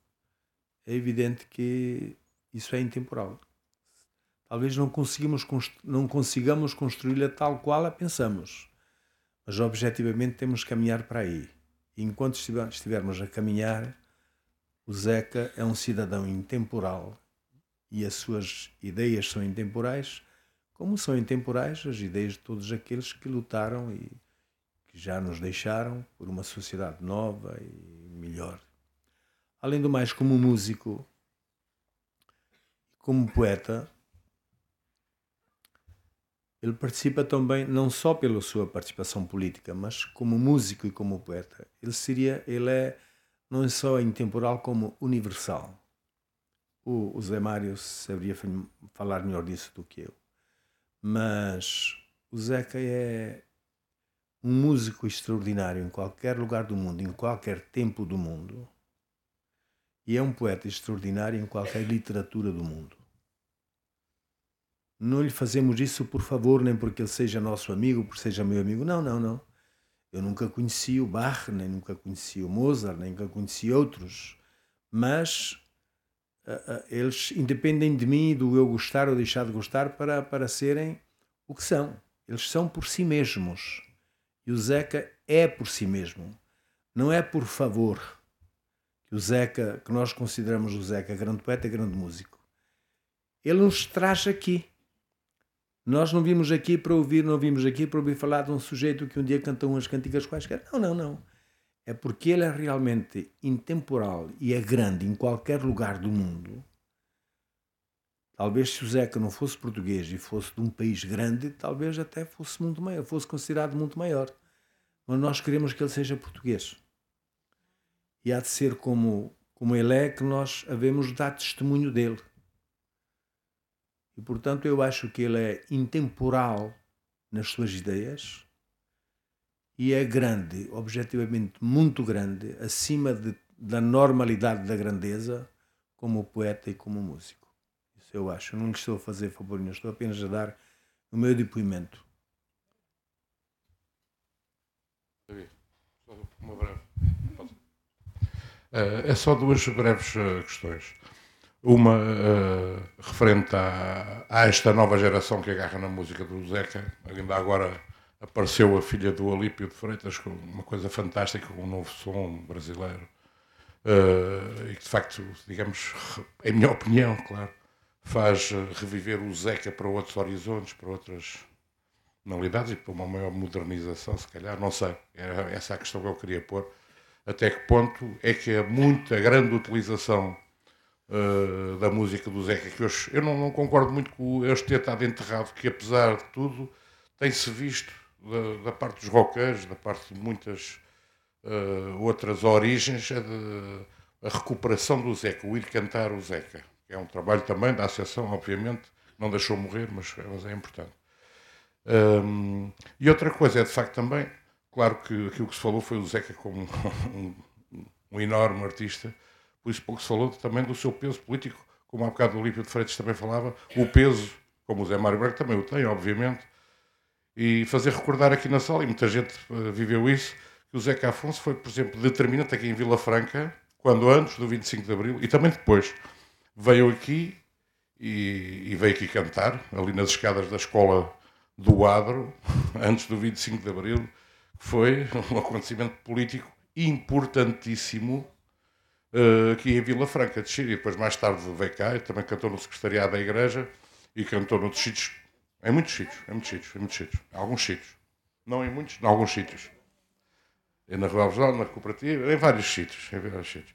é evidente que isso é intemporal. Talvez não conseguimos não consigamos construí-la tal qual a pensamos, Mas objetivamente temos que caminhar para aí. Enquanto estivermos a caminhar, o Zeca é um cidadão intemporal e as suas ideias são intemporais, como são intemporais as ideias de todos aqueles que lutaram e que já nos deixaram por uma sociedade nova e melhor. Além do mais, como músico, como poeta, ele participa também não só pela sua participação política, mas como músico e como poeta. Ele seria, ele é não só intemporal como universal. O, o Zé Mário saberia falar melhor disso do que eu. Mas o Zeca é um músico extraordinário em qualquer lugar do mundo, em qualquer tempo do mundo. E é um poeta extraordinário em qualquer literatura do mundo. Não lhe fazemos isso por favor, nem porque ele seja nosso amigo, porque seja meu amigo. Não, não, não. Eu nunca conheci o Bach, nem nunca conheci o Mozart, nem nunca conheci outros. Mas uh, uh, eles independem de mim, do eu gostar ou deixar de gostar, para, para serem o que são. Eles são por si mesmos. E o Zeca é por si mesmo. Não é por favor que o Zeca, que nós consideramos o Zeca grande poeta grande músico. Ele nos traz aqui nós não vimos aqui para ouvir, não vimos aqui para ouvir falar de um sujeito que um dia cantou umas cantigas quaisquer. Não, não, não. É porque ele é realmente intemporal e é grande em qualquer lugar do mundo. Talvez se o Zeca não fosse português e fosse de um país grande, talvez até fosse muito maior, fosse considerado muito maior. Mas nós queremos que ele seja português. E há de ser como, como ele é que nós havemos dar testemunho dele. E, portanto, eu acho que ele é intemporal nas suas ideias e é grande, objetivamente muito grande, acima de, da normalidade da grandeza, como poeta e como músico. Isso eu acho. não lhe estou a fazer favor nenhum, estou apenas a dar o meu depoimento. Uma breve. É só duas breves eh, questões. Uma uh, referente a, a, esta nova geração que agarra na música do Zeca. Ainda agora apareceu a filha do Alípio de Freitas com uma coisa fantástica, com um novo som brasileiro. Uh, e que de facto, digamos, em minha opinião, claro, faz reviver o Zeca para outros horizontes, para outras normalidades e para uma maior modernização, se calhar, não sei. Era essa a questão que eu queria pôr. Até que ponto é que a muita grande utilização uh, da música do Zeca, que hoje eu não, não concordo muito com este ter estado enterrado, que apesar de tudo tem-se visto da, da, parte dos rockers, da parte de muitas uh, outras origens, a, de, a, recuperação do Zeca, o ir cantar o Zeca, é um trabalho também da Associação, obviamente, não deixou morrer, mas, mas é importante. Um, e outra coisa é de facto também, claro que aquilo que se falou foi o Zeca como um, um enorme artista, por isso pouco se falou também do seu peso político, como há bocado o Olímpio de Freitas também falava, o peso, como o Zé Mário Branco também o tem, obviamente, e fazer recordar aqui na sala, e muita gente uh, viveu isso, que o Zeca Afonso foi, por exemplo, determinante aqui em Vila Franca, quando antes do 25 de Abril, e também depois, veio aqui e, e veio aqui cantar, ali nas escadas da escola do Adro, antes do 25 de Abril, foi um acontecimento político importantíssimo uh, aqui em Vila Franca de Xiri. Depois, mais tarde, veio cá e também cantou no secretariado da igreja e cantou noutros sítios. Em muitos sítios, em muitos sítios, em muitos sítios. Em alguns sítios. Não em muitos, em alguns sítios. E na Alvejal, na cooperativa, em vários sítios. Em vários sítios.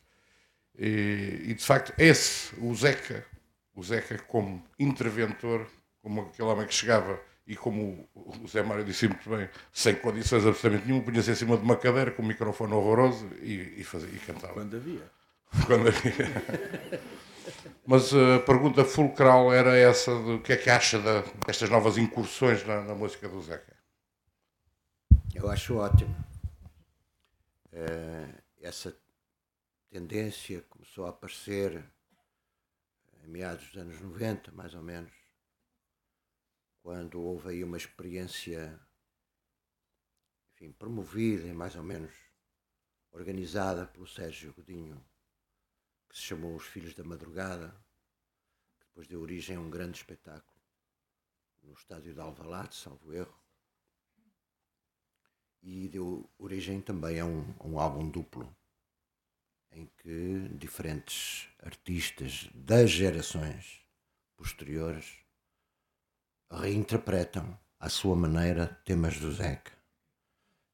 E, e, de facto, esse, o Zeca, o Zeca como interventor, como aquele homem que chegava e como o Zé Mário disse muito bem, sem condições absolutamente nenhuma, punha-se em cima de uma cadeira com um microfone horroroso e, e, fazia, e cantava. Quando havia. Quando. Mas a pergunta fulcral era essa do que é que acha de, destas novas incursões na, na, música do Zeca. Eu acho ótimo. Uh, essa tendência começou a aparecer em meados dos anos 90, mais ou menos, quando houve aí uma experiência enfim, promovida e mais ou menos organizada pelo Sérgio Godinho, que se chamou Os Filhos da Madrugada, que depois deu origem a um grande espetáculo no estádio de Alvalade, salvo erro. e deu origem também a um, a um álbum duplo em que diferentes artistas das gerações posteriores reinterpretam à sua maneira temas do Zeca.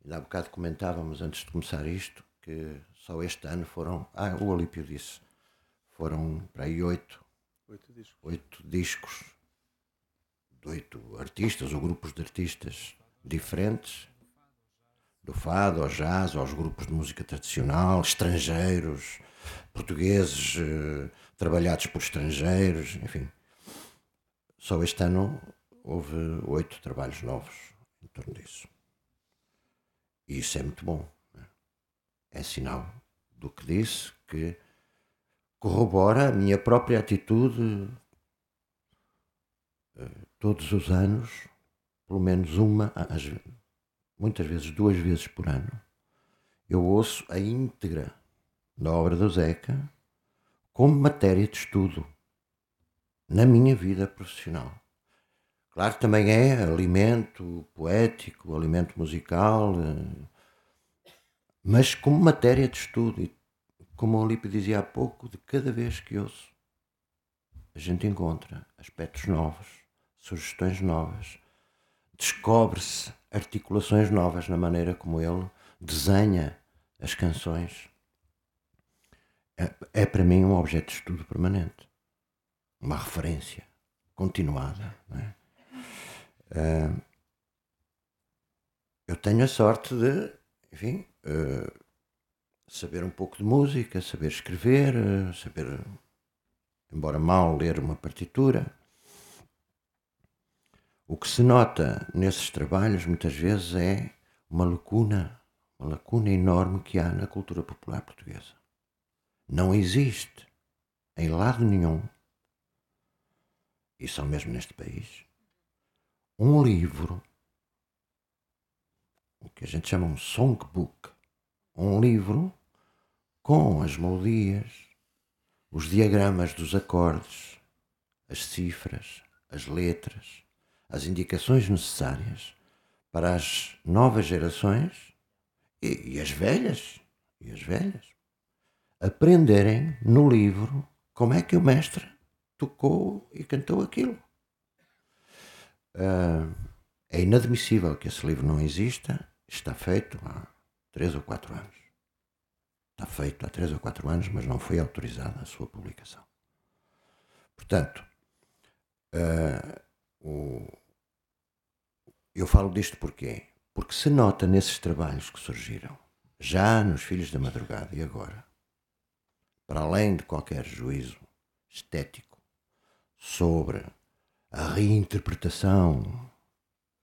Ainda há bocado comentávamos antes de começar isto que só este ano foram. Ah, o Olímpio disse. Foram para aí oito. Oito discos. Oito discos de oito artistas ou grupos de artistas diferentes. Do fado ao jazz, aos grupos de música tradicional, estrangeiros, portugueses, eh, trabalhados por estrangeiros, enfim. Só este ano houve oito trabalhos novos em torno disso. E isso é muito bom. né? É sinal do que disse, que corrobora a minha própria atitude eh, todos os anos, pelo menos uma, às muitas vezes duas vezes por ano, eu ouço a íntegra da obra do Zeca como matéria de estudo na minha vida profissional. Claro que também é alimento poético, alimento musical, eh, mas como matéria de estudo. E como o Olímpio dizia há pouco, de cada vez que ouço, a gente encontra aspectos novos, sugestões novas, descobre-se articulações novas na maneira como ele desenha as canções. É, é para mim um objeto de estudo permanente, uma referência continuada. é? Ah, eu tenho a sorte de, enfim, ah, saber um pouco de música, saber escrever, saber, embora mal, ler uma partitura. O que se nota nesses trabalhos muitas vezes é uma lacuna, uma lacuna enorme que há na cultura popular portuguesa. Não existe em lado nenhum, e só mesmo neste país, um livro, o que a gente chama um songbook, um livro com as melodias, os diagramas dos acordes, as cifras, as letras, as indicações necessárias para as novas gerações e, e as velhas, e as velhas, aprenderem no livro como é que o mestre tocou e cantou aquilo. Ah, é inadmissível que esse livro não exista. Está feito há três ou quatro anos. Está feito há três ou quatro anos, mas não foi autorizada a sua publicação. Portanto, ah, o- eu falo disto porquê? Porque se nota nesses trabalhos que surgiram, já nos Filhos da Madrugada e agora, para além de qualquer juízo estético sobre a reinterpretação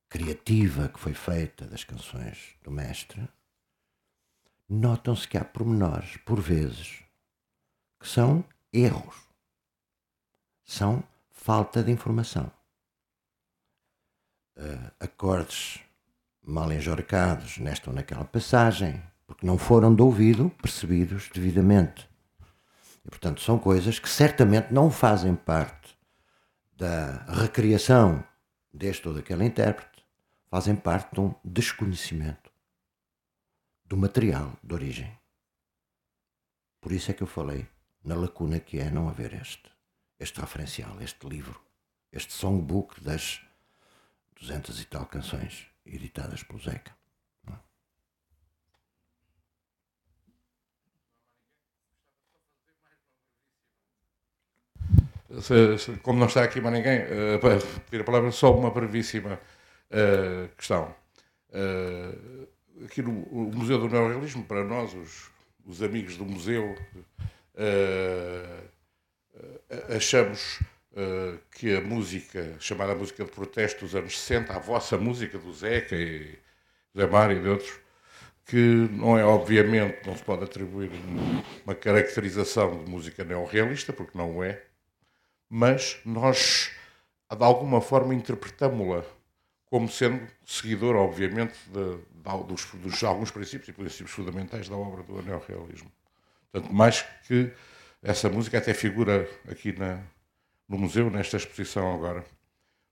criativa que foi feita das canções do mestre, notam-se que há pormenores, por vezes, que são erros, são falta de informação. Ah, acordes mal enjorcados nesta ou naquela passagem, porque não foram de ouvido percebidos devidamente. E, portanto, são coisas que certamente não fazem parte da recriação deste ou daquele intérprete, fazem parte de um desconhecimento do material de origem. Por isso é que eu falei na lacuna que é não haver este, este referencial, este livro, este songbook das duzentas e tal canções editadas pelo Zeca. Se- como não está aqui mais ninguém, eh, para pedir a palavra, só uma brevíssima eh, questão. Eh, aqui no Museu do Neorrealismo, para nós, os, os amigos do museu, eh, achamos eh, que a música, chamada música de protesto dos anos 60, a vossa música do Zeca e Zé Mário e de outros, que não é obviamente, não se pode atribuir um- uma caracterização de música neorrealista, porque não é, mas nós, de alguma forma, interpretámo-la como sendo seguidor, obviamente, de, de dos, dos alguns princípios e princípios fundamentais da obra do neorrealismo. Portanto, mais que essa música até figura aqui na, no museu, nesta exposição agora.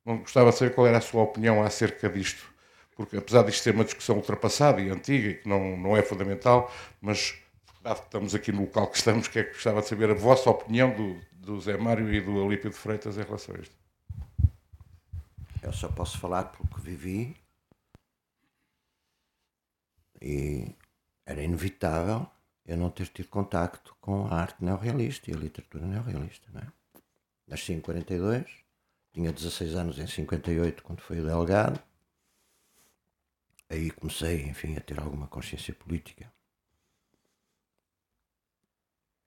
Não gostava de saber qual era a sua opinião acerca disto, porque apesar disto ser uma discussão ultrapassada e antiga e que não, não é fundamental, mas dado que estamos aqui no local que estamos, que é que gostava de saber a vossa opinião do, do Zé Mário e do Alípio de Freitas em relação a isto. Eu só posso falar pelo que vivi e era inevitável eu não ter tido contacto com a arte neorrealista e a literatura neorrealista. Não é? Nasci em 42, tinha 16 anos em 58 quando fui o delegado. Aí comecei, enfim, a ter alguma consciência política.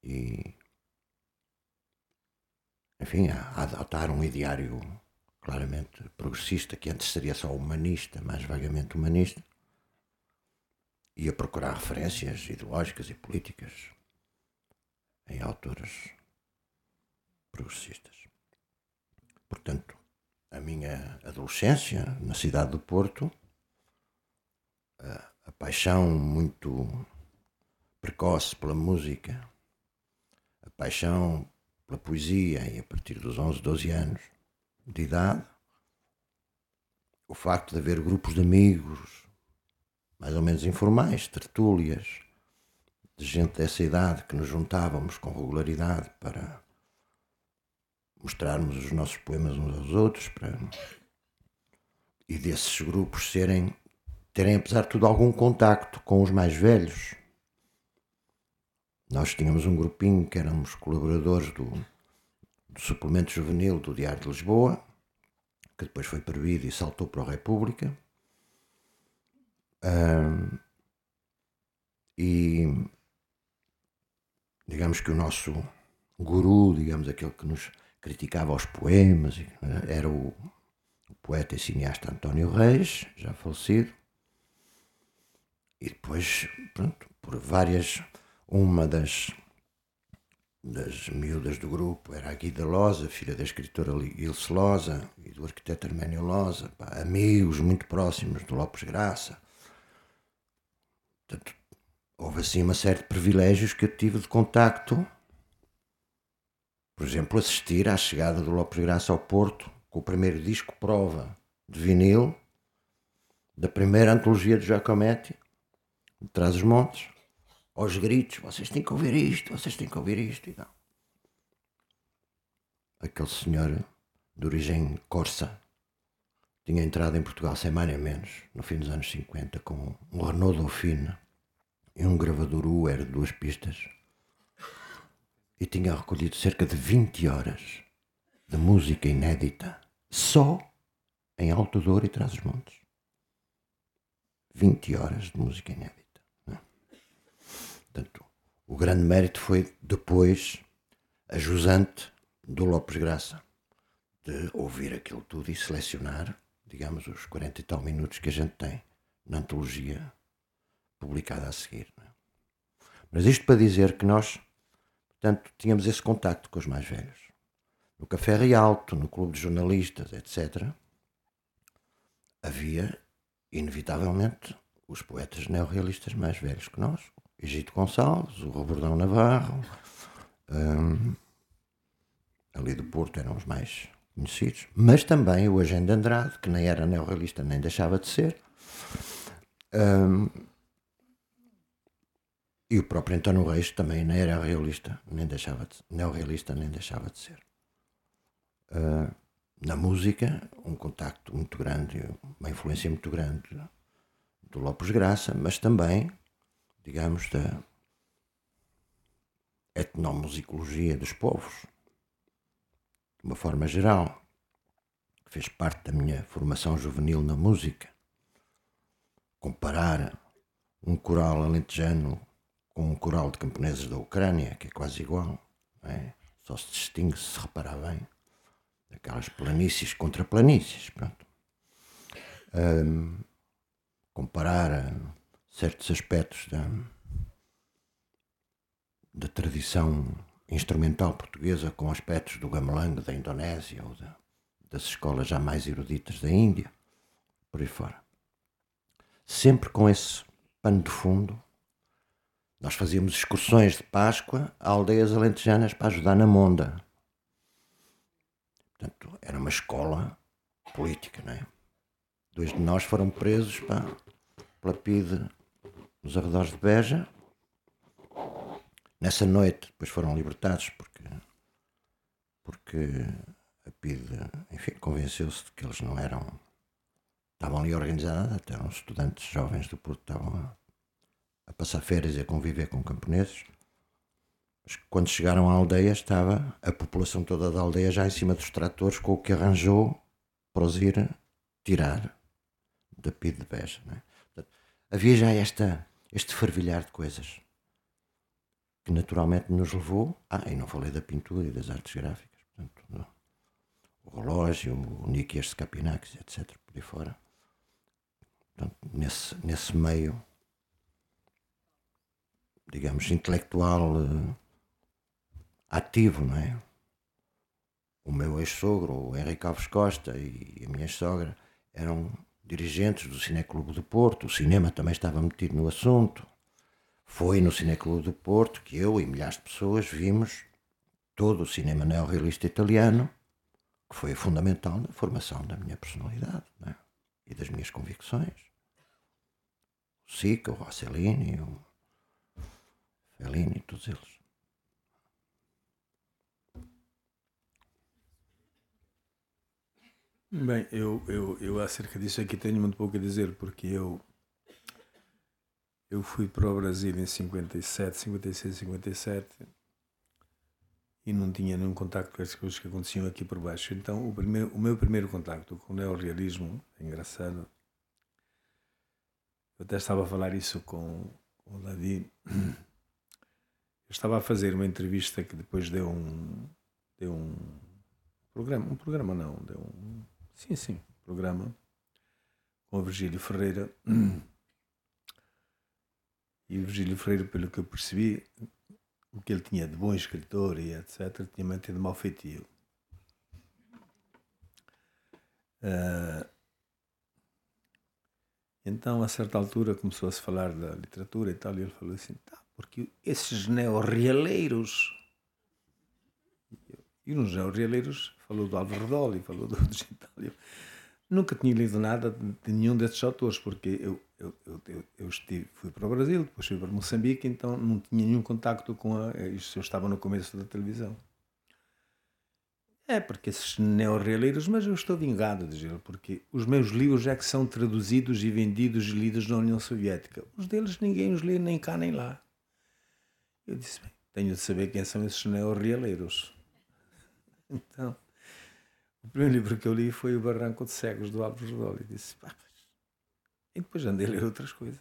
E, enfim, a adotar um ideário claramente progressista, que antes seria só humanista, mais vagamente humanista, e a procurar referências ideológicas e políticas em autores progressistas. Portanto, a minha adolescência na cidade do Porto, a, a paixão muito precoce pela música, a paixão pela poesia e a partir dos 11, 12 anos de idade, o facto de haver grupos de amigos mais ou menos informais, tertúlias, de gente dessa idade que nos juntávamos com regularidade para mostrarmos os nossos poemas uns aos outros para... e desses grupos serem terem apesar de tudo algum contacto com os mais velhos. Nós tínhamos um grupinho que éramos colaboradores do, do suplemento juvenil do Diário de Lisboa que depois foi proibido e saltou para a República um, e digamos que o nosso guru, digamos aquele que nos criticava os poemas, era o, o poeta e cineasta António Reis, já falecido. E depois, pronto, por várias, uma das, das miúdas do grupo era a Guida Loza, filha da escritora Ilse Loza e do arquiteto Arménio Loza, pá, amigos muito próximos do Lopes Graça. Portanto, houve assim uma série de privilégios que eu tive de contacto por exemplo, assistir à chegada do Lopes Graça ao Porto com o primeiro disco prova de vinil da primeira antologia de Giacometti, de Trás os Montes, aos gritos, vocês têm que ouvir isto, vocês têm que ouvir isto e tal. Aquele senhor de origem corsa tinha entrado em Portugal sem mais nem menos, no fim dos anos 50, com um Renault Dauphine e um gravador UR de duas pistas e tinha recolhido cerca de 20 horas de música inédita só em Alto Douro e Trás-os-Montes. 20 horas de música inédita. Portanto, o grande mérito foi depois a jusante do Lopes Graça de ouvir aquilo tudo e selecionar, digamos, os 40 e tal minutos que a gente tem na antologia publicada a seguir. Né? Mas isto para dizer que nós Portanto, tínhamos esse contacto com os mais velhos. No Café Rialto, no Clube de Jornalistas, etc., havia, inevitavelmente, os poetas neorrealistas mais velhos que nós. Egito Gonçalves, o Robordão Navarro, um, ali do Porto eram os mais conhecidos, mas também o Agenda Andrade, que nem era neorrealista nem deixava de ser. Um, e o próprio António Reis também não era realista, nem deixava de, neorrealista, nem deixava de ser. Uh, na música, um contacto muito grande, uma influência muito grande do Lopes Graça, mas também, digamos, da etnomusicologia dos povos, de uma forma geral, que fez parte da minha formação juvenil na música. Comparar um coral alentejano com um coral de camponeses da Ucrânia, que é quase igual, é? só se distingue se reparar bem, aquelas planícies contra planícies. Pronto. Um, comparar certos aspectos da, da tradição instrumental portuguesa com aspectos do gamelang da Indonésia ou da, das escolas já mais eruditas da Índia, por aí fora. Sempre com esse pano de fundo nós fazíamos excursões de Páscoa a aldeias alentejanas para ajudar na Monda. Portanto, era uma escola política, não é? dois de nós foram presos pá, pela PIDE nos arredores de Beja. Nessa noite, depois foram libertados porque, porque a PIDE, enfim, convenceu-se de que eles não eram. Estavam ali organizados, até eram estudantes jovens do Porto, estavam a, a passar férias e a conviver com camponeses. Mas quando chegaram à aldeia, estava a população toda da aldeia já em cima dos tratores com o que arranjou para os ir tirar da PID de Beja. Não é? Portanto, havia já esta, este fervilhar de coisas que naturalmente nos levou. Ah, e não falei da pintura e das artes gráficas, portanto, o relógio, o Nikias Capinax, etc. Por aí fora. Portanto, nesse, nesse meio, digamos, intelectual uh, ativo, não é? O meu ex-sogro, o Henrique Alves Costa e a minha sogra eram dirigentes do Cineclube do Porto, o cinema também estava metido no assunto. Foi no Cineclube do Porto que eu e milhares de pessoas vimos todo o cinema neorrealista italiano, que foi fundamental na formação da minha personalidade é? e das minhas convicções. O Sica, o Rossellini, o Fellini, todos eles. Bem, eu, eu, eu acerca disso aqui tenho muito pouco a dizer, porque eu, eu fui para o Brasil em 57, 56, 57 e não tinha nenhum contacto com as coisas que aconteciam aqui por baixo. Então, o, primeiro, o meu primeiro contacto com o neorrealismo, é engraçado, eu até estava a falar isso com, com o Davi. Eu estava a fazer uma entrevista que depois deu um, deu um programa, um programa não, deu um Sim, sim, programa com o Virgílio Ferreira. E o Virgílio Ferreira, pelo que eu percebi, o que ele tinha de bom escritor e etc., tinha mantido mal feitio. Uh, então, a certa altura, começou a se falar da literatura e tal, e ele falou assim: tá, porque esses neorrealeiros. E nos neorrealeiros falou do Álvaro Redoli, falou do, Gentalio. Nunca tinha lido nada de nenhum desses autores, porque eu, eu, eu, eu, estive, fui para o Brasil, depois fui para Moçambique, então não tinha nenhum contacto com a. Isto eu estava no começo da televisão. É, porque esses neorrealeiros, mas eu estou vingado, ele, porque os meus livros é que são traduzidos e vendidos e lidos na União Soviética. Os deles ninguém os lê nem cá nem lá. Eu disse, bem, tenho de saber quem são esses neorrealeiros. Então. O primeiro livro que eu li foi O Barranco de Cegos, do Álvaro Redoli. E disse, pá, E depois andei a ler outras coisas.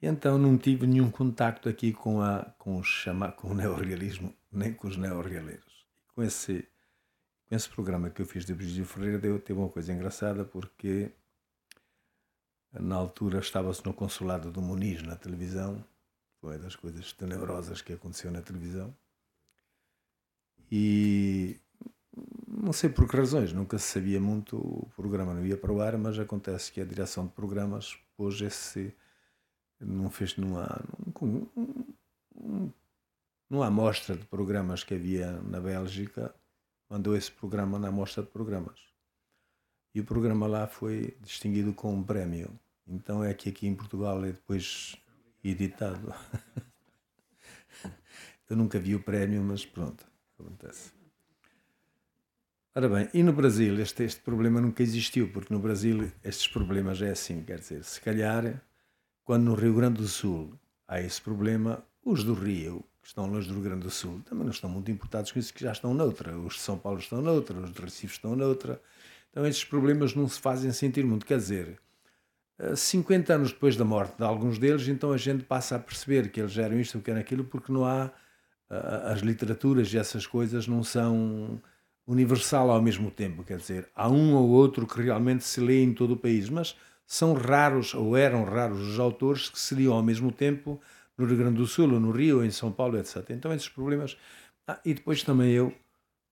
E então não tive nenhum contacto aqui com, a, com, o, chama, com o neorrealismo, nem com os neorrealeiros. Com esse, com esse programa que eu fiz de Virgílio Ferreira, deu, teve uma coisa engraçada, porque na altura estava-se no consulado do Muniz na televisão, foi das coisas tenebrosas que aconteceu na televisão, e não sei por que razões, nunca se sabia muito, o programa não ia para o ar, mas acontece que a direção de programas pôs esse. não fez numa. numa amostra de programas que havia na Bélgica, mandou esse programa na amostra de programas. E o programa lá foi distinguido com um prémio. Então é que aqui em Portugal é depois editado. Eu nunca vi o prémio, mas pronto, acontece. Ora bem, e no Brasil este, este problema nunca existiu, porque no Brasil estes problemas é assim, quer dizer, se calhar quando no Rio Grande do Sul há esse problema, os do Rio, que estão longe do Rio Grande do Sul, também não estão muito importados com isso, que já estão noutra. Os de São Paulo estão noutra, os de Recife estão noutra. Então estes problemas não se fazem sentir muito. Quer dizer, 50 eh, anos depois da morte de alguns deles, então a gente passa a perceber que eles eram isto que eram aquilo, porque não há. As literaturas e essas coisas não são universal ao mesmo tempo, quer dizer, há um ou outro que realmente se lê em todo o país, mas são raros ou eram raros os autores que se liam ao mesmo tempo no Rio Grande do Sul, ou no Rio, ou em São Paulo, etc. Então esses problemas. Ah, e depois também eu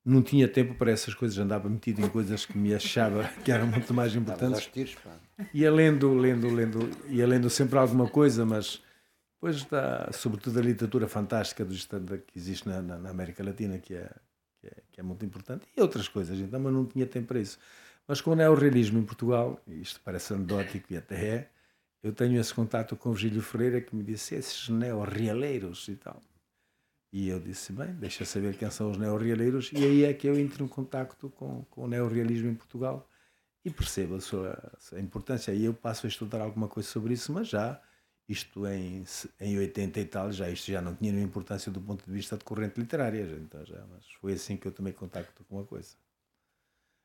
não tinha tempo para essas coisas, andava metido em coisas que me achava que eram muito mais importantes. Tiros, ia lendo, lendo, lendo, ia lendo sempre alguma coisa, mas depois está, sobretudo a literatura fantástica do, que existe na, na, na América Latina, que é que é, que é muito importante, e outras coisas, então, mas não tinha tempo para isso. Mas com o neorrealismo em Portugal, isto parece anedótico e até é, eu tenho esse contato com o Virgílio Freire que me disse esses neorrealeiros e tal. E eu disse, bem, deixa saber quem são os neorrealeiros, e aí é que eu entro em contato com, com o neorrealismo em Portugal e percebo a sua a importância. E eu passo a estudar alguma coisa sobre isso, mas já, isto em, em 80 e tal, já isto já não tinha nenhuma importância do ponto de vista de corrente literária, então já, mas foi assim que eu tomei contacto com a coisa.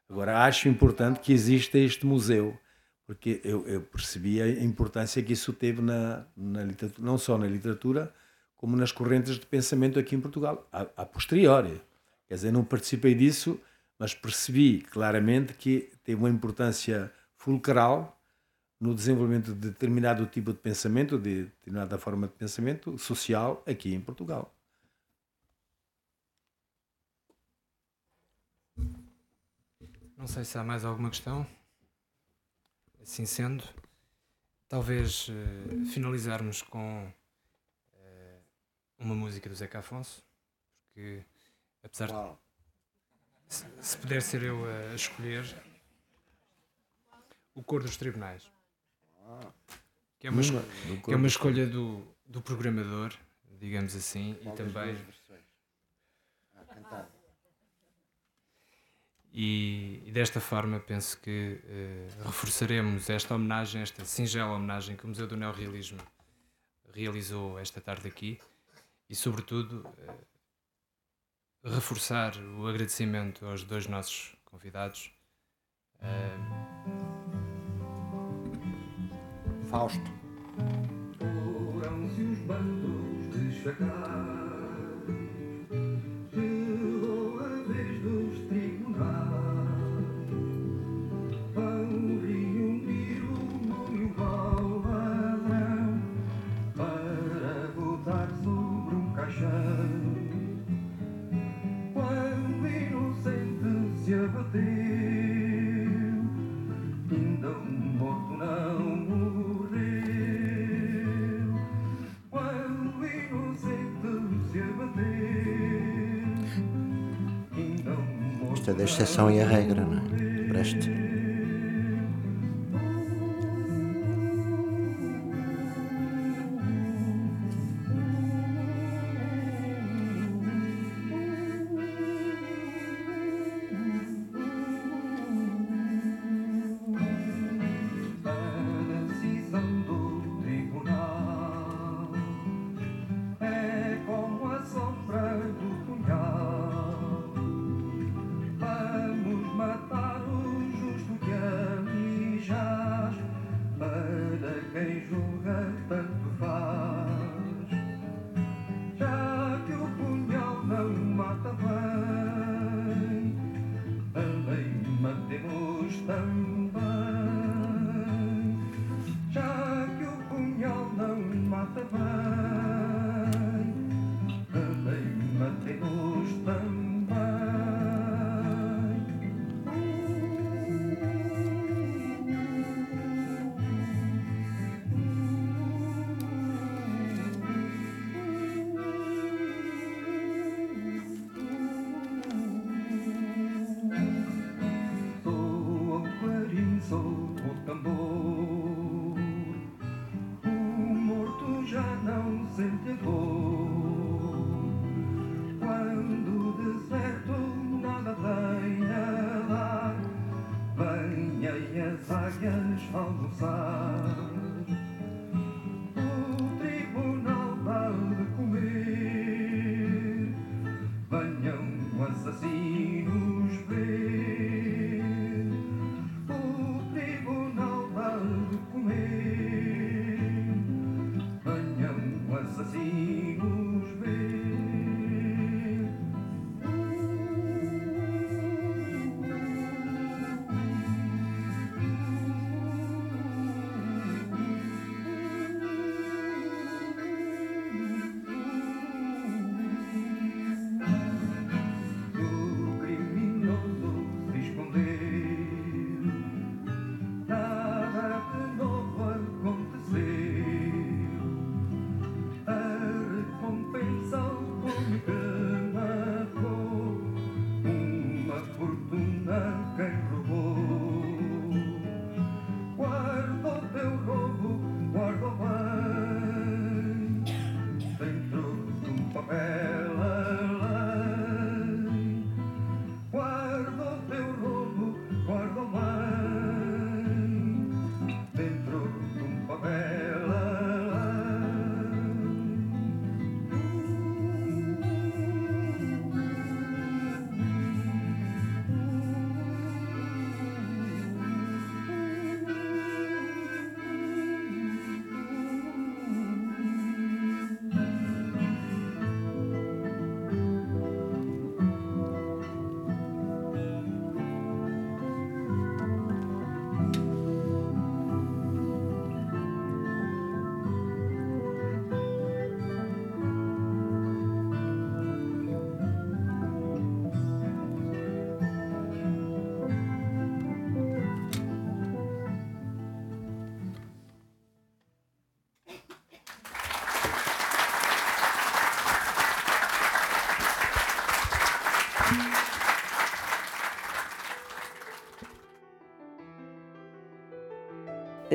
Agora, acho importante que exista este museu, porque eu, eu percebi a importância que isso teve na, na literatura, não só na literatura, como nas correntes de pensamento aqui em Portugal, a, a posteriori. Quer dizer, não participei disso, mas percebi claramente que teve uma importância fulcral no desenvolvimento de determinado tipo de pensamento, de determinada forma de pensamento social aqui em Portugal. Não sei se há mais alguma questão. Assim sendo, talvez uh, finalizarmos com uh, uma música do Zeca Afonso, porque apesar de. Se, se puder ser eu a escolher. O Cor dos Tribunais. Que é uma, que é uma escolha do, do programador, digamos assim, e Qual das também. duas versões? Ah, cantado. E, e desta forma penso que eh, reforçaremos esta homenagem, esta singela homenagem que o Museu do Neorrealismo realizou esta tarde aqui e, sobretudo, eh, reforçar o agradecimento aos dois nossos convidados. Eh, Fausto. Foram-se os bandos de da exceção e a regra, não é?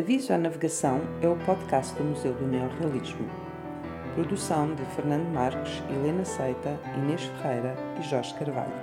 Aviso à Navegação é o podcast do Museu do Neorrealismo. Produção de Fernando Marques, Helena Seita, Inês Ferreira e Jorge Carvalho.